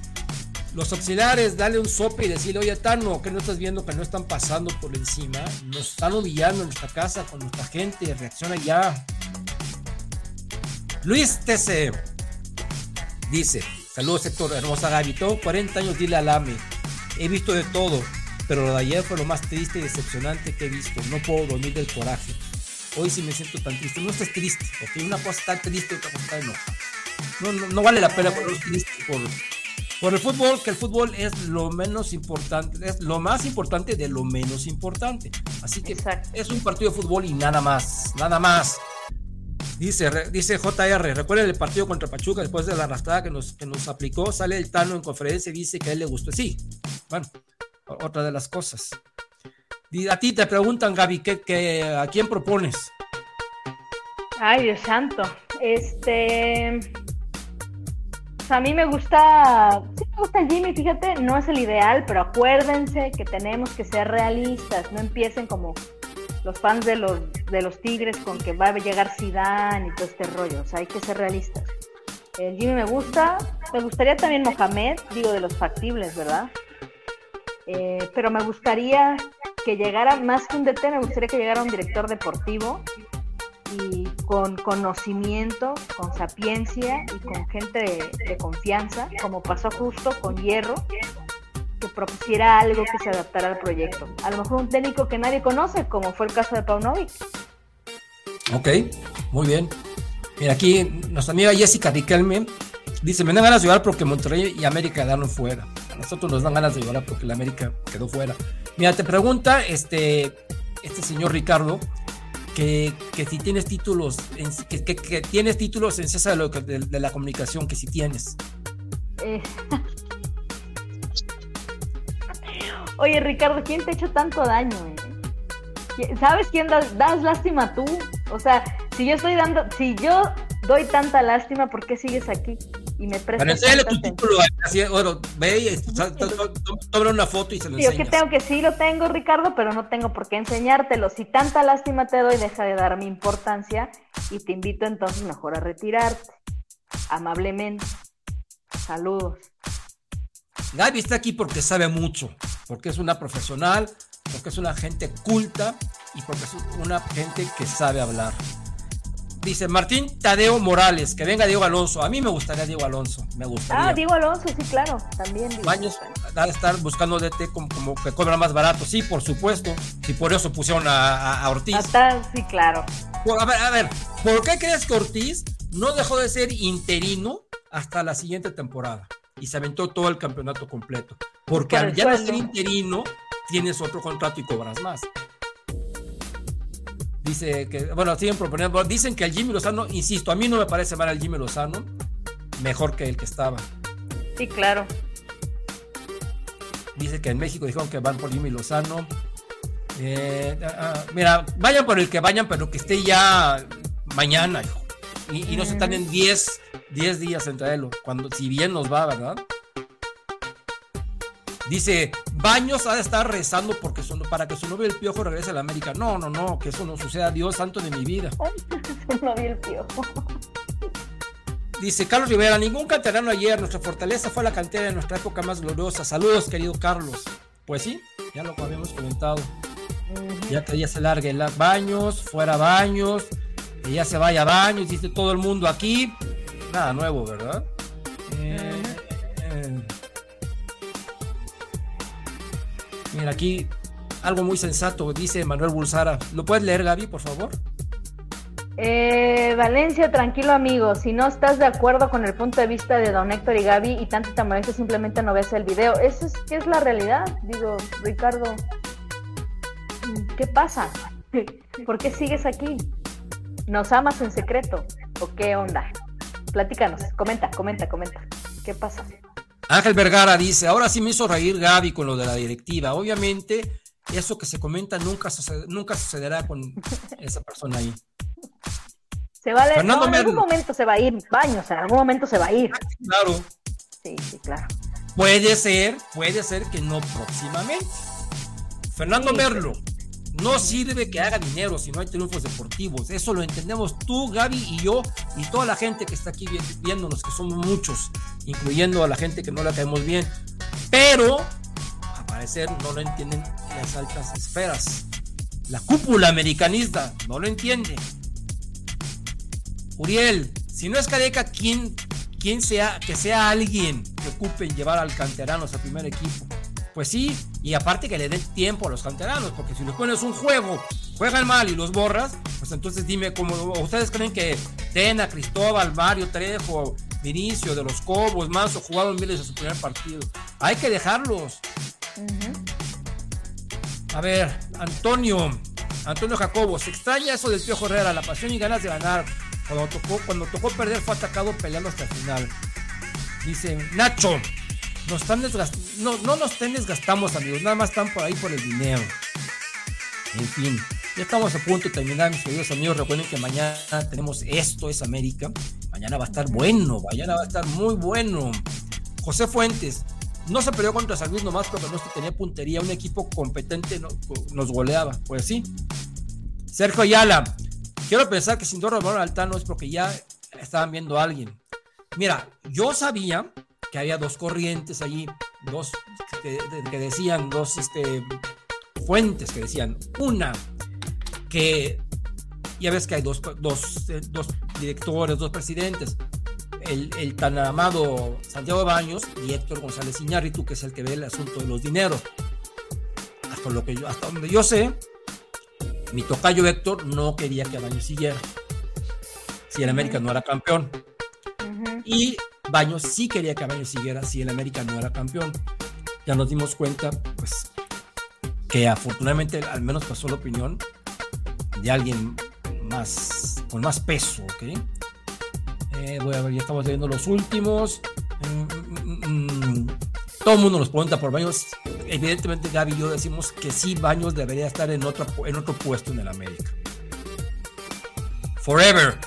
Los auxiliares, dale un sope y decirle, oye, Tano, que no estás viendo que no están pasando por encima? Nos están humillando en nuestra casa con nuestra gente. Reacciona ya. Luis TC dice: Saludos, Héctor, hermosa Gaby. Tengo 40 años, dile al AME. He visto de todo, pero lo de ayer fue lo más triste y decepcionante que he visto. No puedo dormir del coraje. Hoy sí me siento tan triste. No estés triste, porque una cosa está triste otra cosa está enojada. No, no, no vale la pena ponernos tristes por, por el fútbol, que el fútbol es lo menos importante, es lo más importante de lo menos importante. Así que Exacto. es un partido de fútbol y nada más, nada más. Dice, re- dice JR, recuerden el partido contra Pachuca después de la arrastrada que nos, que nos aplicó, sale el Tano en conferencia y dice que a él le gustó. Sí, bueno, otra de las cosas. Y a ti te preguntan, Gaby, ¿qué, qué- a quién propones? Ay, Dios santo. Este. A mí me gusta. Sí, me gusta el Jimmy, fíjate. No es el ideal, pero acuérdense que tenemos que ser realistas. No empiecen como los fans de los, de los Tigres con que va a llegar Zidane y todo este rollo. O sea, hay que ser realistas. El Jimmy me gusta. Me gustaría también Mohamed, digo, de los factibles, ¿verdad? Eh, pero me gustaría que llegara, más que un DT, me gustaría que llegara un director deportivo y con conocimiento, con sapiencia y con gente de, de confianza, como pasó justo con Hierro, que propusiera algo que se adaptara al proyecto. A lo mejor un técnico que nadie conoce, como fue el caso de Paunovic. Ok, muy bien. Mira, aquí nuestra amiga Jessica Riquelme dice, me dan ganas de llorar porque Monterrey y América quedaron fuera. A nosotros nos dan ganas de llorar porque la América quedó fuera. Mira, te pregunta este, este señor Ricardo que, que si tienes títulos, en, que, que, tienes títulos en César de, de, de, la comunicación, que si tienes. Eh. *laughs* Oye, Ricardo, ¿quién te ha hecho tanto daño? Eh? ¿Sabes quién das, das lástima tú? O sea, si yo estoy dando, si yo doy tanta lástima, ¿por qué sigues aquí? Y me prestas. Pero tu título, así, bueno, ve y toma una foto y se lo sí, enseñas. que tengo que sí lo tengo, Ricardo, pero no tengo por qué enseñártelo. Si tanta lástima te doy, deja de darme importancia y te invito entonces mejor a retirarte. Amablemente. Saludos. Gaby está aquí porque sabe mucho, porque es una profesional, porque es una gente culta y porque es una gente que sabe hablar. Dice Martín Tadeo Morales, que venga Diego Alonso. A mí me gustaría Diego Alonso, me gustaría. Ah, Diego Alonso, sí, claro, también. Diego. Baños a estar buscando DT como, como, que cobra más barato, sí, por supuesto. Y por eso pusieron a, a, a Ortiz. Hasta, sí, claro. Por, a, ver, a ver, ¿por qué crees que Ortiz no dejó de ser interino hasta la siguiente temporada? Y se aventó todo el campeonato completo. Porque al ya no ser interino, tienes otro contrato y cobras más. Dice que, bueno, siguen proponiendo, dicen que el Jimmy Lozano, insisto, a mí no me parece mal el Jimmy Lozano, mejor que el que estaba. Sí, claro. Dice que en México dijeron que van por Jimmy Lozano. Eh, uh, mira, vayan por el que vayan, pero que esté ya mañana, hijo. Y, y no se están en 10 10 días en traerlo, cuando, si bien nos va, ¿verdad? Dice, Baños ha de estar rezando porque su, para que su novio el piojo regrese a la América. No, no, no, que eso no suceda, Dios santo de mi vida. *laughs* su novio el piojo. Dice Carlos Rivera, ningún canterano ayer, nuestra fortaleza fue la cantera de nuestra época más gloriosa. Saludos, querido Carlos. Pues sí, ya lo habíamos comentado. Uh -huh. Ya que ya se largue el baños, fuera baños, que ya se vaya a baños, dice todo el mundo aquí. Nada nuevo, ¿verdad? Eh. Mira, aquí algo muy sensato, dice Manuel Bulsara. ¿Lo puedes leer, Gaby, por favor? Eh, Valencia, tranquilo amigo, si no estás de acuerdo con el punto de vista de don Héctor y Gaby y tanto te molesta, simplemente no ves el video. Eso es, es la realidad, digo, Ricardo. ¿Qué pasa? *laughs* ¿Por qué sigues aquí? ¿Nos amas en secreto? ¿O qué onda? Platícanos, comenta, comenta, comenta. ¿Qué pasa? Ángel Vergara dice, ahora sí me hizo reír Gaby con lo de la directiva. Obviamente, eso que se comenta nunca, suced nunca sucederá con esa persona ahí. Se va a leer, no, en algún momento se va a ir, baños, en algún momento se va a ir. Claro. Sí, sí, claro. Puede ser, puede ser que no próximamente. Fernando sí, Merlo, no sirve que haga dinero si no hay triunfos deportivos. Eso lo entendemos tú, Gaby y yo y toda la gente que está aquí viéndonos, que somos muchos, incluyendo a la gente que no la caemos bien. Pero, a parecer, no lo entienden las altas esferas. La cúpula americanista no lo entiende. Uriel, si no es Careca, ¿quién, quién sea, que sea alguien que ocupe en llevar al canteranos al primer equipo? Pues sí, y aparte que le den tiempo a los canteranos, porque si les pones un juego, juegan mal y los borras, pues entonces dime cómo ustedes creen que Tena, Cristóbal, Mario Trejo, Vinicio, de los Cobos, Manso jugaron miles de su primer partido. Hay que dejarlos. Uh -huh. A ver, Antonio, Antonio Jacobo, se extraña eso del Piojo Herrera, la pasión y ganas de ganar. Cuando tocó, cuando tocó perder fue atacado peleando hasta el final. Dice Nacho, nos están no, no nos estén desgastamos, amigos, nada más están por ahí por el dinero. En fin, ya estamos a punto de terminar, mis queridos amigos. Recuerden que mañana tenemos Esto es América. Mañana va a estar bueno, mañana va a estar muy bueno. José Fuentes, no se peleó contra San Luis nomás porque no tenía puntería. Un equipo competente no, nos goleaba. Pues sí. Sergio Ayala, quiero pensar que sin dos robaron Altano es porque ya estaban viendo a alguien. Mira, yo sabía que había dos corrientes allí, dos que, que decían, dos este, fuentes que decían, una que Ya ves que hay dos, dos, eh, dos directores, dos presidentes. El, el, tan amado Santiago Baños y Héctor González Iñárritu, que es el que ve el asunto de los dineros. Hasta, lo que yo, hasta donde yo sé, mi tocayo Héctor no quería que Baños siguiera. Si el América no era campeón. Uh -huh. Y Baños sí quería que Baños siguiera si el América no era campeón. Ya nos dimos cuenta, pues, que afortunadamente al menos pasó la opinión de alguien más, con más peso, ¿ok? Eh, voy a ver, ya estamos leyendo los últimos. Mm, mm, mm, todo el mundo nos pregunta por Baños. Evidentemente, Gaby y yo decimos que sí, Baños debería estar en, otra, en otro puesto en el América. Forever.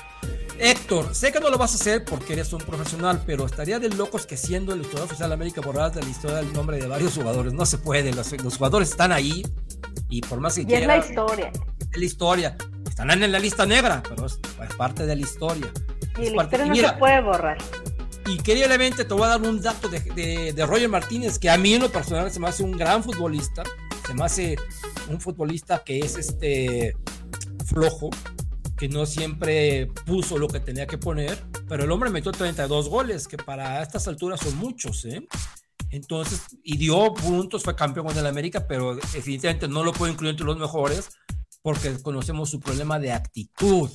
Héctor, sé que no lo vas a hacer porque eres un profesional, pero estaría de locos que siendo el historiador oficial de América borradas de la historia del nombre de varios jugadores. No se puede, los, los jugadores están ahí y por más que y es la historia. Es la historia. Están en la lista negra, pero es, es parte de la historia. Y es la parte, historia y no mira, se puede borrar. y queridamente te voy a dar un dato de, de, de, Roger Martínez, que a mí en lo personal se me hace un gran futbolista, se me hace un futbolista que es este flojo, que no siempre puso lo que tenía que poner, pero el hombre metió 32 goles, que para estas alturas son muchos, ¿eh? Entonces, y dio puntos, fue campeón con el América, pero definitivamente no lo puedo incluir entre los mejores, porque conocemos su problema de actitud.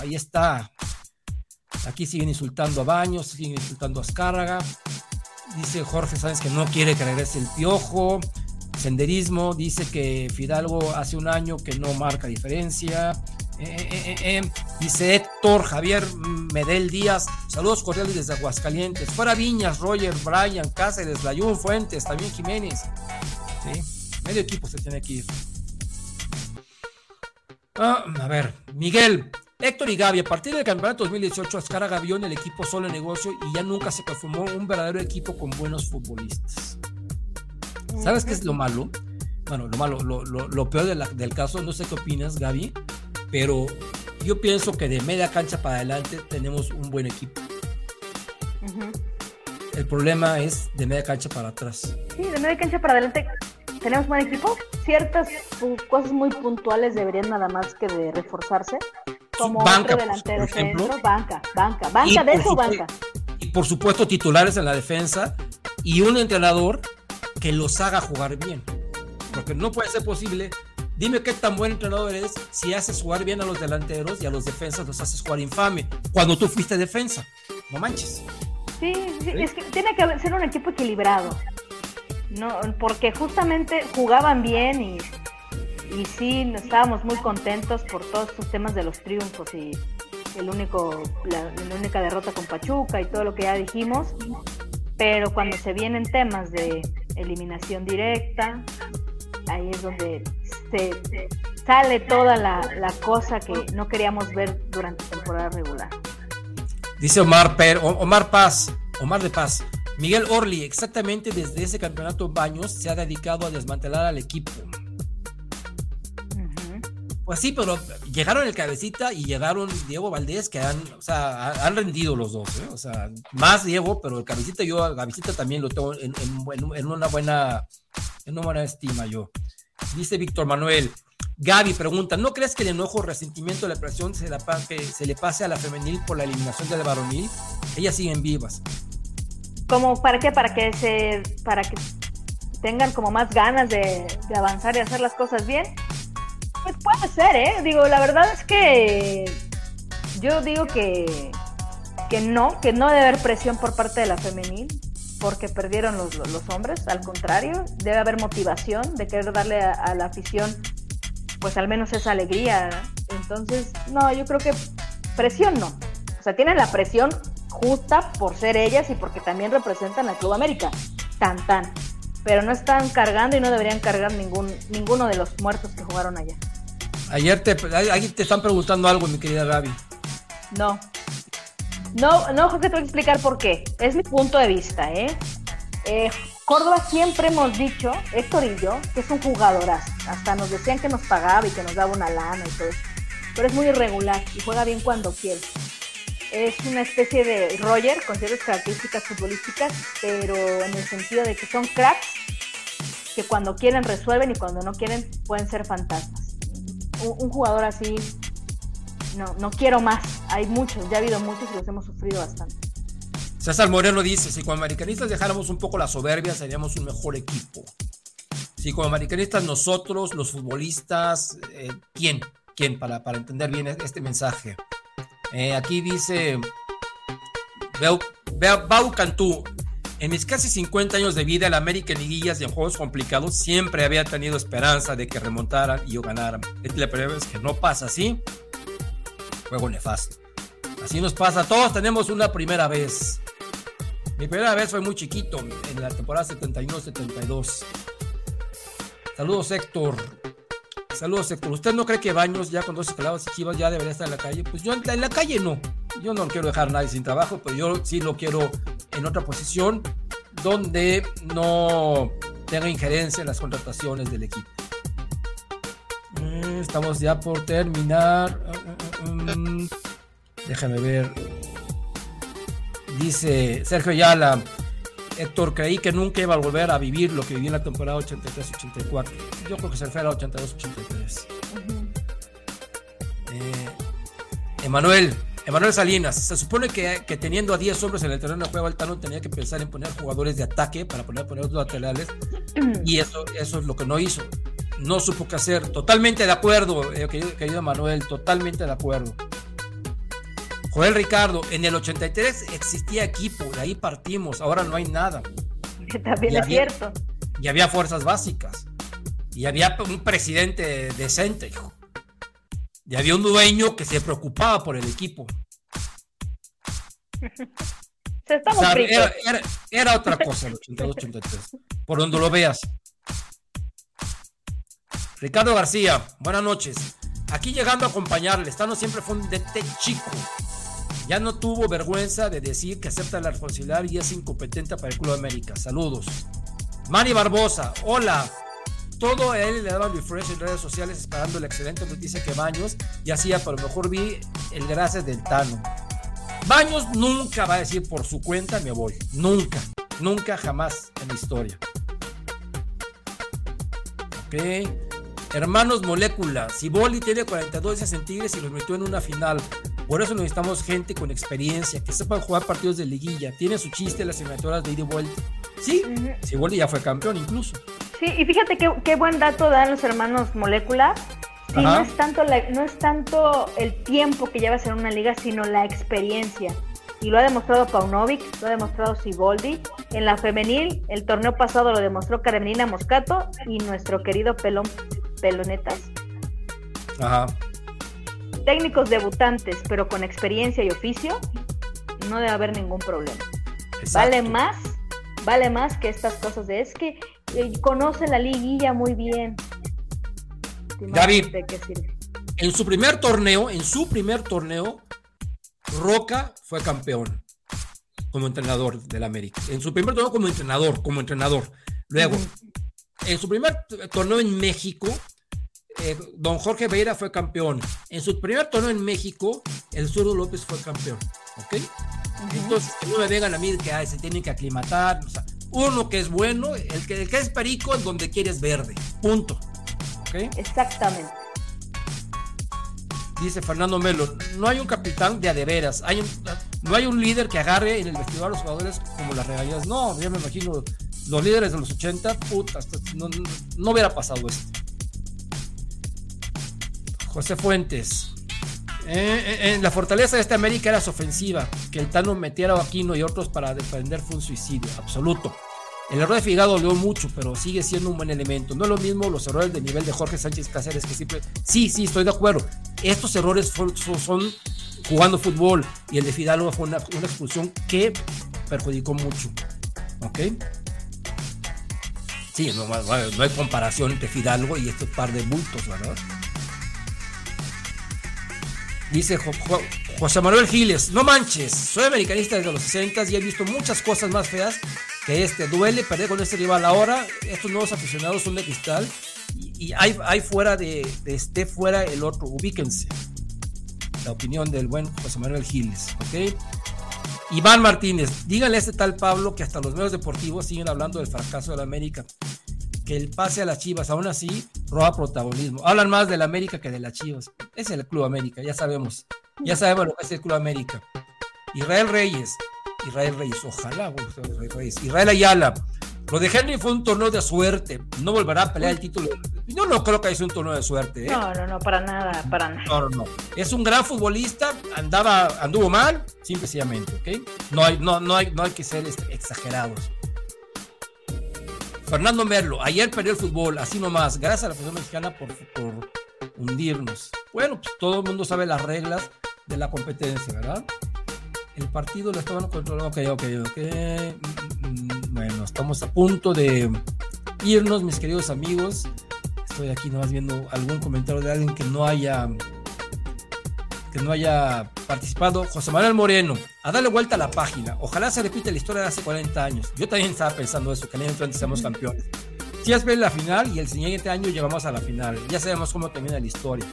Ahí está. Aquí siguen insultando a Baños, siguen insultando a Azcárraga. Dice Jorge Sáenz que no quiere que regrese el piojo. Senderismo dice que Fidalgo hace un año que no marca diferencia. Eh, eh, eh, dice Héctor Javier Medel Díaz, saludos cordiales desde Aguascalientes. Fuera Viñas, Roger, Brian, Cáceres, Layún, Fuentes, también Jiménez. ¿Sí? Medio equipo se tiene que ir. Ah, a ver, Miguel, Héctor y Gaby, a partir del campeonato 2018, Azcárraga vio en el equipo solo negocio y ya nunca se conformó un verdadero equipo con buenos futbolistas. ¿Sabes qué es lo malo? Bueno, lo malo, lo, lo, lo peor de la, del caso, no sé qué opinas, Gaby, pero yo pienso que de media cancha para adelante tenemos un buen equipo. Uh -huh. El problema es de media cancha para atrás. Sí, de media cancha para adelante tenemos buen equipo. Ciertas cosas muy puntuales deberían nada más que de reforzarse. Como banca, otro delantero por ejemplo. centro, banca, banca, banca, de eso banca. Y por supuesto titulares en la defensa y un entrenador que los haga jugar bien. Porque no puede ser posible. Dime qué tan buen entrenador eres si haces jugar bien a los delanteros y a los defensas los haces jugar infame. Cuando tú fuiste defensa. No manches. Sí, sí, es que tiene que ser un equipo equilibrado. No, porque justamente jugaban bien y, y sí, estábamos muy contentos por todos estos temas de los triunfos y el único, la, la única derrota con Pachuca y todo lo que ya dijimos. Pero cuando se vienen temas de eliminación directa, ahí es donde se, sale toda la, la, cosa que no queríamos ver durante temporada regular. Dice Omar, per, Omar Paz, Omar de Paz, Miguel Orly, exactamente desde ese campeonato Baños se ha dedicado a desmantelar al equipo. Uh -huh. Pues sí, pero llegaron el cabecita y llegaron Diego Valdés, que han, o sea, han rendido los dos, ¿eh? o sea, más Diego, pero el cabecita yo, el cabecita también lo tengo en, en, en, una buena, en una buena estima yo. Dice Víctor Manuel, Gaby pregunta, ¿no crees que el enojo, resentimiento, la presión se, la, se le pase a la femenil por la eliminación del varonil? Ellas siguen vivas. ¿Como para qué? Para que se, para que tengan como más ganas de, de avanzar y hacer las cosas bien. Pues puede ser, ¿eh? Digo, la verdad es que yo digo que, que no, que no debe haber presión por parte de la femenil porque perdieron los, los hombres, al contrario, debe haber motivación de querer darle a, a la afición pues al menos esa alegría. Entonces, no, yo creo que presión no. O sea, tienen la presión justa por ser ellas y porque también representan al Club América. Tan, tan. Pero no están cargando y no deberían cargar ningún, ninguno de los muertos que jugaron allá. Ayer te, ahí te están preguntando algo, mi querida Gaby. No. No, no, Jorge, te voy a explicar por qué. Es mi punto de vista, ¿eh? eh Córdoba siempre hemos dicho, Héctor y yo, que es un jugadorazo. Hasta nos decían que nos pagaba y que nos daba una lana y todo eso. Pero es muy irregular y juega bien cuando quiere. Es una especie de Roger con ciertas características futbolísticas, pero en el sentido de que son cracks que cuando quieren resuelven y cuando no quieren pueden ser fantasmas. Un, un jugador así no, no quiero más. Hay muchos, ya ha habido muchos y los hemos sufrido bastante. César Moreno dice, si como americanistas dejáramos un poco la soberbia, seríamos un mejor equipo. Si como americanistas nosotros, los futbolistas, eh, ¿quién? ¿Quién? Para, para entender bien este mensaje. Eh, aquí dice Bau Cantú, en mis casi 50 años de vida, el América en liguillas y en juegos complicados siempre había tenido esperanza de que remontaran y yo ganara. Es la primera vez que no pasa así. Juego nefasto. Así nos pasa. Todos tenemos una primera vez. Mi primera vez fue muy chiquito, en la temporada 71-72. Saludos, Héctor. Saludos, Héctor. ¿Usted no cree que Baños, ya con dos esclavos y chivas, ya debería estar en la calle? Pues yo en la calle no. Yo no quiero dejar a nadie sin trabajo, pero yo sí lo quiero en otra posición donde no tenga injerencia en las contrataciones del equipo. Eh, estamos ya por terminar. Mm, déjame ver. Dice Sergio Ayala. Héctor, creí que nunca iba a volver a vivir lo que viví en la temporada 83-84. Yo creo que se fue a la 82-83. Eh, Emanuel, Salinas, se supone que, teniendo a 10 hombres en el terreno de juego, Altano tenía que pensar en poner jugadores de ataque para poner, poner los laterales, y eso, eso es lo que no hizo. No supo qué hacer. Totalmente de acuerdo, eh, querido, Emanuel, totalmente de acuerdo. Joel Ricardo, en el 83 existía equipo, de ahí partimos, ahora no hay nada. También es cierto. Y había fuerzas básicas. Y había un presidente decente, hijo. Y había un dueño que se preocupaba por el equipo. *laughs* era, otra cosa el 82-83, por donde lo veas. Ricardo García, buenas noches. Aquí llegando a acompañarle, Estando siempre fue un DT chico. Ya no tuvo vergüenza de decir que acepta la responsabilidad y es incompetente para el Club América. Saludos. Mari Barbosa, hola. Todo él le daba refresh en redes sociales esperando la excelente noticia que Baños ya hacía, pero mejor vi el gracias del Tano. Baños nunca va a decir por su cuenta me voy. Nunca. Nunca, jamás en la historia. Ok. Hermanos Molécula. Boli tiene 42 centímetros y los metió en una final. Por eso necesitamos gente con experiencia, que sepan jugar partidos de liguilla. Tiene su chiste las eliminatorias de ida y vuelta. Sí, Siboldi ya fue campeón incluso. Sí, y fíjate qué, buen dato dan los hermanos Molécula. Sí, no es, tanto no es tanto el tiempo que lleva en una liga, sino la experiencia. Y lo ha demostrado Paunovic, lo ha demostrado Siboldi. En la femenil, el torneo pasado lo demostró Carmenina Moscato y nuestro querido Pelón Pelonetas. Ajá. Técnicos debutantes, pero con experiencia y oficio, no debe haber ningún problema. Vale más, vale más que estas cosas de es que conoce la liguilla muy bien. David, en su primer torneo, en su primer torneo, Roca fue campeón como entrenador del América. En su primer torneo como entrenador, como entrenador. Luego, en su primer torneo en México, eh, don Jorge Veira fue campeón. En su primer torneo en México, el Zurdo López fue campeón. ¿Ok? Entonces, que no me vengan a mí que se tienen que aclimatar. O sea, uno que es bueno, el que, el que es perico es donde quieres verde. Punto. Exactamente. Dice Fernando Melo, no hay un capitán de adeveras, hay no hay un líder que agarre en el vestidor a los jugadores como las regalías. No, ya me imagino los líderes de los 80, puta, no, no hubiera pasado esto. José Fuentes, eh, eh, en la fortaleza de esta América era su ofensiva. Que el Tano metiera a Aquino y otros para defender fue un suicidio, absoluto. El error de Figado dolió mucho, pero sigue siendo un buen elemento. No es lo mismo los errores de nivel de Jorge Sánchez Cáceres que siempre. Sí, sí, estoy de acuerdo. Estos errores son, jugando fútbol y el de Fidalgo fue una, expulsión que perjudicó mucho. ¿Ok? Sí, no, hay comparación entre Fidalgo y este par de bultos, ¿verdad? Dice José Manuel Giles, no manches, soy americanista desde los 60 y he visto muchas cosas más feas que este. Duele perder con este rival ahora. Estos nuevos aficionados son de cristal y, hay, fuera de, este fuera el otro. Ubíquense. La opinión del buen José Manuel Giles, ¿ok? Iván Martínez, díganle a este tal Pablo que hasta los medios deportivos siguen hablando del fracaso de la América. que el pase a las Chivas, aún así, roba protagonismo. Hablan más del América que de las Chivas. Es el Club América, ya sabemos. Ya sabemos lo que es el Club América. Israel Reyes, Israel Reyes, ojalá, Israel. Israel Ayala, lo de Henry fue un torneo de suerte. No volverá a pelear el título. Yo no creo que haya sido un torneo de suerte. ¿eh? No, no, no, para nada, para nada. No, no, no. Es un gran futbolista, andaba, anduvo mal, simplemente, ¿ok? No hay, no, no hay, no hay que ser este, exagerados. Fernando Merlo, ayer perdió el fútbol, así nomás, gracias a la Federación Mexicana por, por hundirnos. Bueno, pues todo el mundo sabe las reglas de la competencia, ¿verdad? El partido lo estaban controlando, ok, ok, ok. Mm, Bueno, estamos a punto de irnos, mis queridos amigos. Estoy aquí nomás viendo algún comentario de alguien que no haya que no haya participado. José Manuel Moreno, a darle vuelta a la página. Ojalá se repita la historia de hace 40 años. Yo también estaba pensando eso, que el seamos campeones. Si es la final y el siguiente año llegamos a la final. Ya sabemos cómo termina la historia.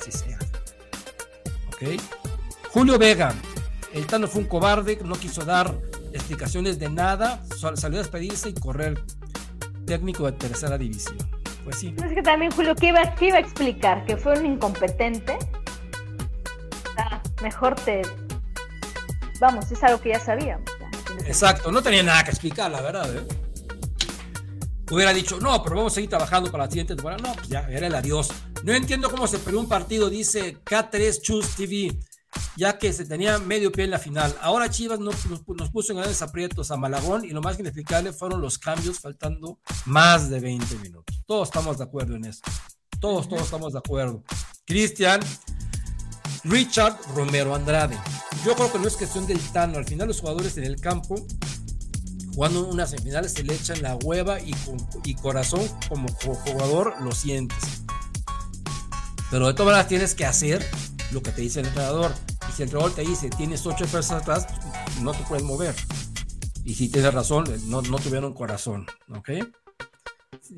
Así sea. Ok. Julio Vega, el Tano fue un cobarde, no quiso dar explicaciones de nada, sal- salió a despedirse y correr técnico de tercera división. Pues sí. Es que también, Julio, ¿qué iba, qué iba a explicar? ¿Que fue un incompetente? Ah, mejor te... Vamos, es algo que ya sabíamos. ya. Exacto, no tenía nada que explicar, la verdad. ¿eh? Hubiera dicho, no, pero vamos a seguir trabajando para la siguiente temporada. No, pues ya, era el adiós. No entiendo cómo se perdió un partido, dice K3 Chus TV, ya que se tenía medio pie en la final. Ahora Chivas nos, nos- puso en grandes aprietos a Malagón y lo más inexplicable fueron los cambios faltando más de 20 minutos. Todos estamos de acuerdo en eso. Todos, todos estamos de acuerdo. Cristian, Richard Romero Andrade. Yo creo que no es cuestión del Tano. Al final los jugadores en el campo, jugando unas semifinales, se le echan la hueva y, y corazón como jugador lo sientes. Pero de todas maneras tienes que hacer lo que te dice el entrenador. Y si el entrenador te dice, tienes ocho personas atrás, pues, no te puedes mover. Y si tienes razón, no, no tuvieron corazón. ¿Ok?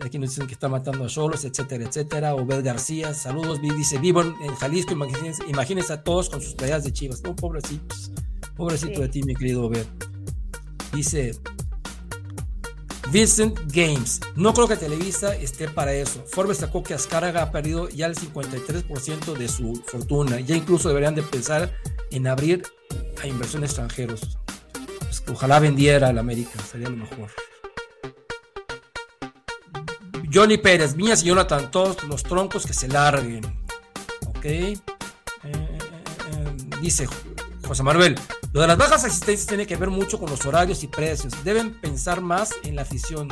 Aquí nos dicen que está matando a Cholos, etcétera, etcétera. Obed García, saludos. Dice, vivo en, en Jalisco, imagínense, imagínense a todos con sus playas de chivas. No, pobrecitos. Pobrecito Sí. de ti, mi querido Obed. Dice Vincent Games. No creo que Televisa esté para eso. Forbes sacó que Azcárraga ha perdido ya el 53% de su fortuna. Ya incluso deberían de pensar en abrir a inversión extranjeros. Pues ojalá vendiera al América, sería lo mejor. Johnny Pérez, Viñas y Jonathan, todos los troncos que se larguen. Ok. Eh, eh, eh, dice José Manuel, lo de las bajas asistencias tiene que ver mucho con los horarios y precios. Deben pensar más en la afición.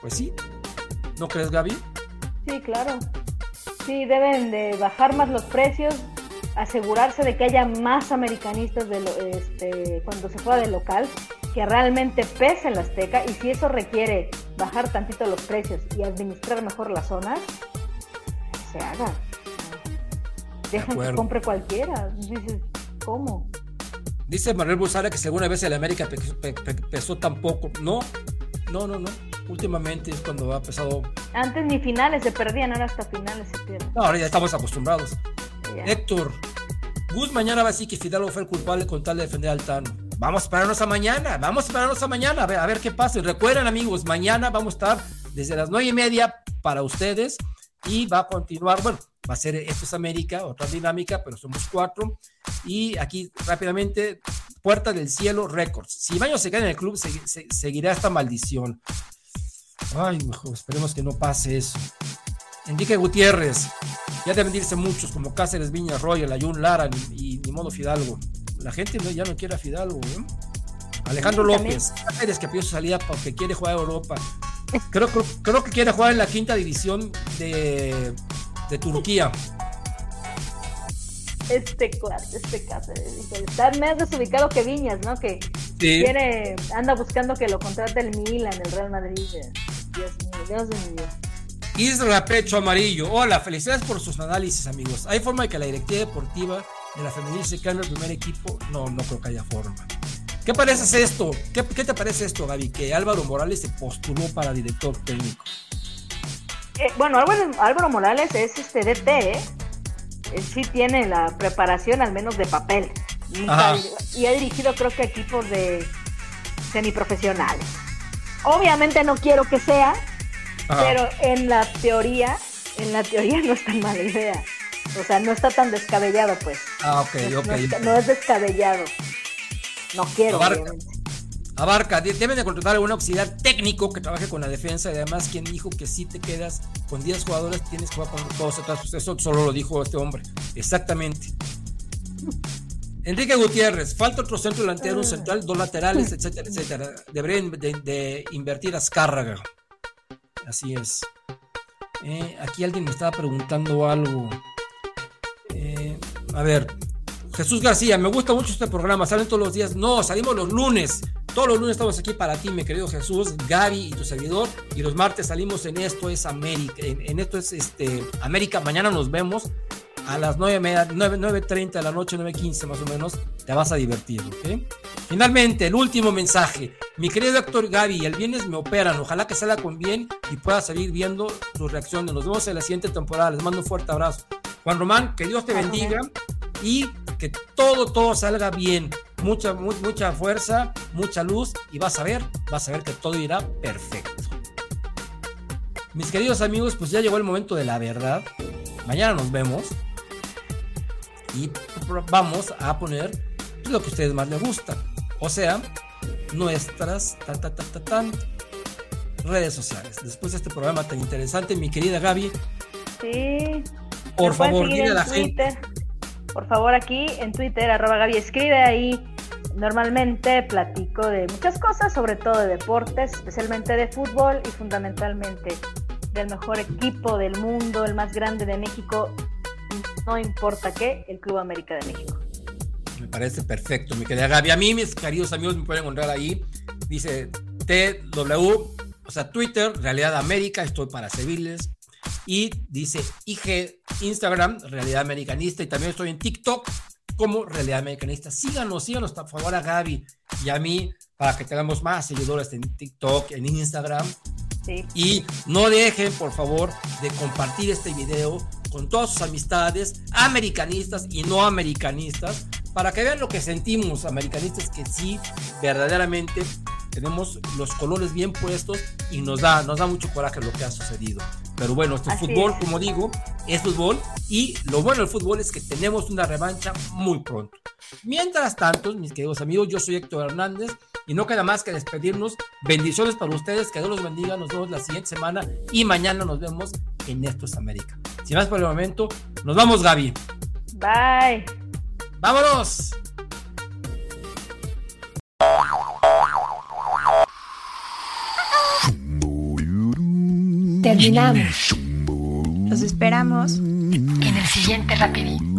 Pues sí. ¿No crees, Gaby? Sí, claro. Sí, deben de bajar más los precios, asegurarse de que haya más americanistas de lo- este, cuando se juega de local, que realmente pese el Azteca, y si eso requiere bajar tantito los precios y administrar mejor las zonas, se haga. Dejan que acuerdo. compre cualquiera. Dices, ¿cómo? Dice Manuel Busara que alguna vez el América pe- pe- pe- pesó tan poco. No, no, no, no. Últimamente es cuando ha pesado. Antes ni finales se perdían, ahora hasta finales se pierden. No, ahora ya estamos acostumbrados. Ya. Héctor, Gus mañana va a decir que Fidalgo fue el culpable con tal de defender al Tano. Vamos a esperarnos a mañana, vamos a esperarnos a mañana, a ver, a ver qué pasa. Y recuerden, amigos, mañana vamos a estar desde las nueve y media para ustedes y va a continuar, bueno, va a ser Esto es América, otra dinámica, pero somos cuatro. Y aquí rápidamente, Puerta del Cielo Records. Si Baño se queda en el club, se- se- seguirá esta maldición. Ay, mejor, esperemos que no pase eso. Enrique Gutiérrez, ya deben de irse muchos, como Cáceres, Viña, Royal, Ayun, Lara y, ni modo Fidalgo. La gente no- ya no quiere a Fidalgo. ¿eh? Alejandro. López, Cáceres que pidió su salida porque quiere jugar a Europa. Creo, creo, creo que quiere jugar en la quinta división de, de Turquía. Este este Cáceres, está más desubicado que Viñas, ¿no? Que Sí. quiere, anda buscando que lo contrate el Milan, el Real Madrid. Dios mío, Dios mío. Isra Pecho Amarillo. Hola, felicidades por sus análisis, amigos. ¿Hay forma de que la directiva deportiva de la femenil se cambie el primer equipo? No, no creo que haya forma. ¿Qué parece esto? ¿Qué, qué te parece esto, Gaby? Que Álvaro Morales se postuló para director técnico. Eh, bueno, Álvaro, Álvaro Morales es este DT, ¿eh? Él sí tiene la preparación al menos de papel. Nunca- y ha dirigido creo que equipos de semiprofesionales. Obviamente no quiero que sea, Pero en la teoría, en la teoría *laughs* no es tan mala idea. O sea, no está tan descabellado, pues. Ah, ok, no, ok. No, no es descabellado. No quiero, Abarca. Abarca, de- deben de contratar a un auxiliar técnico que trabaje con la defensa y además quien dijo que si te quedas con 10 jugadores tienes que jugar con todos atrás. Pues eso solo lo dijo este hombre. Exactamente. Enrique Gutiérrez, falta otro centro delantero, un central, dos laterales, etcétera, etcétera. Deberían de, de invertir a Azcárraga. Así es. Eh, aquí alguien me estaba preguntando algo. Eh, a ver, Jesús García, me gusta mucho este programa. ¿Salen todos los días? No, salimos los lunes. Todos los lunes estamos aquí para ti, mi querido Jesús, Gaby y tu servidor. Y los martes salimos en Esto es América. En, en Esto es este, América. Mañana nos vemos a las 9, 9.30 de la noche, 9.15 más o menos. Te vas a divertir, ¿ok? Finalmente, el último mensaje. Mi querido Héctor Gaby, el viernes me operan. Ojalá que salga con bien y pueda seguir viendo sus reacciones. Nos vemos en la siguiente temporada. Les mando un fuerte abrazo. Juan Román, que Dios te bendiga y que todo, todo salga bien. Mucha, mu- mucha fuerza, mucha luz y vas a ver, vas a ver que todo irá perfecto. Mis queridos amigos, pues ya llegó el momento de la verdad. Mañana nos vemos y vamos a poner lo que a ustedes más les gusta. O sea, nuestras ta, ta, ta, ta, tan, redes sociales. Después de este programa tan interesante, mi querida Gaby, Sí. por favor, dile a en la gente. Twitter. Por favor, aquí en Twitter, arroba Gaby escribe ahí. Normalmente platico de muchas cosas, sobre todo de deportes, especialmente de fútbol y fundamentalmente del mejor equipo del mundo, el más grande de México, no importa qué, el Club América de México. Me parece perfecto, mi querida Gaby. A mí, mis queridos amigos, me pueden encontrar ahí. Dice TW, o sea, Twitter, Realidad América, estoy para servirles. Y dice IG, Instagram, Realidad Americanista. Y también estoy en TikTok como Realidad Americanista. Síganos, síganos, por favor, a Gaby y a mí para que tengamos más seguidores en TikTok, en Instagram. Sí. Y no dejen, por favor, de compartir este video con todas sus amistades, americanistas y no americanistas, para que vean lo que sentimos, americanistas, que sí, verdaderamente tenemos los colores bien puestos y nos da, nos da mucho coraje lo que ha sucedido. Pero bueno, este Así fútbol, es. como digo, es fútbol y lo bueno del fútbol es que tenemos una revancha muy pronto. Mientras tanto, mis queridos amigos, yo soy Héctor Hernández y no queda más que despedirnos. Bendiciones para ustedes, que Dios los bendiga. Nos vemos la siguiente semana y mañana nos vemos en Esto es América. Sin más por el momento, nos vamos, Gaby. Bye. ¡Vámonos! Terminamos Los esperamos en el siguiente rapidín.